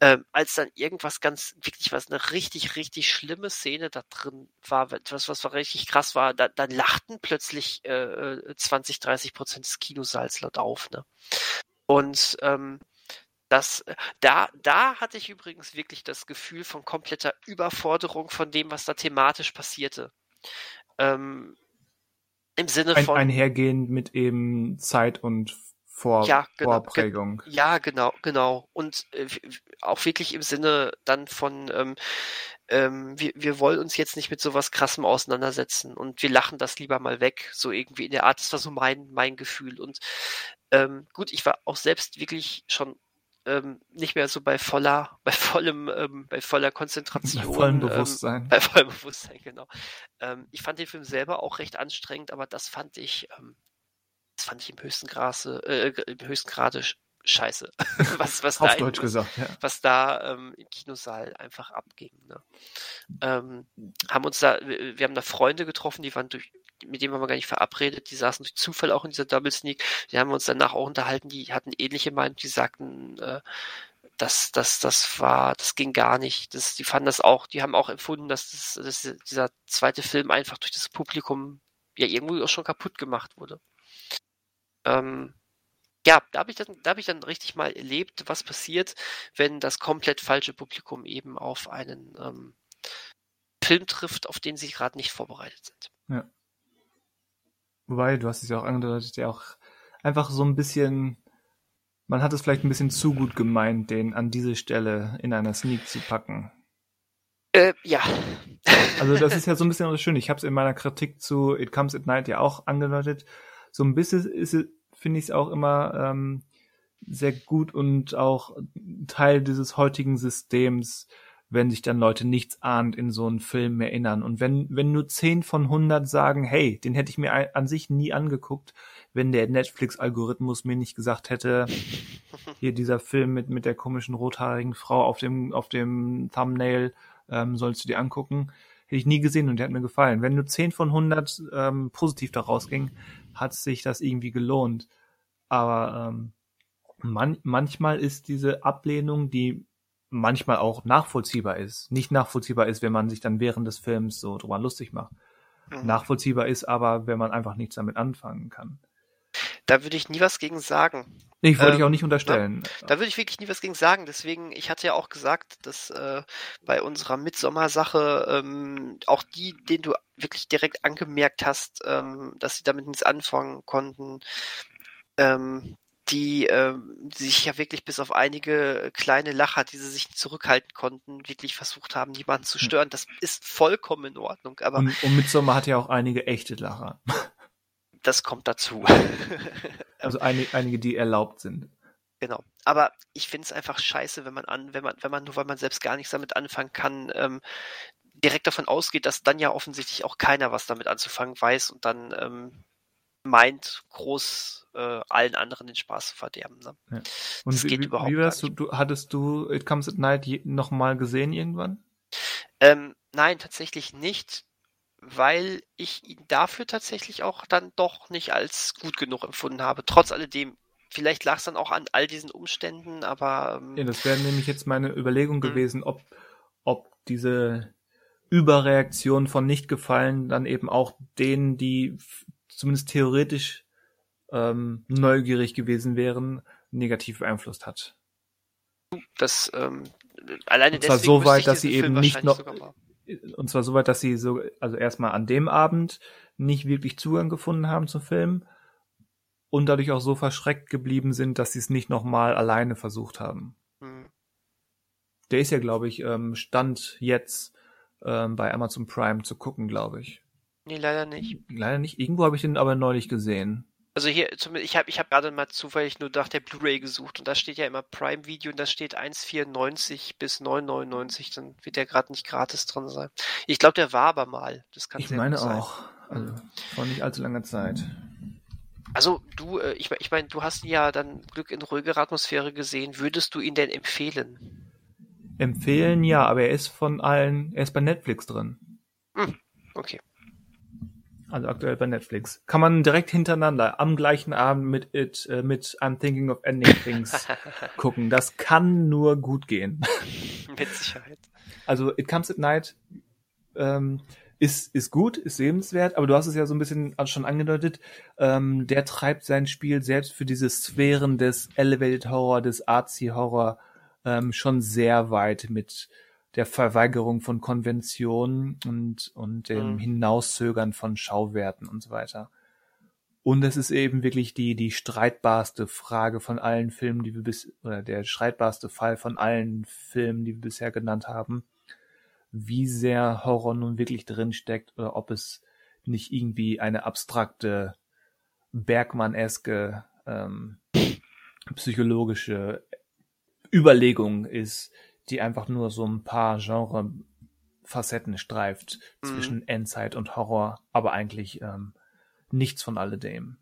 ähm, als dann irgendwas ganz, wirklich was, eine richtig, richtig schlimme Szene da drin war, etwas, was richtig krass war, da, dann lachten plötzlich äh, äh, 20, 30 Prozent des Kinosaals laut auf, ne? Und ähm, das, äh, da, da hatte ich übrigens wirklich das Gefühl von kompletter Überforderung von dem, was da thematisch passierte. Ähm, Im Sinne Ein, von. einhergehend mit eben Zeit und Vor Ja, genau, Vorprägung. Ja, genau, genau. Und äh, auch wirklich im Sinne dann von, ähm, ähm, wir, wir wollen uns jetzt nicht mit sowas Krassem auseinandersetzen und wir lachen das lieber mal weg, so irgendwie in der Art. Das war so mein, mein Gefühl. Und ähm, gut, ich war auch selbst wirklich schon ähm, nicht mehr so bei voller, (laughs) bei vollem, ähm, bei voller Konzentration. Bei vollem ähm, Bewusstsein. bei vollem Bewusstsein, genau. Ähm, ich fand den Film selber auch recht anstrengend, aber das fand ich, ähm, das fand ich im höchsten Grade, äh, im höchsten Grade sch- scheiße. (laughs) was, was da, Auf in- Deutsch gesagt, ja. was da ähm, im Kinosaal einfach abging. Ne? Ähm, haben uns da, wir wir haben da Freunde getroffen, die waren durch, mit denen waren wir gar nicht verabredet, die saßen durch Zufall auch in dieser Double Sneak. Die haben uns danach auch unterhalten, die hatten ähnliche Meinung, die sagten, äh, das, das, das war, das ging gar nicht. Das, die fanden das auch, die haben auch empfunden, dass, das, dass dieser zweite Film einfach durch das Publikum ja irgendwo auch schon kaputt gemacht wurde. Ähm, ja, da habe ich, dann- da hab ich dann richtig mal erlebt, was passiert, wenn das komplett falsche Publikum eben auf einen ähm, Film trifft, auf den sie gerade nicht vorbereitet sind. Wobei, du hast es ja auch angedeutet, ja auch einfach so ein bisschen, man hat es vielleicht ein bisschen zu gut gemeint, den an diese Stelle in einer Sneak zu packen. Äh, ja. Also das ist ja so ein bisschen (laughs) das Schöne. Ich habe es in meiner Kritik zu It Comes at Night ja auch angedeutet. So ein bisschen ist es, finde ich es auch immer ähm, sehr gut und auch Teil dieses heutigen Systems, wenn sich dann Leute nichts ahnt in so einen Film erinnern. Und wenn, wenn nur 10 von 100 sagen, hey, den hätte ich mir an sich nie angeguckt, wenn der Netflix-Algorithmus mir nicht gesagt hätte, (laughs) hier dieser Film mit, mit der komischen rothaarigen Frau auf dem, auf dem Thumbnail, ähm, sollst du dir angucken. Hätte ich nie gesehen und der hat mir gefallen. Wenn nur 10 von 100 ähm, positiv da rausging, hat sich das irgendwie gelohnt. Aber ähm, man, manchmal ist diese Ablehnung, die manchmal auch nachvollziehbar ist, nicht nachvollziehbar ist, wenn man sich dann während des Films so drüber lustig macht. Mhm. Nachvollziehbar ist aber, wenn man einfach nichts damit anfangen kann. Da würde ich nie was gegen sagen. Ich wollte ich Ähm, auch nicht unterstellen. Da würde ich wirklich nie was gegen sagen. Deswegen, ich hatte ja auch gesagt, dass äh, bei unserer Midsommer-Sache ähm, auch die, denen du wirklich direkt angemerkt hast, ähm, dass sie damit nichts anfangen konnten, ähm, die, ähm, sich ja wirklich bis auf einige kleine Lacher, die sie sich zurückhalten konnten, wirklich versucht haben, jemanden zu Hm. stören. Das ist vollkommen in Ordnung, aber Und, und Midsommar hat ja auch einige echte Lacher. (laughs) das kommt dazu. (laughs) Also einige, einige, die erlaubt sind. Genau. Aber ich finde es einfach scheiße, wenn man an, wenn man, wenn man nur weil man selbst gar nichts damit anfangen kann, ähm, direkt davon ausgeht, dass dann ja offensichtlich auch keiner was damit anzufangen weiß und dann ähm, meint, groß äh, allen anderen den Spaß zu verderben. Ne? Und Das wie, geht überhaupt wie warst du, du, hattest du It Comes at Night je, noch mal gesehen irgendwann? Ähm, nein, tatsächlich nicht, weil ich ihn dafür tatsächlich auch dann doch nicht als gut genug empfunden habe. Trotz alledem, vielleicht lag es dann auch an all diesen Umständen, aber ähm, Ja, das wäre nämlich jetzt meine Überlegung Mhm. gewesen, ob, ob diese Überreaktion von nicht gefallen dann eben auch denen, die zumindest theoretisch ähm, neugierig gewesen wären, negativ beeinflusst hat. das ähm, alleine Und zwar so weit, dass sie Film eben nicht noch- und zwar soweit, dass sie so, also erstmal an dem Abend nicht wirklich Zugang gefunden haben zum Film und dadurch auch so verschreckt geblieben sind, dass sie es nicht nochmal alleine versucht haben. Mhm. Der ist ja, glaube ich, ähm, Stand jetzt ähm, bei Amazon Prime zu gucken, glaube ich. Nee, leider nicht. Leider nicht. Irgendwo habe ich den aber neulich gesehen. Also hier, zumindest, ich habe ich hab gerade mal zufällig nur nach der Blu-ray gesucht und da steht ja immer Prime Video und da steht 1,94 bis 9,99. Dann wird der gerade nicht gratis drin sein. Ich glaube, der war aber mal. Das kann ich meine auch. Also vor nicht allzu langer Zeit. Also du, äh, ich, ich meine, du hast ja dann Glück in ruhigerer Atmosphäre gesehen. Würdest du ihn denn empfehlen? Empfehlen ja, aber er ist von allen, er ist bei Netflix drin. Hm, okay. Also aktuell bei Netflix. Kann man direkt hintereinander am gleichen Abend mit It, äh, mit I'm Thinking of Ending Things (laughs) gucken. Das kann nur gut gehen. mit Sicherheit. Also It Comes at Night ähm, ist, ist gut, ist sehenswert, aber du hast es ja so ein bisschen schon angedeutet, ähm, der treibt sein Spiel selbst für diese Sphären des Elevated Horror, des Artsy Horror ähm, schon sehr weit mit der Verweigerung von Konventionen und, und dem mhm. Hinauszögern von Schauwerten und so weiter. Und es ist eben wirklich die, die streitbarste Frage von allen Filmen, die wir bis, oder der streitbarste Fall von allen Filmen, die wir bisher genannt haben, wie sehr Horror nun wirklich drinsteckt oder ob es nicht irgendwie eine abstrakte, Bergmann-eske, ähm, psychologische Überlegung ist, die einfach nur so ein paar Genre-Facetten streift mhm. zwischen Endzeit und Horror, aber eigentlich ähm, nichts von alledem.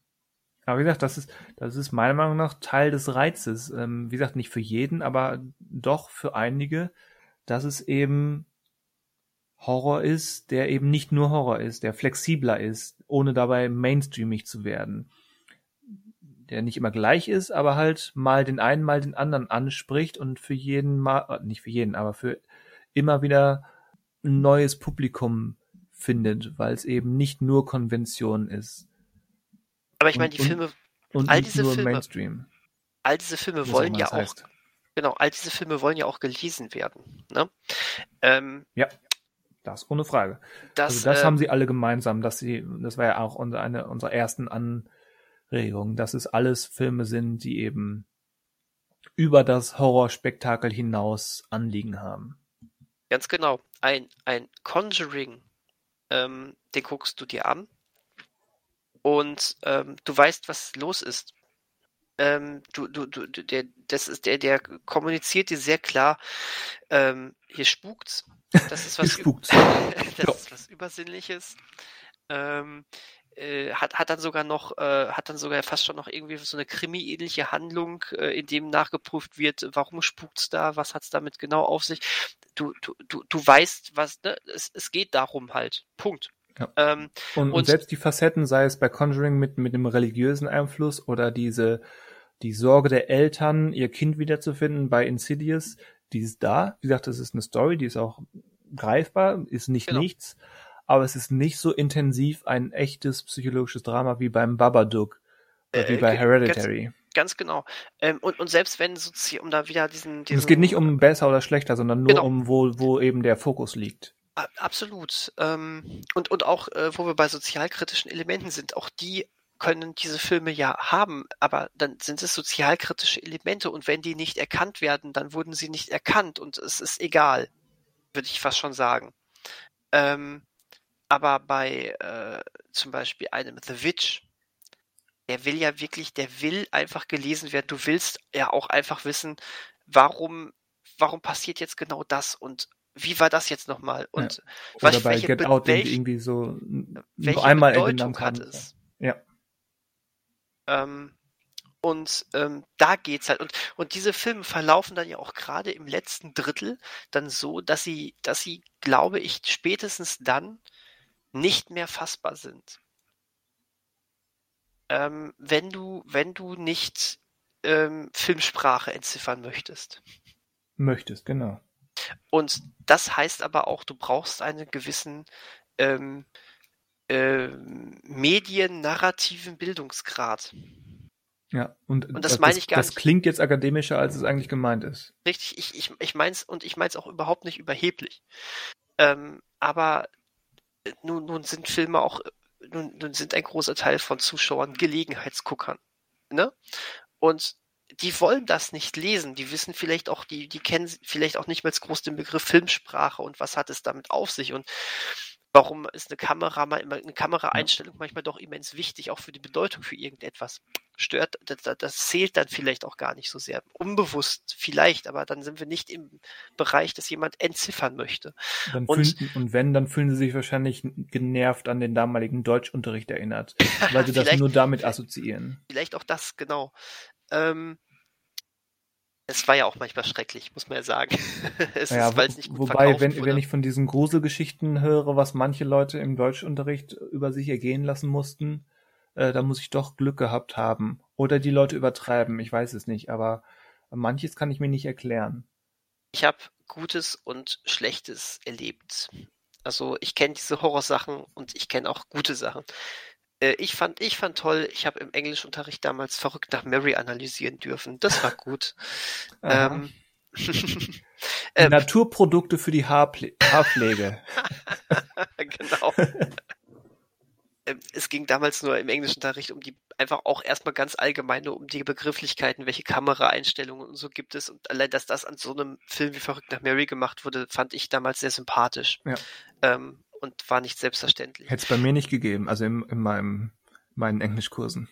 Aber wie gesagt, das ist, das ist meiner Meinung nach Teil des Reizes. Ähm, wie gesagt, nicht für jeden, aber doch für einige, dass es eben Horror ist, der eben nicht nur Horror ist, der flexibler ist, ohne dabei mainstreamig zu werden der nicht immer gleich ist, aber halt mal den einen, mal den anderen anspricht und für jeden mal, äh, nicht für jeden, aber für immer wieder ein neues Publikum findet, weil es eben nicht nur Konvention ist. Aber ich meine, die Filme, und all diese Filme, Mainstream. All diese Filme wollen ja auch, heißt. genau, all diese Filme wollen ja auch gelesen werden. Ne? Ähm, ja, das ohne Frage. Das, also das ähm, haben sie alle gemeinsam, dass sie, das war ja auch unsere, eine unserer ersten An, Regung, dass es alles Filme sind, die eben über das Horrorspektakel hinaus Anliegen haben. Ganz genau. Ein, ein Conjuring, ähm, den guckst du dir an und ähm, du weißt, was los ist. Ähm, du, du, du, der, das ist der, der kommuniziert dir sehr klar, ähm, hier spukt's. Das ist was, (laughs) das ja. ist was Übersinnliches. Ähm, äh, hat, hat dann sogar noch, äh, hat dann sogar fast schon noch irgendwie so eine Krimi-ähnliche Handlung, äh, in dem nachgeprüft wird, warum spukt's da, was hat's damit genau auf sich. Du, du, du, du weißt, was, ne? es, es geht darum halt. Punkt. Ja. Ähm, und, und, selbst die Facetten, sei es bei Conjuring mit, mit dem religiösen Einfluss oder diese, die Sorge der Eltern, ihr Kind wiederzufinden bei Insidious, die ist da. Wie gesagt, das ist eine Story, die ist auch greifbar, ist nicht genau. nichts aber es ist nicht so intensiv ein echtes psychologisches Drama wie beim Babadook äh, wie bei Hereditary. Ganz, ganz genau. Ähm, und, und selbst wenn so um da wieder diesen, diesen Es geht nicht um besser oder schlechter, sondern nur genau. um wo, wo eben der Fokus liegt. Absolut. Ähm, und, und auch, äh, wo wir bei sozialkritischen Elementen sind, auch die können diese Filme ja haben, aber dann sind es sozialkritische Elemente und wenn die nicht erkannt werden, dann wurden sie nicht erkannt und es ist egal, würde ich fast schon sagen. Ähm, aber bei äh, zum Beispiel einem The Witch, der will ja wirklich, der will einfach gelesen werden. Du willst ja auch einfach wissen, warum, warum passiert jetzt genau das und wie war das jetzt nochmal? Und ja. Oder was, bei welche, Get Out, welch, irgendwie so nur einmal Bedeutung hat es? Ja. Ähm, und ähm, da geht's halt. Und, und diese Filme verlaufen dann ja auch gerade im letzten Drittel dann so, dass sie, dass sie, glaube ich, spätestens dann nicht mehr fassbar sind. Ähm, wenn du, wenn du nicht ähm, Filmsprache entziffern möchtest. Möchtest, genau. Und das heißt aber auch, du brauchst einen gewissen ähm, äh, mediennarrativen Bildungsgrad. Ja, und, und das, das meine ich gar das nicht. Das klingt jetzt akademischer, als es eigentlich gemeint ist. Richtig, ich, ich, ich meins und ich meins auch überhaupt nicht überheblich. Ähm, aber nun, nun sind Filme auch, nun, nun sind ein großer Teil von Zuschauern Gelegenheitsguckern. Ne? Und die wollen das nicht lesen. Die wissen vielleicht auch, die, die kennen vielleicht auch nicht mehr groß den Begriff Filmsprache und was hat es damit auf sich. Und warum ist eine Kamera eine Kameraeinstellung manchmal doch immens wichtig, auch für die Bedeutung für irgendetwas. Stört, das, das zählt dann vielleicht auch gar nicht so sehr. Unbewusst vielleicht, aber dann sind wir nicht im Bereich, dass jemand entziffern möchte. und, fühlen, und wenn, dann fühlen sie sich wahrscheinlich genervt an den damaligen Deutschunterricht erinnert, (laughs) weil sie das nur damit assoziieren. Vielleicht auch das, genau. Ähm, es war ja auch manchmal schrecklich, muss man ja sagen. (laughs) es ja, ist, weil es nicht gut Wobei, wenn, wurde. wenn ich von diesen Gruselgeschichten höre, was manche Leute im Deutschunterricht über sich ergehen lassen mussten, äh, da muss ich doch Glück gehabt haben. Oder die Leute übertreiben, ich weiß es nicht, aber manches kann ich mir nicht erklären. Ich habe Gutes und Schlechtes erlebt. Also ich kenne diese Horrorsachen und ich kenne auch gute Sachen. Äh, ich fand, ich fand toll, ich habe im Englischunterricht damals verrückt nach Mary analysieren dürfen. Das war gut. (laughs) ähm, (laughs) ähm, Naturprodukte für die Haarple Haarpflege. (laughs) genau. Ähm, es ging damals nur im Englischunterricht um die, einfach auch erstmal ganz allgemeine um die Begrifflichkeiten, welche Kameraeinstellungen und so gibt es. Und allein, dass das an so einem Film wie Verrückt nach Mary gemacht wurde, fand ich damals sehr sympathisch. Ja. Ähm, und war nicht selbstverständlich. Hätte es bei mir nicht gegeben, also in, in meinem, meinen Englischkursen.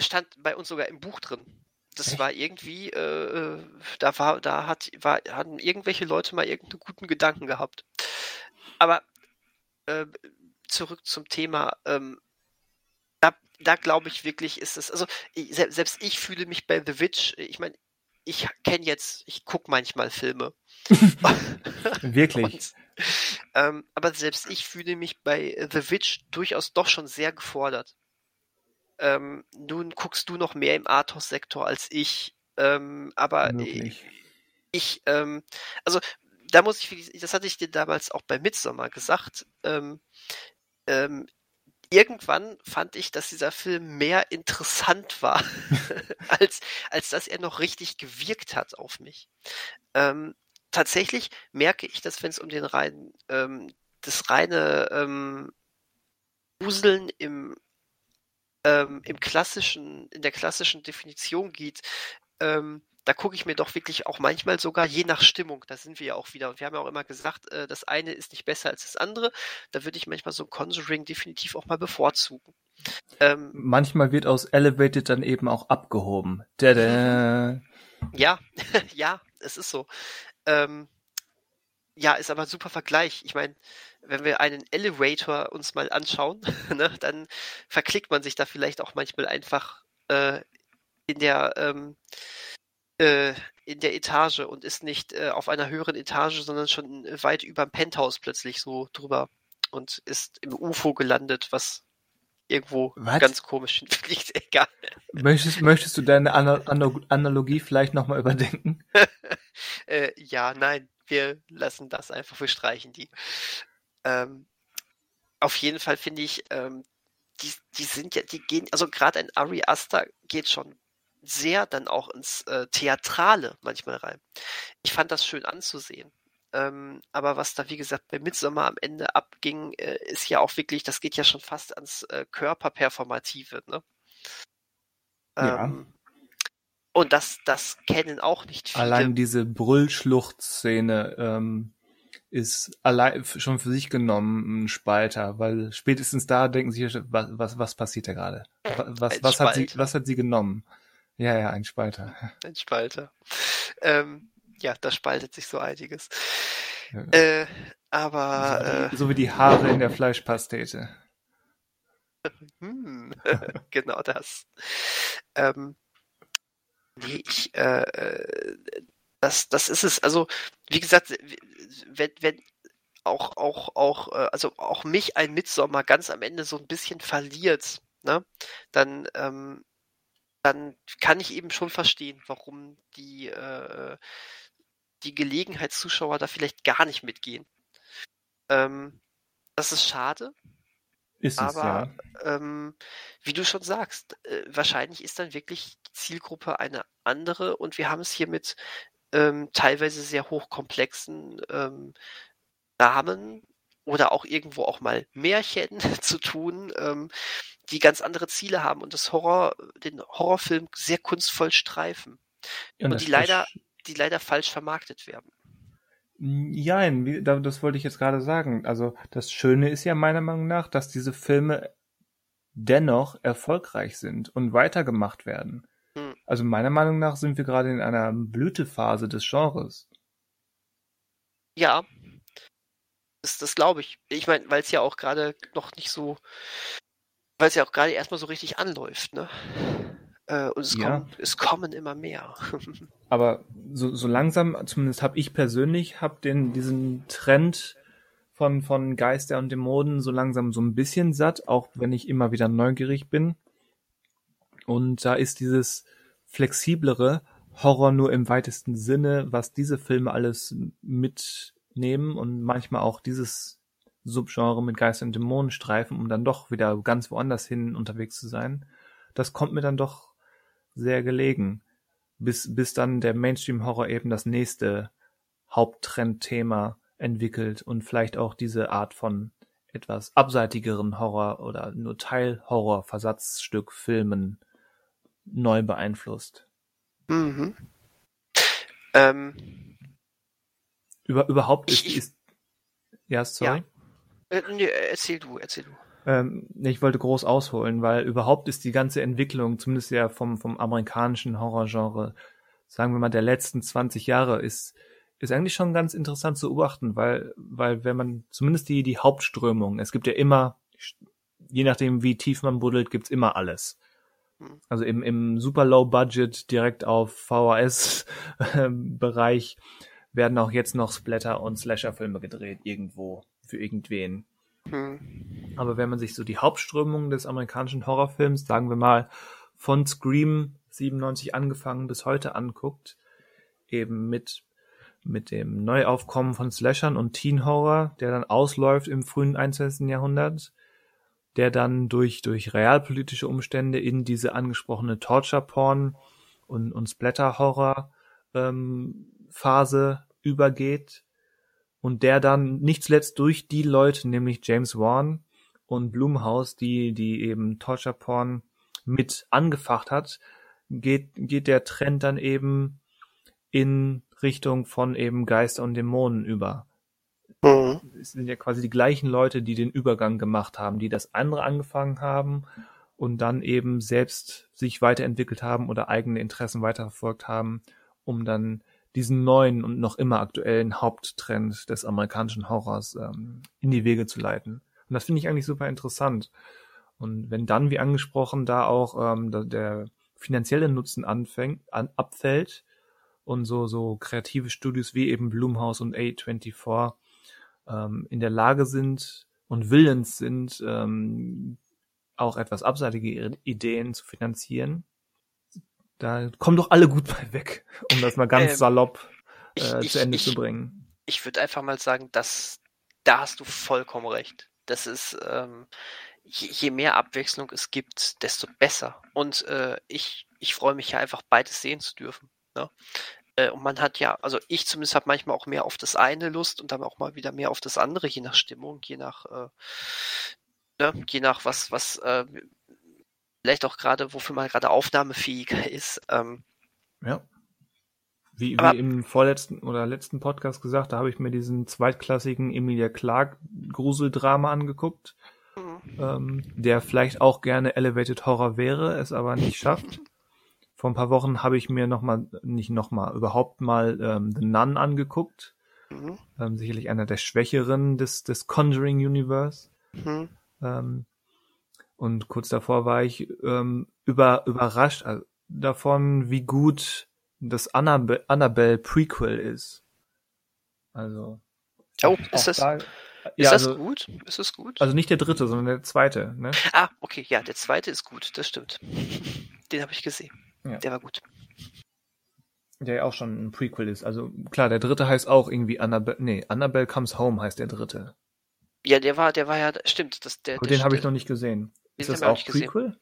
Stand bei uns sogar im Buch drin. Das Echt? war irgendwie, äh, da war, da hat, war, hatten irgendwelche Leute mal irgendeinen guten Gedanken gehabt. Aber äh, zurück zum Thema, ähm, da, da glaube ich wirklich ist es, also ich, selbst ich fühle mich bei The Witch, ich meine, ich kenne jetzt, ich gucke manchmal Filme. (laughs) wirklich? Und, ähm, aber selbst ich fühle mich bei The Witch durchaus doch schon sehr gefordert. Ähm, nun guckst du noch mehr im Arthouse-Sektor als ich. Ähm, aber Möglich. ich, ähm, also da muss ich, das hatte ich dir damals auch bei Midsommar gesagt. Irgendwann fand ich, dass dieser Film mehr interessant war, (laughs) (laughs) als, als dass er noch richtig gewirkt hat auf mich. Ähm, tatsächlich merke ich, dass wenn es um den reinen, ähm, das reine ähm, Wuseln im, ähm, im klassischen, in der klassischen Definition geht, ähm, da gucke ich mir doch wirklich auch manchmal sogar je nach Stimmung, da sind wir ja auch wieder, und wir haben ja auch immer gesagt, äh, das eine ist nicht besser als das andere, da würde ich manchmal so ein Conjuring definitiv auch mal bevorzugen. Ähm, manchmal wird aus Elevated dann eben auch abgehoben. Tada. Ja, (laughs) ja, es ist so. Ähm, ja, ist aber ein super Vergleich. Ich meine, wenn wir einen Elevator uns mal anschauen, (laughs) ne, dann verklickt man sich da vielleicht auch manchmal einfach äh, in der ähm, äh, in der Etage und ist nicht äh, auf einer höheren Etage, sondern schon weit über dem Penthouse plötzlich so drüber und ist im UFO gelandet, was irgendwo Was? ganz komisch (laughs) fliegt. Egal. Möchtest, möchtest du deine Analogie vielleicht nochmal überdenken? (laughs) äh, ja, nein, wir lassen das einfach, wir streichen die. Ähm, auf jeden Fall finde ich, ähm, die, die sind ja, die gehen, also gerade ein Ari Aster geht schon sehr dann auch ins äh, Theatrale manchmal rein. Ich fand das schön anzusehen. Ähm, aber was da, wie gesagt, bei Midsommer am Ende abging, äh, ist ja auch wirklich, das geht ja schon fast ans äh, Körperperformative, ne? Ja. Ähm, und das, das kennen auch nicht viele. Allein diese Brüllschlucht-Szene ähm, ist allein schon für sich genommen ein Spalter, weil spätestens da denken sie, was, was, was passiert da gerade? Was, was, hat sie, was hat sie genommen? Ja, ja, ein Spalter. (laughs) Ein Spalter. Ähm, ja, da spaltet sich so einiges. Ja. Äh, aber. So wie, die, äh, so wie die Haare in der Fleischpastete. (laughs) hm, (laughs) genau das. Ähm, nee, ich, äh, äh, das, das ist es. Also, wie gesagt, wenn, wenn auch, auch, auch, äh, also auch mich ein Mitsommer ganz am Ende so ein bisschen verliert, ne, dann, ähm, dann kann ich eben schon verstehen, warum die, äh, die Gelegenheitszuschauer da vielleicht gar nicht mitgehen. Ähm, das ist schade. Ist es, aber ja. ähm, wie du schon sagst, äh, wahrscheinlich ist dann wirklich die Zielgruppe eine andere und wir haben es hier mit ähm, teilweise sehr hochkomplexen ähm, Rahmen oder auch irgendwo auch mal Märchen (laughs) zu tun, ähm, die ganz andere Ziele haben und das Horror, den Horrorfilm sehr kunstvoll streifen. Und das die leider, die leider falsch vermarktet werden. Da- das wollte ich jetzt gerade sagen. Also das Schöne ist ja meiner Meinung nach, dass diese Filme dennoch erfolgreich sind und weitergemacht werden. Hm. Also meiner Meinung nach sind wir gerade in einer Blütephase des Genres. Ja, das, das glaube ich. Ich meine, weil es ja auch gerade noch nicht so, weil es ja auch gerade erstmal so richtig anläuft, ne? Äh, und es, Ja. kommen, es kommen immer mehr. (laughs) Aber so, so langsam, zumindest habe ich persönlich, habe den diesen Trend von von Geister und Dämonen so langsam so ein bisschen satt, auch wenn ich immer wieder neugierig bin. Und da ist dieses flexiblere Horror nur im weitesten Sinne, was diese Filme alles mitnehmen und manchmal auch dieses Subgenre mit Geister und Dämonen streifen, um dann doch wieder ganz woanders hin unterwegs zu sein. Das kommt mir dann doch sehr gelegen bis, bis dann der Mainstream-Horror eben das nächste Haupttrendthema entwickelt und vielleicht auch diese Art von etwas abseitigeren Horror oder nur Teilhorror, Versatzstück Filmen neu beeinflusst. mhm. ähm, Über, überhaupt ist, Ich- ist ja, sorry. Äh, nee, erzähl du, erzähl du. Ähm, ich wollte groß ausholen, weil überhaupt ist die ganze Entwicklung, zumindest ja vom, vom amerikanischen Horrorgenre, sagen wir mal, der letzten 20 Jahre, ist, ist eigentlich schon ganz interessant zu beobachten, weil, weil wenn man, zumindest die, die Hauptströmung, es gibt ja immer, je nachdem wie tief man buddelt, gibt's immer alles. Hm. Also im, im super low budget direkt auf VHS-Bereich (laughs) werden auch jetzt noch Splatter- und Slasher-Filme gedreht, irgendwo, für irgendwen. Hm. Aber wenn man sich so die Hauptströmung des amerikanischen Horrorfilms, sagen wir mal, von Scream 97 angefangen bis heute anguckt, eben mit, mit dem Neuaufkommen von Slashern und Teen Horror, der dann ausläuft im frühen 21. Jahrhundert, der dann durch, durch realpolitische Umstände in diese angesprochene Torture-Porn und, und Splatter-Horror ähm, Phase übergeht und der dann nicht zuletzt durch die Leute, nämlich James Wan und Blumhouse, die, die eben Torture Porn mit angefacht hat, geht, geht der Trend dann eben in Richtung von eben Geister und Dämonen über. Hm. Es sind ja quasi die gleichen Leute, die den Übergang gemacht haben, die das andere angefangen haben und dann eben selbst sich weiterentwickelt haben oder eigene Interessen weiterverfolgt haben, um dann diesen neuen und noch immer aktuellen Haupttrend des amerikanischen Horrors ähm, in die Wege zu leiten. Und das finde ich eigentlich super interessant. Und wenn dann, wie angesprochen, da auch ähm, da, der finanzielle Nutzen anfängt, an, abfällt und so, so kreative Studios wie eben Blumhouse und A24 ähm, in der Lage sind und willens sind, ähm, auch etwas abseitige Ideen zu finanzieren, da kommen doch alle gut bei weg, um das mal ganz Ähm, salopp äh, ich- zu Ende ich- zu bringen. Ich würde einfach mal sagen, dass da hast du vollkommen recht. Das ist, ähm, je, je mehr Abwechslung es gibt, desto besser. Und äh, ich, ich freue mich ja einfach, beides sehen zu dürfen. Ne? Äh, und man hat ja, also ich zumindest habe manchmal auch mehr auf das eine Lust und dann auch mal wieder mehr auf das andere, je nach Stimmung, je nach, äh, ne, je nach was, was äh, vielleicht auch gerade, wofür man gerade aufnahmefähiger ist. Ähm, Ja. Wie, Aber- wie im vorletzten oder letzten Podcast gesagt, da habe ich mir diesen zweitklassigen Emilia Clark Gruseldrama angeguckt, ähm, der vielleicht auch gerne Elevated Horror wäre, es aber nicht schafft. Vor ein paar Wochen habe ich mir nochmal, nicht nochmal, überhaupt mal ähm, The Nun angeguckt. mhm, Ähm, sicherlich einer der schwächeren des, des Conjuring Universe. mhm, Ähm, und kurz davor war ich ähm, über, überrascht äh, davon, wie gut das Annab Annabelle Prequel ist. Also. Oh, ist das- da- Ist ja, das also, gut? Ist das gut? also nicht der dritte, sondern der zweite. Ne? Ah, okay, ja, der zweite ist gut, das stimmt. Den habe ich gesehen. Ja. Der war gut. Der ja auch schon ein Prequel ist. Also klar, der dritte heißt auch irgendwie Annabelle. Nee, Annabelle Comes Home heißt der dritte. Ja, der war, der war ja, stimmt, das, der, Aber der, den habe ich noch nicht gesehen. Ist das auch. Prequel?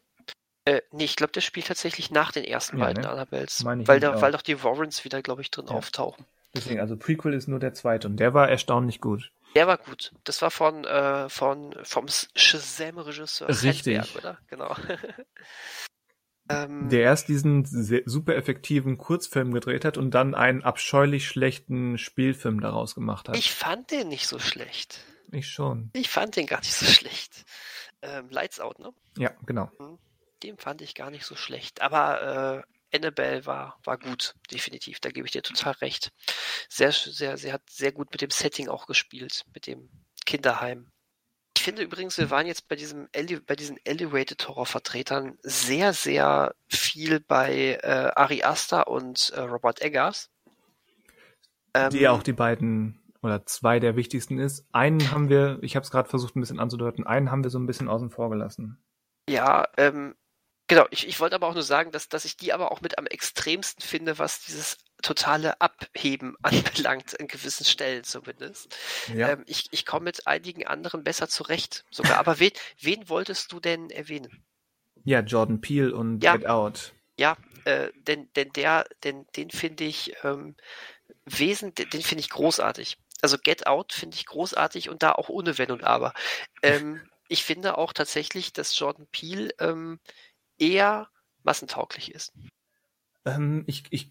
Äh, nee, ich glaube, der spielt tatsächlich nach den ersten Ja, beiden ne? Annabelles. Weil, da, weil doch die Warrens wieder, glaube ich, drin Ja. auftauchen. Deswegen, also Prequel ist nur der zweite und der war erstaunlich gut. Der war gut. Das war von, äh, von vom Shazam-Regisseur Richtig. Sandberg, oder? Genau. (laughs) ähm, Der erst diesen super effektiven Kurzfilm gedreht hat und dann einen abscheulich schlechten Spielfilm daraus gemacht hat. ich fand den nicht so schlecht. ich schon. Ich fand den gar nicht so (laughs) schlecht. Ähm, Lights Out, ne? Ja, genau. Den fand ich gar nicht so schlecht. Aber äh, Annabelle war, war gut, definitiv. Da gebe ich dir total recht. Sehr, sehr, sie hat sehr gut mit dem Setting auch gespielt, mit dem Kinderheim. Ich finde übrigens, wir waren jetzt bei diesem bei diesen Elevated Horror Vertretern sehr, sehr viel bei äh, Ari Aster und äh, Robert Eggers. Ähm, Die ja auch die beiden oder zwei der wichtigsten ist. Einen haben wir, ich habe es gerade versucht ein bisschen anzudeuten, einen haben wir so ein bisschen außen vor gelassen. Ja, ähm, genau. Ich, ich wollte aber auch nur sagen, dass, dass ich die aber auch mit am extremsten finde, was dieses totale Abheben (laughs) anbelangt, an gewissen Stellen zumindest. Ja. Ähm, ich ich komme mit einigen anderen besser zurecht sogar. Aber wen, wen wolltest du denn erwähnen? ja, Jordan Peele und Ja. Get Out. Ja, äh, denn, denn der, denn den finde ich ähm, wesen, den, den finde ich großartig. Also Get Out finde ich großartig und da auch ohne Wenn und Aber. Ähm, ich finde auch tatsächlich, dass Jordan Peele ähm, eher massentauglich ist. Ähm, ich, ich,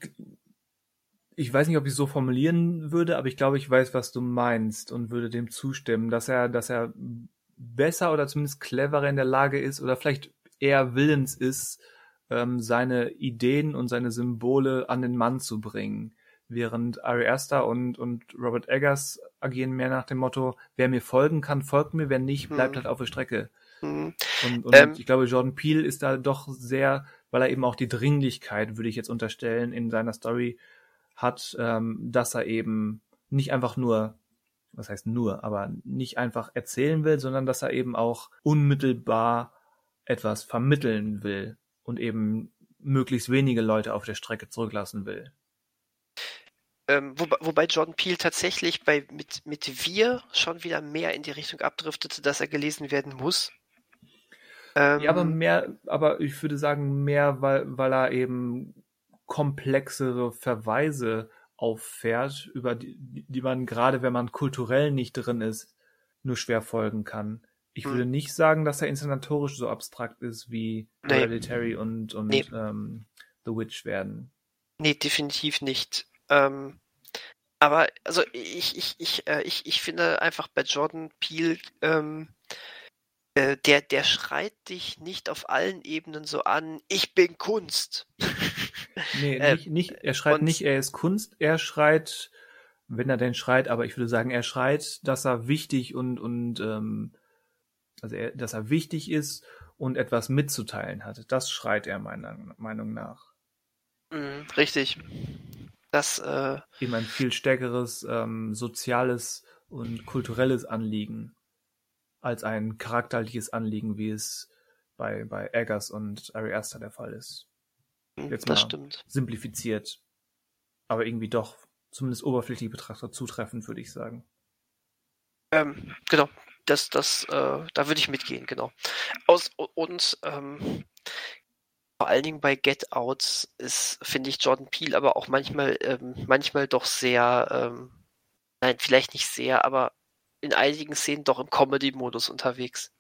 ich weiß nicht, ob ich so formulieren würde, aber ich glaube, ich weiß, was du meinst und würde dem zustimmen, dass er, dass er besser oder zumindest cleverer in der Lage ist oder vielleicht eher willens ist, ähm, seine Ideen und seine Symbole an den Mann zu bringen. Während Ari Aster und, und Robert Eggers agieren mehr nach dem Motto, wer mir folgen kann, folgt mir, wer nicht, bleibt Hm. halt auf der Strecke. Hm. Und, und Ähm. ich glaube, Jordan Peele ist da doch sehr, weil er eben auch die Dringlichkeit, würde ich jetzt unterstellen, in seiner Story hat, ähm, dass er eben nicht einfach nur, was heißt nur, aber nicht einfach erzählen will, sondern dass er eben auch unmittelbar etwas vermitteln will und eben möglichst wenige Leute auf der Strecke zurücklassen will. Ähm, wobei, wobei Jordan Peele tatsächlich bei, mit, mit Wir schon wieder mehr in die Richtung abdriftete, dass er gelesen werden muss. Ähm, Ja, aber mehr, aber ich würde sagen mehr, weil, weil er eben komplexere Verweise auffährt, über die, die man gerade, wenn man kulturell nicht drin ist, nur schwer folgen kann. Ich Hm. würde nicht sagen, dass er inszenatorisch so abstrakt ist wie Nee. Hereditary und, und Nee. ähm, The Witch werden. Nee, definitiv nicht. Ähm, aber also ich, ich, ich, äh, ich, ich finde einfach bei Jordan Peele, ähm, äh, der, der schreit dich nicht auf allen Ebenen so an, ich bin Kunst. (laughs) Nee, Äh, nicht, nicht, er schreit und- nicht, er ist Kunst, er schreit, wenn er denn schreit, aber ich würde sagen, er schreit, dass er wichtig und, und ähm, also er, dass er wichtig ist und etwas mitzuteilen hat. Das schreit er meiner Meinung nach. Mhm, richtig. Das, äh, Eben ein viel stärkeres ähm, soziales und kulturelles Anliegen als ein charakterliches Anliegen, wie es bei, bei Eggers und Ari Aster der Fall ist. Jetzt das mal. stimmt. simplifiziert, aber irgendwie doch zumindest oberflächlich betrachtet zutreffend, würde ich sagen. Ähm, genau. Das, das, äh, da würde ich mitgehen, genau. Aus, und ähm, vor allen Dingen bei Get Out ist, finde ich, Jordan Peele aber auch manchmal, ähm, manchmal doch sehr, ähm, nein, vielleicht nicht sehr, aber in einigen Szenen doch im Comedy-Modus unterwegs.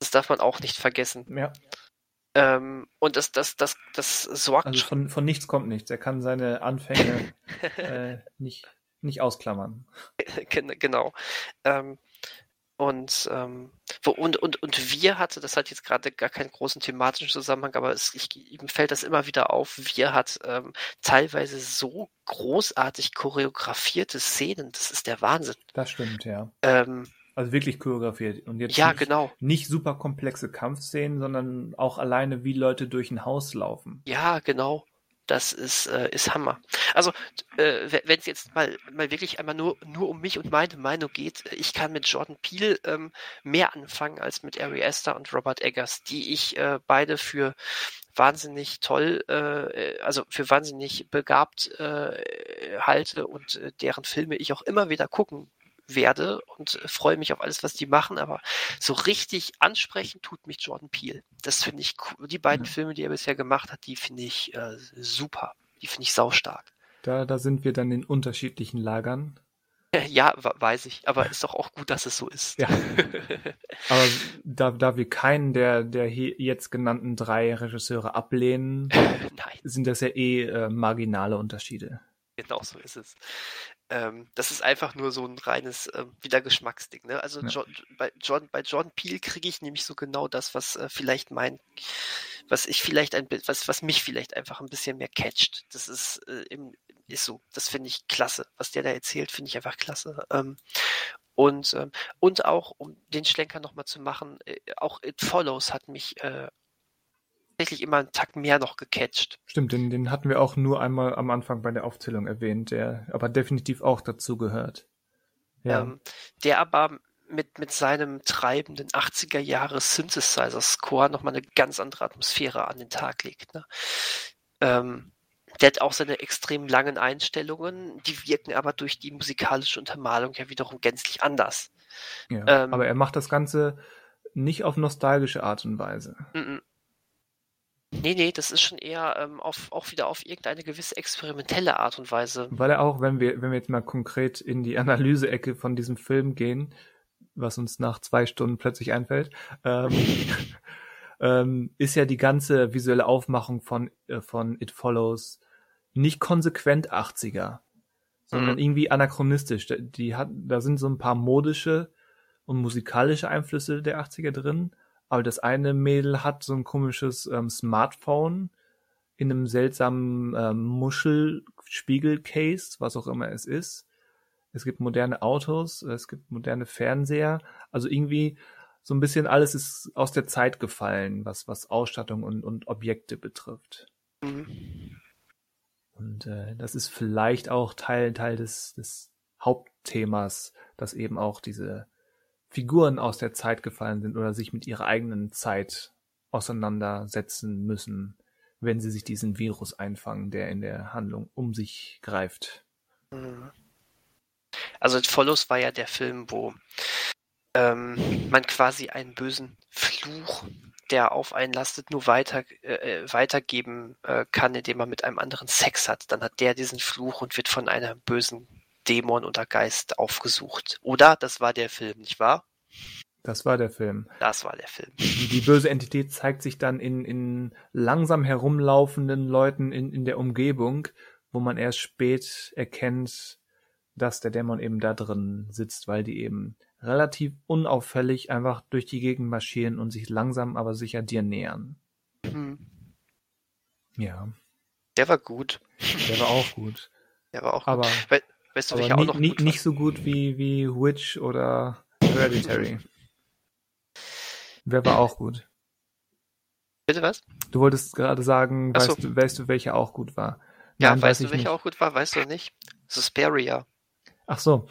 Das darf man auch nicht vergessen. Ja, Ähm, und das, das, das, das sorgt also von, von nichts kommt nichts. Er kann seine Anfänge (laughs) äh, nicht, nicht ausklammern. Gen- genau. Ähm, und, ähm, und, und, und wir hatte, das hat jetzt gerade gar keinen großen thematischen Zusammenhang, aber es, ich, ihm fällt das immer wieder auf, wir hat ähm, teilweise so großartig choreografierte Szenen, das ist der Wahnsinn. Das stimmt, ja. Ähm, Also wirklich choreografiert. Und jetzt ja, nicht, genau. nicht super komplexe Kampfszenen, sondern auch alleine, wie Leute durch ein Haus laufen. Ja, genau. Das ist, äh, ist Hammer. Also, äh, wenn es jetzt mal, mal wirklich einmal nur, nur um mich und meine Meinung geht, äh, ich kann mit Jordan Peele ähm, mehr anfangen als mit Ari Aster und Robert Eggers, die ich äh, beide für wahnsinnig toll, äh, also für wahnsinnig begabt äh, halte und äh, deren Filme ich auch immer wieder gucken werde und äh, freue mich auf alles, was die machen, aber so richtig ansprechen tut mich Jordan Peele. Das finde ich cool. Die beiden Ja. Filme, die er bisher gemacht hat, die finde ich äh, super. Die finde ich saustark. Da, da sind wir dann in unterschiedlichen Lagern. (laughs) Ja, weiß ich, aber ist doch auch gut, dass es so ist. Ja. (laughs) aber da, da wir keinen der, der jetzt genannten drei Regisseure ablehnen, (laughs) sind das ja eh äh, marginale Unterschiede. Genau so ist es. Ähm, das ist einfach nur so ein reines äh, wieder Geschmacksding. Ne? Also ja. John, bei John, bei John Peel kriege ich nämlich so genau das, was äh, vielleicht mein, was ich vielleicht ein was, was mich vielleicht einfach ein bisschen mehr catcht. Das ist äh, im, ist so. Das finde ich klasse. Was der da erzählt, finde ich einfach klasse. Ähm, und, ähm, und auch, um den Schlenker nochmal zu machen, äh, auch It Follows hat mich äh, tatsächlich immer einen Tag mehr noch gecatcht. Stimmt, den, den hatten wir auch nur einmal am Anfang bei der Aufzählung erwähnt, der aber definitiv auch dazu gehört. Ja. Ähm, der aber mit, mit seinem treibenden 80er Jahre Synthesizer-Score nochmal eine ganz andere Atmosphäre an den Tag legt. Ne? Ähm, der hat auch seine extrem langen Einstellungen, die wirken aber durch die musikalische Untermalung ja wiederum gänzlich anders. Ja, ähm, aber er macht das Ganze nicht auf nostalgische Art und Weise. M Nee, nee, das ist schon eher ähm, auf, auch wieder auf irgendeine gewisse experimentelle Art und Weise. Weil er auch, wenn wir, wenn wir jetzt mal konkret in die Analyse-Ecke von diesem Film gehen, was uns nach zwei Stunden plötzlich einfällt, ähm, (laughs) ähm, ist ja die ganze visuelle Aufmachung von, äh, von It Follows nicht konsequent 80er, sondern mhm. irgendwie anachronistisch. Die hat, da sind so ein paar modische und musikalische Einflüsse der 80er drin, aber das eine Mädel hat so ein komisches ähm, Smartphone in einem seltsamen ähm, Muschelspiegelcase, was auch immer es ist. Es gibt moderne Autos, es gibt moderne Fernseher, also irgendwie so ein bisschen alles ist aus der Zeit gefallen, was, was Ausstattung und, und Objekte betrifft. Mhm. Und äh, das ist vielleicht auch Teil, Teil des, des Hauptthemas, dass eben auch diese Figuren aus der Zeit gefallen sind oder sich mit ihrer eigenen Zeit auseinandersetzen müssen, wenn sie sich diesen Virus einfangen, der in der Handlung um sich greift. Mhm. Also Follows war ja der Film, wo ähm, man quasi einen bösen Fluch, der auf einen lastet, nur weiter, äh, äh, weitergeben äh, kann, indem man mit einem anderen Sex hat. Dann hat der diesen Fluch und wird von einem bösen Dämon oder Geist aufgesucht. Oder? Das war der Film, nicht wahr? Das war der Film. Das war der Film. Die, die böse Entität zeigt sich dann in, in langsam herumlaufenden Leuten in, in der Umgebung, wo man erst spät erkennt, dass der Dämon eben da drin sitzt, weil die eben relativ unauffällig einfach durch die Gegend marschieren und sich langsam aber sicher dir nähern. Mhm. Ja. Der war gut. Der war auch gut. Der war auch aber, gut. We weißt du, aber nie, auch noch gut nicht so gut wie, wie Witch oder Hereditary. Wer war auch gut? Bitte was? Du wolltest gerade sagen, weißt, so. du, weißt du, welcher auch gut war? Ja, Nein, weißt du, welcher nicht. auch gut war? Weißt du nicht? Suspiria. Ach so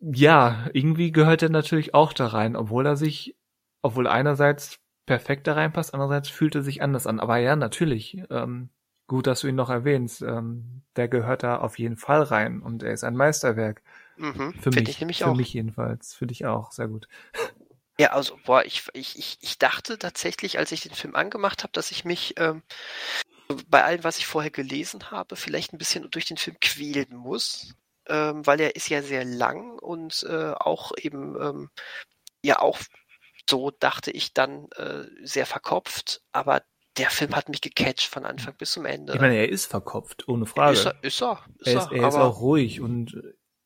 ja, irgendwie gehört er natürlich auch da rein, obwohl er sich, obwohl einerseits perfekt da reinpasst, andererseits fühlt er sich anders an. Aber ja, natürlich, ähm, gut, dass du ihn noch erwähnst. Ähm, der gehört da auf jeden Fall rein und er ist ein Meisterwerk. Mhm, für mich, ich nämlich für auch. mich jedenfalls, für dich auch, sehr gut. (laughs) Ja, also boah, ich, ich, ich, ich dachte tatsächlich, als ich den Film angemacht habe, dass ich mich ähm, bei allem, was ich vorher gelesen habe, vielleicht ein bisschen durch den Film quälen muss ähm, weil er ist ja sehr lang und äh, auch eben ähm, ja auch so dachte ich dann äh, sehr verkopft, aber der Film hat mich gecatcht von Anfang bis zum Ende. Ich meine, er ist verkopft, ohne Frage. Ist er, ist er. Ist er, ist, er ist auch ruhig und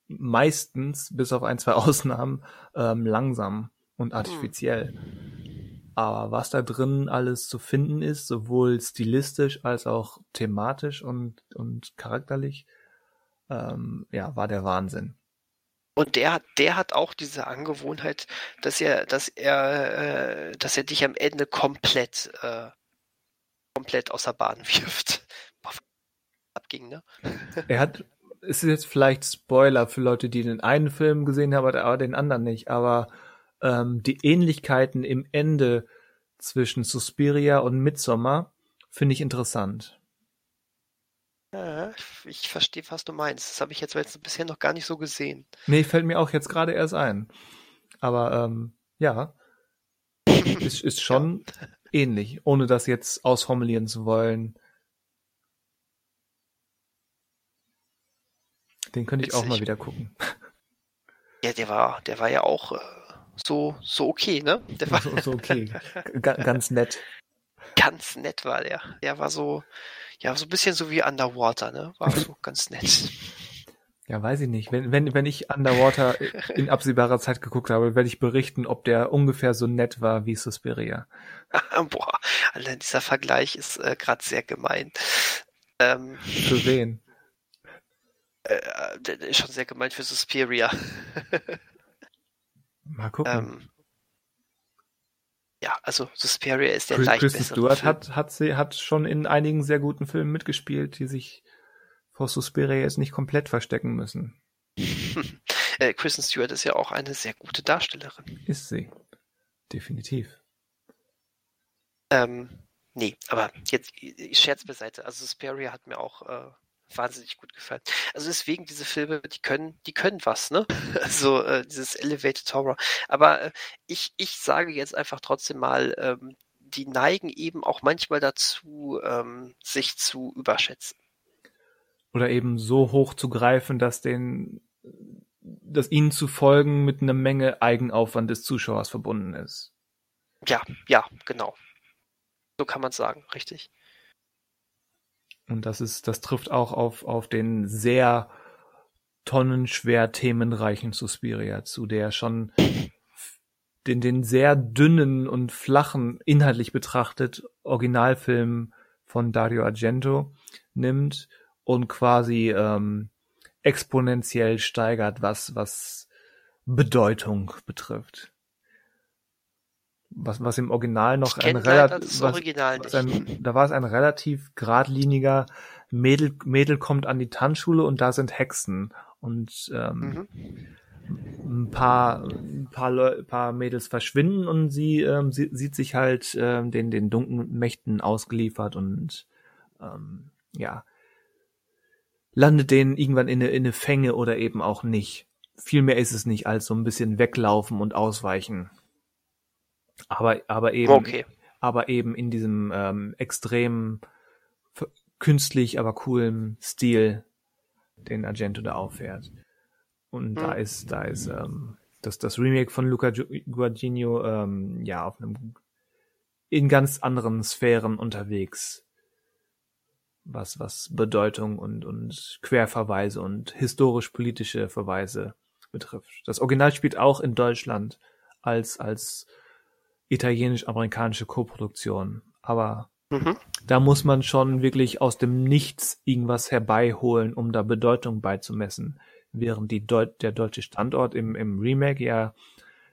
meistens, bis auf ein, zwei (laughs) Ausnahmen, ähm, langsam und artifiziell. Hm. Aber was da drin alles zu finden ist, sowohl stilistisch als auch thematisch und, und charakterlich, ähm, ja, war der Wahnsinn. Und der hat, der hat auch diese Angewohnheit, dass er, dass er, äh, dass er dich am Ende komplett, äh, komplett außer Bahn (laughs) wirft. Boah, abging, ne? er hat, ist jetzt vielleicht Spoiler für Leute, die den einen Film gesehen haben, aber den anderen nicht, aber ähm, die Ähnlichkeiten im Ende zwischen Suspiria und Midsommar finde ich interessant. Ja, ich verstehe, was du meinst. Das habe ich jetzt, jetzt bisher noch gar nicht so gesehen. Nee, fällt mir auch jetzt gerade erst ein. Aber ähm, ja, (laughs) ist, ist schon ja. Ähnlich, ohne das jetzt ausformulieren zu wollen. Den könnte ich auch mal wieder gucken. Ja, der war, der war ja auch äh, so, so okay, ne? Der war so, (laughs) so okay. ganz nett. Ganz nett war der. Der war so, ja, so ein bisschen so wie Underwater, ne? War (laughs) so ganz nett. Ja, weiß ich nicht. Wenn, wenn, wenn ich Underwater (laughs) in absehbarer Zeit geguckt habe, werde ich berichten, ob der ungefähr so nett war wie Suspiria. (laughs) Boah, allein dieser Vergleich ist äh, gerade sehr gemein. Ähm, für wen? Äh, der ist schon sehr gemein für Suspiria. (laughs) Mal gucken. Ähm, ja, also Suspiria ist der Chris, leicht Kristen Stewart Film. hat, hat, sie, hat schon in einigen sehr guten Filmen mitgespielt, die sich vor Suspiria jetzt nicht komplett verstecken müssen. (laughs) äh, Kristen Stewart ist ja auch eine sehr gute Darstellerin. Ist sie. Definitiv. Ähm, nee, aber jetzt Scherz beiseite. Also Suspiria hat mir auch äh, wahnsinnig gut gefallen. Also deswegen diese Filme, die können, die können was, ne? (laughs) Also äh, dieses Elevated Horror. Aber äh, ich, ich sage jetzt einfach trotzdem mal, ähm, die neigen eben auch manchmal dazu, ähm, sich zu überschätzen oder eben so hoch zu greifen, dass den, dass ihnen zu folgen mit einer Menge Eigenaufwand des Zuschauers verbunden ist. Ja, ja, genau. So kann man sagen, richtig. Und das ist, das trifft auch auf, auf den sehr tonnenschwer themenreichen Suspiria zu, der schon den, den sehr dünnen und flachen, inhaltlich betrachtet, Originalfilm von Dario Argento nimmt und quasi ähm, exponentiell steigert, was, was Bedeutung betrifft. Was, was im Original noch ein relativ, da war es ein relativ geradliniger Mädel, Mädel kommt an die Tanzschule und da sind Hexen und ähm, mhm. ein paar, ein paar, Leu paar Mädels verschwinden und sie, ähm, sie sieht sich halt ähm, den, den dunklen Mächten ausgeliefert und ähm, ja, landet denen irgendwann in eine, in eine Fänge oder eben auch nicht. Viel mehr ist es nicht als so ein bisschen weglaufen und ausweichen. Aber, aber eben, okay. aber eben in diesem ähm, extrem künstlich, aber coolen Stil, den Argento da auffährt. Und mhm. da ist, da ist ähm, das, das Remake von Luca Guadagnino ähm, ja auf einem in ganz anderen Sphären unterwegs was, was Bedeutung und, und Querverweise und historisch-politische Verweise betrifft. Das Original spielt auch in Deutschland als, als italienisch-amerikanische Koproduktion. Aber mhm. da muss man schon wirklich aus dem Nichts irgendwas herbeiholen, um da Bedeutung beizumessen. Während die Deut der deutsche Standort im, im Remake ja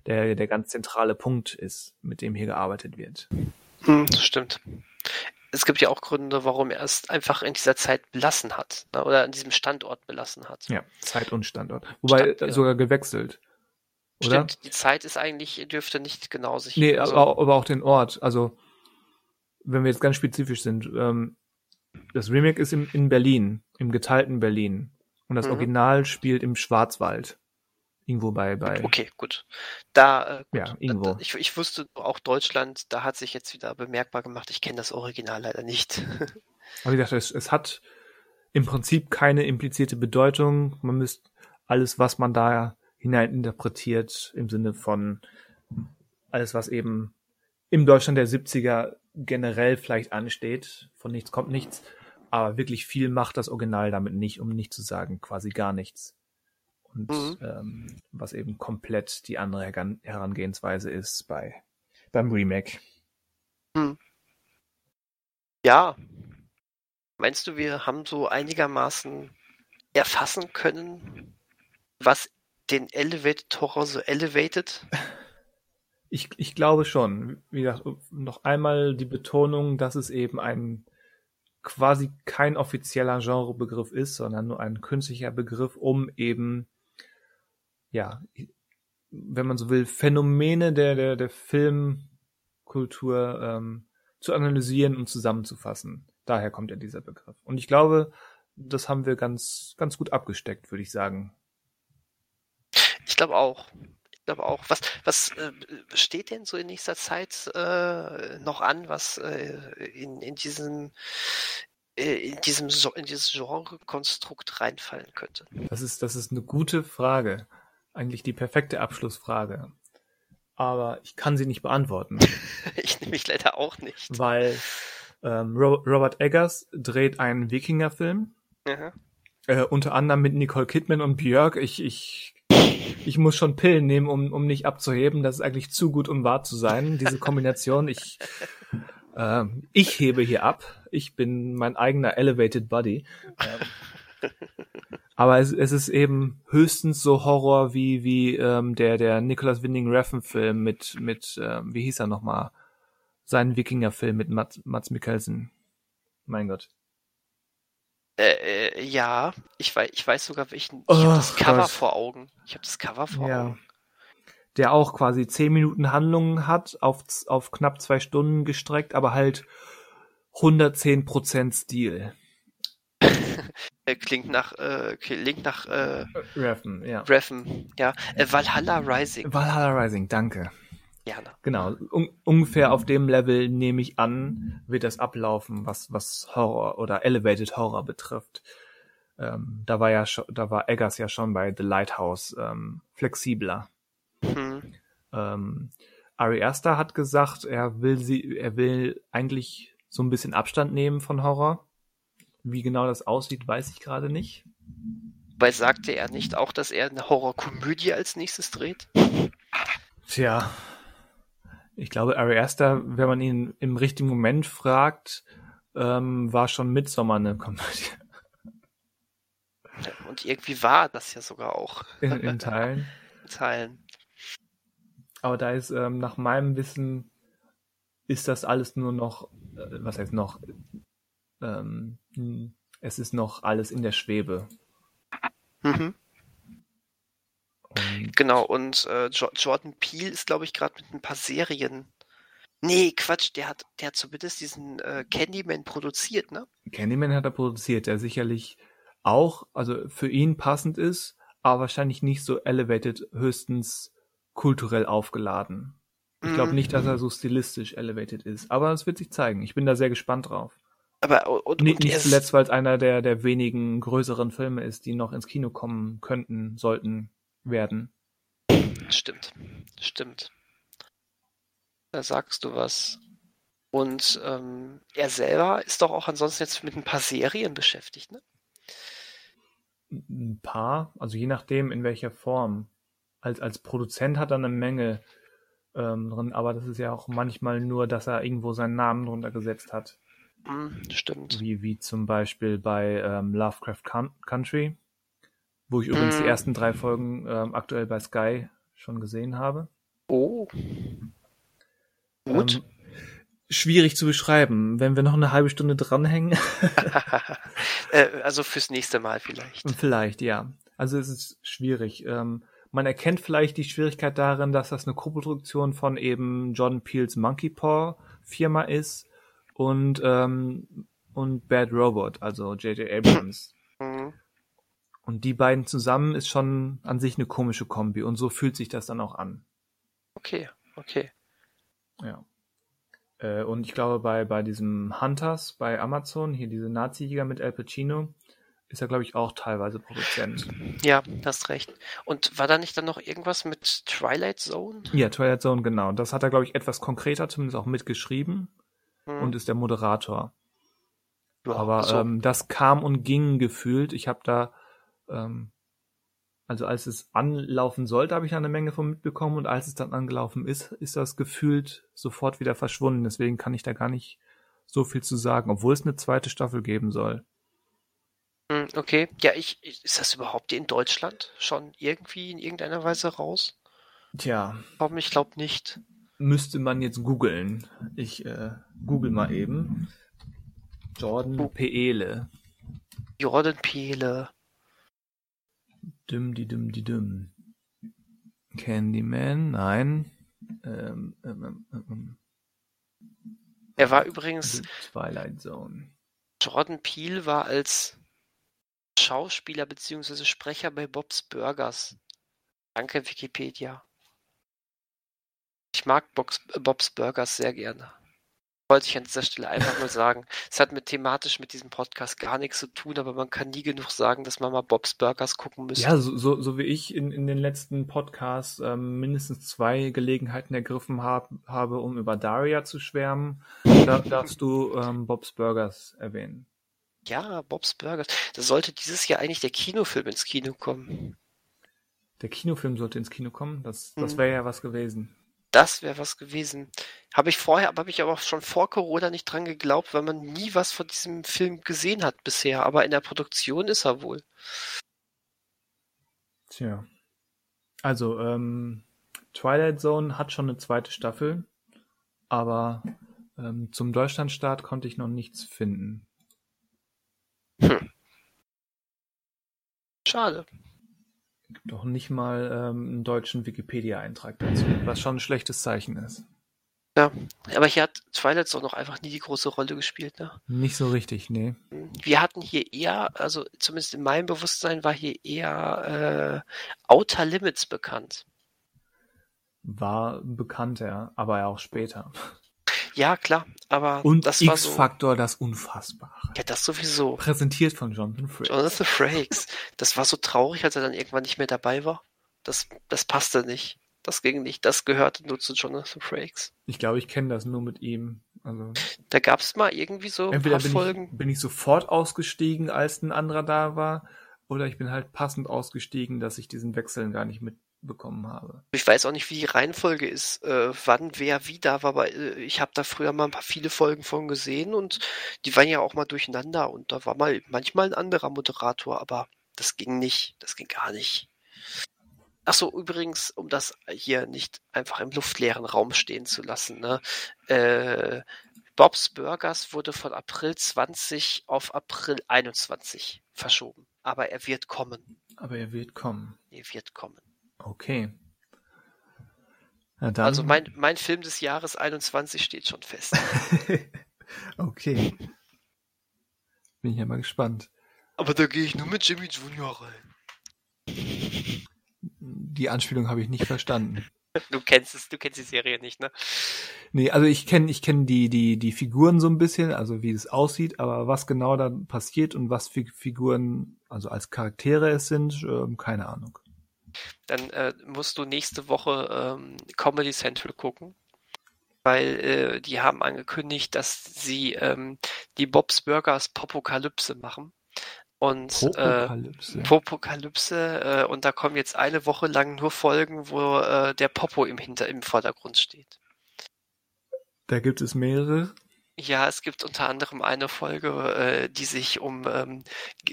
der, der ganz zentrale Punkt ist, mit dem hier gearbeitet wird. Hm, das stimmt es gibt ja auch Gründe, warum er es einfach in dieser Zeit belassen hat ne, oder an diesem Standort belassen hat. Ja, Zeit und Standort. Wobei Stand, sogar gewechselt. Oder? Stimmt, die Zeit ist eigentlich, dürfte nicht genau sich. Nee, also, aber, aber, auch den Ort. Also, wenn wir jetzt ganz spezifisch sind, ähm, das Remake ist im, in Berlin, im geteilten Berlin. Und das mhm. Original spielt im Schwarzwald. Irgendwo bei, bei. Okay, gut. Da, äh, gut. ja, irgendwo. Da, ich, ich wusste auch Deutschland, da hat sich jetzt wieder bemerkbar gemacht. Ich kenne das Original leider nicht. (laughs) Aber wie gesagt, es, es hat im Prinzip keine implizierte Bedeutung. Man müsste alles, was man da hinein interpretiert, im Sinne von alles, was eben im Deutschland der 70er generell vielleicht ansteht, von nichts kommt nichts, aber wirklich viel macht das Original damit nicht, um nicht zu sagen quasi gar nichts und mhm. ähm, was eben komplett die andere Herangehensweise ist bei beim Remake. Mhm. Ja. Meinst du, wir haben so einigermaßen erfassen können, was den Elevated Horror so elevated? (laughs) Ich, ich glaube schon. Wie gesagt, noch einmal die Betonung, dass es eben ein quasi kein offizieller Genrebegriff ist, sondern nur ein künstlicher Begriff, um eben ja, wenn man so will, Phänomene der, der, der Filmkultur ähm, zu analysieren und zusammenzufassen. Daher kommt ja dieser Begriff. Und ich glaube, das haben wir ganz, ganz gut abgesteckt, würde ich sagen. Ich glaube auch. Ich glaube auch. Was, was äh, steht denn so in nächster Zeit äh, noch an, was äh, in, in diesem äh, in, diesem, in dieses Genre-Konstrukt reinfallen könnte? Das ist, das ist eine gute Frage. Eigentlich die perfekte Abschlussfrage. Aber ich kann sie nicht beantworten. (laughs) ich nehme mich leider auch nicht. Weil ähm, Robert Eggers dreht einen Wikinger-Film. Äh, unter anderem mit Nicole Kidman und Björk. Ich, ich, ich muss schon Pillen nehmen, um, um nicht abzuheben. Das ist eigentlich zu gut, um wahr zu sein, diese Kombination. Ich, (laughs) äh, ich hebe hier ab. Ich bin mein eigener Elevated Body. Ähm, (laughs) aber es, es ist eben höchstens so Horror wie, wie ähm, der, der Nicholas Winding Refn-Film mit, mit ähm, wie hieß er nochmal? Sein Wikinger-Film mit Mats, Mats Mikkelsen. Mein Gott. Äh, äh, ja, ich weiß, ich weiß sogar welchen. Ich habe das Cover Gott. vor Augen. Ich habe das Cover vor ja. Augen. Der auch quasi zehn Minuten Handlungen hat, auf, auf knapp zwei Stunden gestreckt, aber halt 110 Prozent Stil. Klingt nach, äh, klingt nach, äh, Reffen, ja. Reffen, ja. Äh, Valhalla Rising. Valhalla Rising, danke. Gerne. Genau, un ungefähr auf dem Level nehme ich an, wird das ablaufen, was, was Horror oder Elevated Horror betrifft. Ähm, da war ja schon, da war Eggers ja schon bei The Lighthouse ähm, flexibler. Mhm. Ähm, Ari Aster hat gesagt, er will sie, er will eigentlich so ein bisschen Abstand nehmen von Horror. Wie genau das aussieht, weiß ich gerade nicht. Weil sagte er nicht auch, dass er eine Horrorkomödie als nächstes dreht? Tja, ich glaube, Ari Aster, wenn man ihn im richtigen Moment fragt, ähm, war schon Midsommer eine Komödie. Und irgendwie war das ja sogar auch. In, in Teilen. (laughs) in Teilen. Aber da ist, ähm, nach meinem Wissen, ist das alles nur noch, äh, was heißt noch, ähm, es ist noch alles in der Schwebe. Mhm. Und genau, und äh, Jordan Peele ist, glaube ich, gerade mit ein paar Serien. Nee, Quatsch, der hat, der hat zumindest diesen äh, Candyman produziert, ne? Candyman hat er produziert, der sicherlich auch, also für ihn passend ist, aber wahrscheinlich nicht so elevated, höchstens kulturell aufgeladen. Ich glaube nicht, dass er mhm. so stilistisch elevated ist, aber es wird sich zeigen. Ich bin da sehr gespannt drauf. Aber und, nicht, und nicht zuletzt, weil es einer der, der wenigen größeren Filme ist, die noch ins Kino kommen könnten, sollten, werden. Stimmt, stimmt. Da sagst du was. Und ähm, er selber ist doch auch ansonsten jetzt mit ein paar Serien beschäftigt, ne? Ein paar, also je nachdem in welcher Form. Als, als Produzent hat er eine Menge ähm, drin, aber das ist ja auch manchmal nur, dass er irgendwo seinen Namen drunter gesetzt hat. Mm, stimmt. Wie, wie zum Beispiel bei ähm, Lovecraft Country wo ich übrigens mm. die ersten drei Folgen ähm, aktuell bei Sky schon gesehen habe. Oh. Gut. Ähm, schwierig zu beschreiben. Wenn wir noch eine halbe Stunde dranhängen. (laughs) äh, also fürs nächste Mal vielleicht. Vielleicht, ja. Also es ist schwierig. Ähm, man erkennt vielleicht die Schwierigkeit darin, dass das eine Koproduktion von eben John Peels Monkey Paw Firma ist und, ähm, und Bad Robot, also J.J. Abrams. Mhm. Und die beiden zusammen ist schon an sich eine komische Kombi und so fühlt sich das dann auch an. Okay, okay. Ja. Äh, und ich glaube, bei, bei diesem Hunters bei Amazon, hier diese Nazi-Jäger mit Al Pacino, ist er, glaube ich, auch teilweise Produzent. Ja, hast recht. Und war da nicht dann noch irgendwas mit Twilight Zone? Ja, Twilight Zone, genau. Das hat er, glaube ich, etwas konkreter zumindest auch mitgeschrieben hm. und ist der Moderator. Ja, Aber so. ähm, das kam und ging gefühlt. Ich habe da ähm, also als es anlaufen sollte, habe ich eine Menge von mitbekommen und als es dann angelaufen ist, ist das gefühlt sofort wieder verschwunden. Deswegen kann ich da gar nicht so viel zu sagen, obwohl es eine zweite Staffel geben soll. Hm, okay, ja, ich, ist das überhaupt in Deutschland schon irgendwie in irgendeiner Weise raus? Tja. Ich glaube nicht. Müsste man jetzt googeln. Ich äh, google mal eben. Jordan. Peele. Jordan Peele. Düm, die düm, die düm. Candyman, nein. Ähm, ähm, ähm, ähm, ähm. er war übrigens. Twilight Zone. Jordan Peele war als Schauspieler bzw. Sprecher bei Bob's Burgers. Danke, Wikipedia. Ich mag Bob's, Bob's Burgers sehr gerne. wollte ich an dieser Stelle einfach nur sagen. Es hat mit thematisch mit diesem Podcast gar nichts zu tun, aber man kann nie genug sagen, dass man mal Bob's Burgers gucken müsste. Ja, so, so, so wie ich in, in den letzten Podcasts ähm, mindestens zwei Gelegenheiten ergriffen hab, habe, um über Daria zu schwärmen, da, darfst du ähm, Bob's Burgers erwähnen. Ja, Bob's Burgers. Das sollte dieses Jahr eigentlich der Kinofilm ins Kino kommen. Der Kinofilm sollte ins Kino kommen. Das, das Mhm. wäre ja was gewesen. Das wäre was gewesen. Habe ich vorher, aber habe ich aber auch schon vor Corona nicht dran geglaubt, weil man nie was von diesem Film gesehen hat bisher. Aber in der Produktion ist er wohl. Tja. Also, ähm, Twilight Zone hat schon eine zweite Staffel, aber ähm, zum Deutschlandstart konnte ich noch nichts finden. Schade. Gibt auch nicht mal ähm, einen deutschen Wikipedia-Eintrag dazu, was schon ein schlechtes Zeichen ist. Aber hier hat Twilight Zone noch einfach nie die große Rolle gespielt, ne? Nicht so richtig, nee. Wir hatten hier eher, also zumindest in meinem Bewusstsein war hier eher äh, Outer Limits bekannt. War bekannter, aber auch später. Ja, klar, aber Und das so. X-Faktor, das Unfassbare. Ja, das sowieso. Präsentiert von Jonathan Frakes. Jonathan Frakes. Das war so traurig, als er dann irgendwann nicht mehr dabei war. Das, das passte nicht. Das ging nicht. Das gehörte nur zu Jonathan Frakes. Ich glaube, ich kenne das nur mit ihm. Also Da gab es mal irgendwie so ein entweder paar bin Folgen. ich, bin ich sofort ausgestiegen, als ein anderer da war, oder ich bin halt passend ausgestiegen, dass ich diesen Wechseln gar nicht mitbekommen habe. Ich weiß auch nicht, wie die Reihenfolge ist, äh, wann wer wie da war, aber äh, ich habe da früher mal ein paar viele Folgen von gesehen und die waren ja auch mal durcheinander und da war mal manchmal ein anderer Moderator, aber das ging nicht, das ging gar nicht. Ach so, übrigens, um das hier nicht einfach im luftleeren Raum stehen zu lassen, ne? Äh, Bob's Burgers wurde von April 20 auf April 21 verschoben, aber er wird kommen. Aber er wird kommen. Er wird kommen. Okay. Dann. Also mein, mein Film des Jahres 21 steht schon fest. (laughs) okay. Bin ich ja mal gespannt. Aber da gehe ich nur mit Jimmy Junior rein. Die Anspielung habe ich nicht verstanden. Du kennst es, du kennst die Serie nicht, ne? Nee, also ich kenne ich kenn die, die, die Figuren so ein bisschen, also wie es aussieht, aber was genau da passiert und was für Figuren, also als Charaktere es sind, ähm, keine Ahnung. Dann äh, musst du nächste Woche ähm, Comedy Central gucken. Weil äh, die haben angekündigt, dass sie ähm, die Bob's Burgers Popokalypse machen. Und äh, Popokalypse. Popokalypse äh, und da kommen jetzt eine Woche lang nur Folgen, wo äh, der Popo im Hinter im Vordergrund steht. da gibt es mehrere. Ja, es gibt unter anderem eine Folge, äh, die sich um ähm,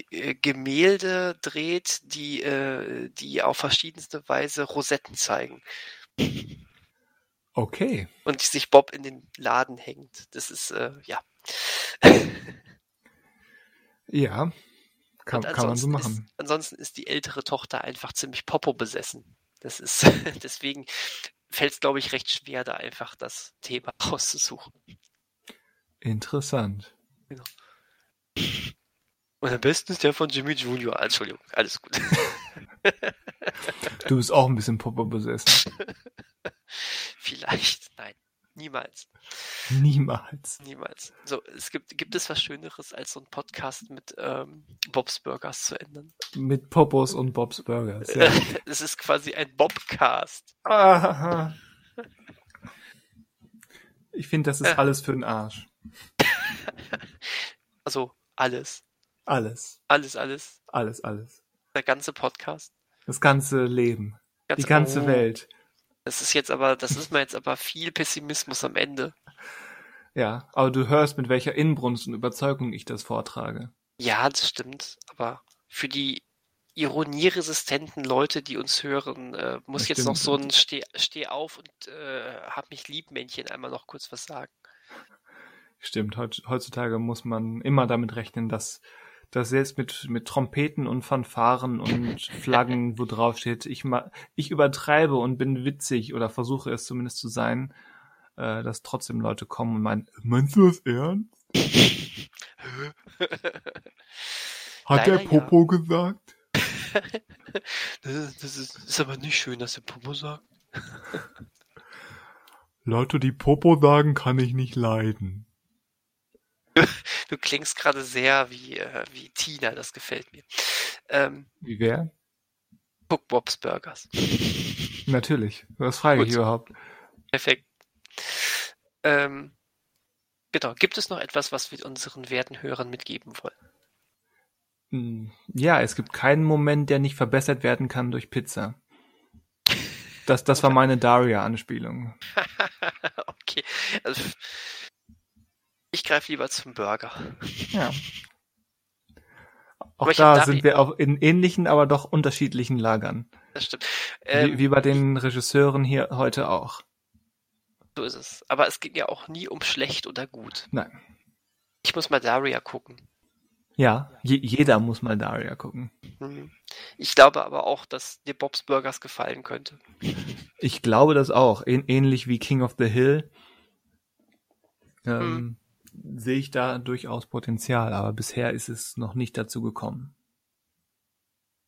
äh, Gemälde dreht, die, äh, die auf verschiedenste Weise Rosetten zeigen Okay. und die sich Bob in den Laden hängt. Das ist, äh, ja. (laughs) Ja. Kann, kann man so ansonsten machen. Ist, ansonsten ist die ältere Tochter einfach ziemlich Popo besessen. Das ist, (laughs) deswegen fällt es, glaube ich, recht schwer, da einfach das Thema (laughs) rauszusuchen. Interessant. Und am besten ist der von Jimmy Junior. Entschuldigung, alles gut. Du bist auch ein bisschen Popo besessen. (laughs) Vielleicht, nein, niemals. Niemals. Niemals. So, es gibt, gibt es was Schöneres, als so ein Podcast mit ähm, Bob's Burgers zu ändern? Mit Popos und Bob's Burgers. Ja. (laughs) Es ist quasi ein Bobcast. Ich finde, das ist Äh. alles für den Arsch. (laughs) Also alles. Alles. Alles, alles. Alles, alles. Der ganze Podcast. Das ganze Leben. Die Ganze- ganze Oh, Welt. Das ist jetzt aber, das ist mir jetzt aber viel Pessimismus am Ende. Ja, aber du hörst, mit welcher Inbrunst und Überzeugung ich das vortrage. Ja, das stimmt. Aber für die ironieresistenten Leute, die uns hören, äh, muss Das jetzt stimmt. noch so ein Steh, Steh auf und äh, hab mich lieb Männchen einmal noch kurz was sagen. Stimmt, heut, heutzutage muss man immer damit rechnen, dass, dass selbst mit, mit Trompeten und Fanfaren und (laughs) Flaggen, wo drauf steht, ich, ma, ich übertreibe und bin witzig oder versuche es zumindest zu sein, äh, dass trotzdem Leute kommen und meinen, meinst du das ernst? (laughs) Hat Leider der Popo gesagt? (laughs) Das ist, das ist, ist aber nicht schön, dass der Popo sagt. Leute, die Popo sagen, kann ich nicht leiden. Du klingst gerade sehr wie, äh, wie Tina, das gefällt mir. Ähm, Wie wer? Bob's Burgers. Natürlich. Was frage Gut. ich überhaupt? Perfekt. Ähm, genau. Gibt es noch etwas, was wir unseren werten Hörern mitgeben wollen? Hm, Ja, es gibt keinen Moment, der nicht verbessert werden kann durch Pizza. Das, das war (laughs) meine Daria-Anspielung. (laughs) okay. Also, ich greife lieber zum Burger. Ja. (laughs) Auch da sind wir auch in ähnlichen, aber doch unterschiedlichen Lagern. Das stimmt. Wie, Ähm, wie bei den Regisseuren hier heute auch. so ist es. Aber es ging ja auch nie um schlecht oder gut. Nein. Ich muss mal Daria gucken. Ja, je, jeder muss mal Daria gucken. Hm. Ich glaube aber auch, dass dir Bob's Burgers gefallen könnte. Ich glaube das auch. Ähn, ähnlich wie King of the Hill ähm, sehe ich da durchaus Potenzial, aber bisher ist es noch nicht dazu gekommen.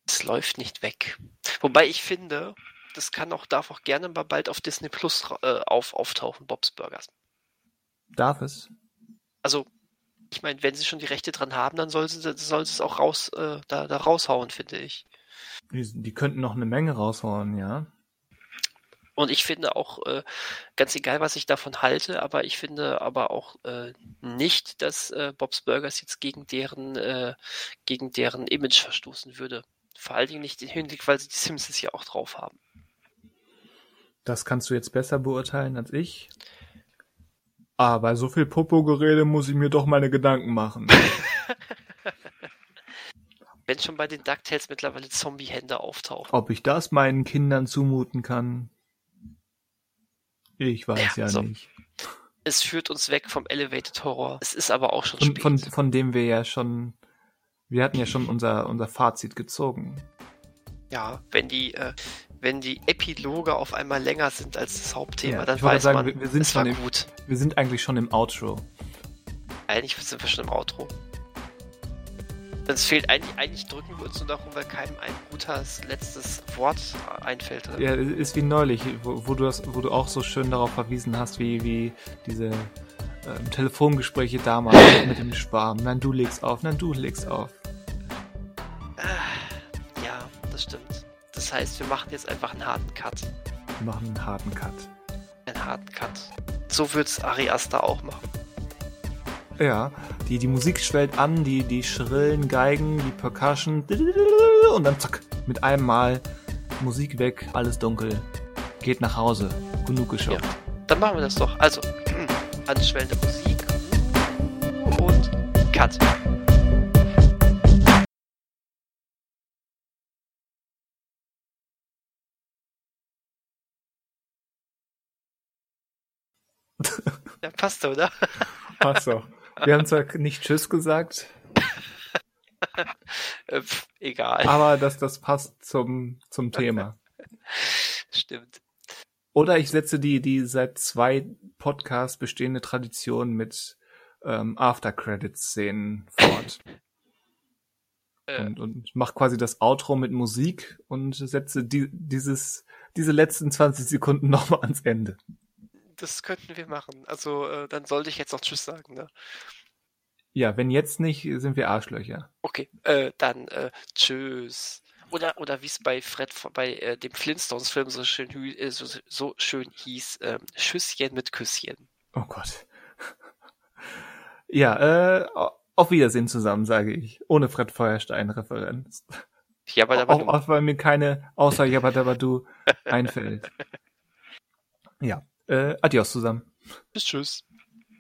Es läuft nicht weg. Wobei ich finde, das kann auch, darf auch gerne mal bald auf Disney Plus äh, auf, auftauchen, Bob's Burgers. Darf es? Also, ich meine, wenn sie schon die Rechte dran haben, dann soll sie, soll sie es auch raus, äh, da, da raushauen, finde ich. Die, die könnten noch eine Menge raushauen, ja. Und ich finde auch, äh, ganz egal, was ich davon halte, aber ich finde aber auch äh, nicht, dass äh, Bob's Burgers jetzt gegen deren, äh, gegen deren Image verstoßen würde. Vor allen Dingen nicht im Hinblick, weil sie die Simpsons ja auch drauf haben. Das kannst du jetzt besser beurteilen als ich. Aber bei so viel Popo-Gerede muss ich mir doch meine Gedanken machen. (laughs) Wenn schon bei den DuckTales mittlerweile Zombie-Hände auftauchen. Ob ich das meinen Kindern zumuten kann? Ich weiß Ja, ja, so. nicht. Es führt uns weg vom Elevated Horror. Es ist aber auch schon Von, spät. von, von dem wir ja schon, wir hatten ja schon unser, unser Fazit gezogen. ja, wenn die, äh, wenn die Epiloge auf einmal länger sind als das Hauptthema, Ja, dann weiß sagen, man, wir- wir sind es war im- gut. Wir sind eigentlich schon im Outro. Eigentlich sind wir schon im Outro. Es fehlt eigentlich, eigentlich drücken wir uns nur darum, weil keinem ein gutes letztes Wort einfällt. Ja, ist wie neulich, wo, wo, du das, wo du auch so schön darauf verwiesen hast, wie, wie diese ähm, Telefongespräche damals (laughs) mit dem Schwarm. Nein, du legst auf, nein, du legst auf. Ah, Ja, das stimmt. Das heißt, wir machen jetzt einfach einen harten Cut. Wir machen einen harten Cut. Einen harten Cut. So wird's Ari Aster auch machen. Ja, die, die Musik schwellt an, die, die schrillen Geigen, die Percussion und dann zack, mit einem Mal Musik weg, alles dunkel. Geht nach Hause. Genug geschaut. Ja. Dann machen wir das doch. Also, (clears throat) anschwellende Musik und Cut. (laughs) Ja, passt, oder? (laughs) Ach so. Wir haben zwar nicht Tschüss gesagt, (laughs) Äh, pf, egal. aber das, das passt zum, zum Thema. (laughs) Stimmt. Oder ich setze die, die seit zwei Podcasts bestehende Tradition mit ähm, After-Credits-Szenen fort. Äh, und, und mach quasi das Outro mit Musik und setze die, dieses, diese letzten 20 Sekunden (laughs) nochmal ans Ende. Das könnten wir machen. Also, äh, dann sollte ich jetzt noch Tschüss sagen, ne? Ja, wenn jetzt nicht, sind wir Arschlöcher. Okay, äh, dann äh, tschüss. Oder, oder wie es bei Fred bei äh, dem Flintstones-Film so schön, äh, so, so schön hieß, ähm, Schüsschen mit Küsschen. Oh Gott. Ja, äh, auf Wiedersehen zusammen, sage ich. Ohne Fred Feuerstein-Referenz. Ja, aber, aber Auch, auch weil mir keine außer Jabadabadu (laughs) einfällt. Ja, äh, adios zusammen. tschüss, tschüss.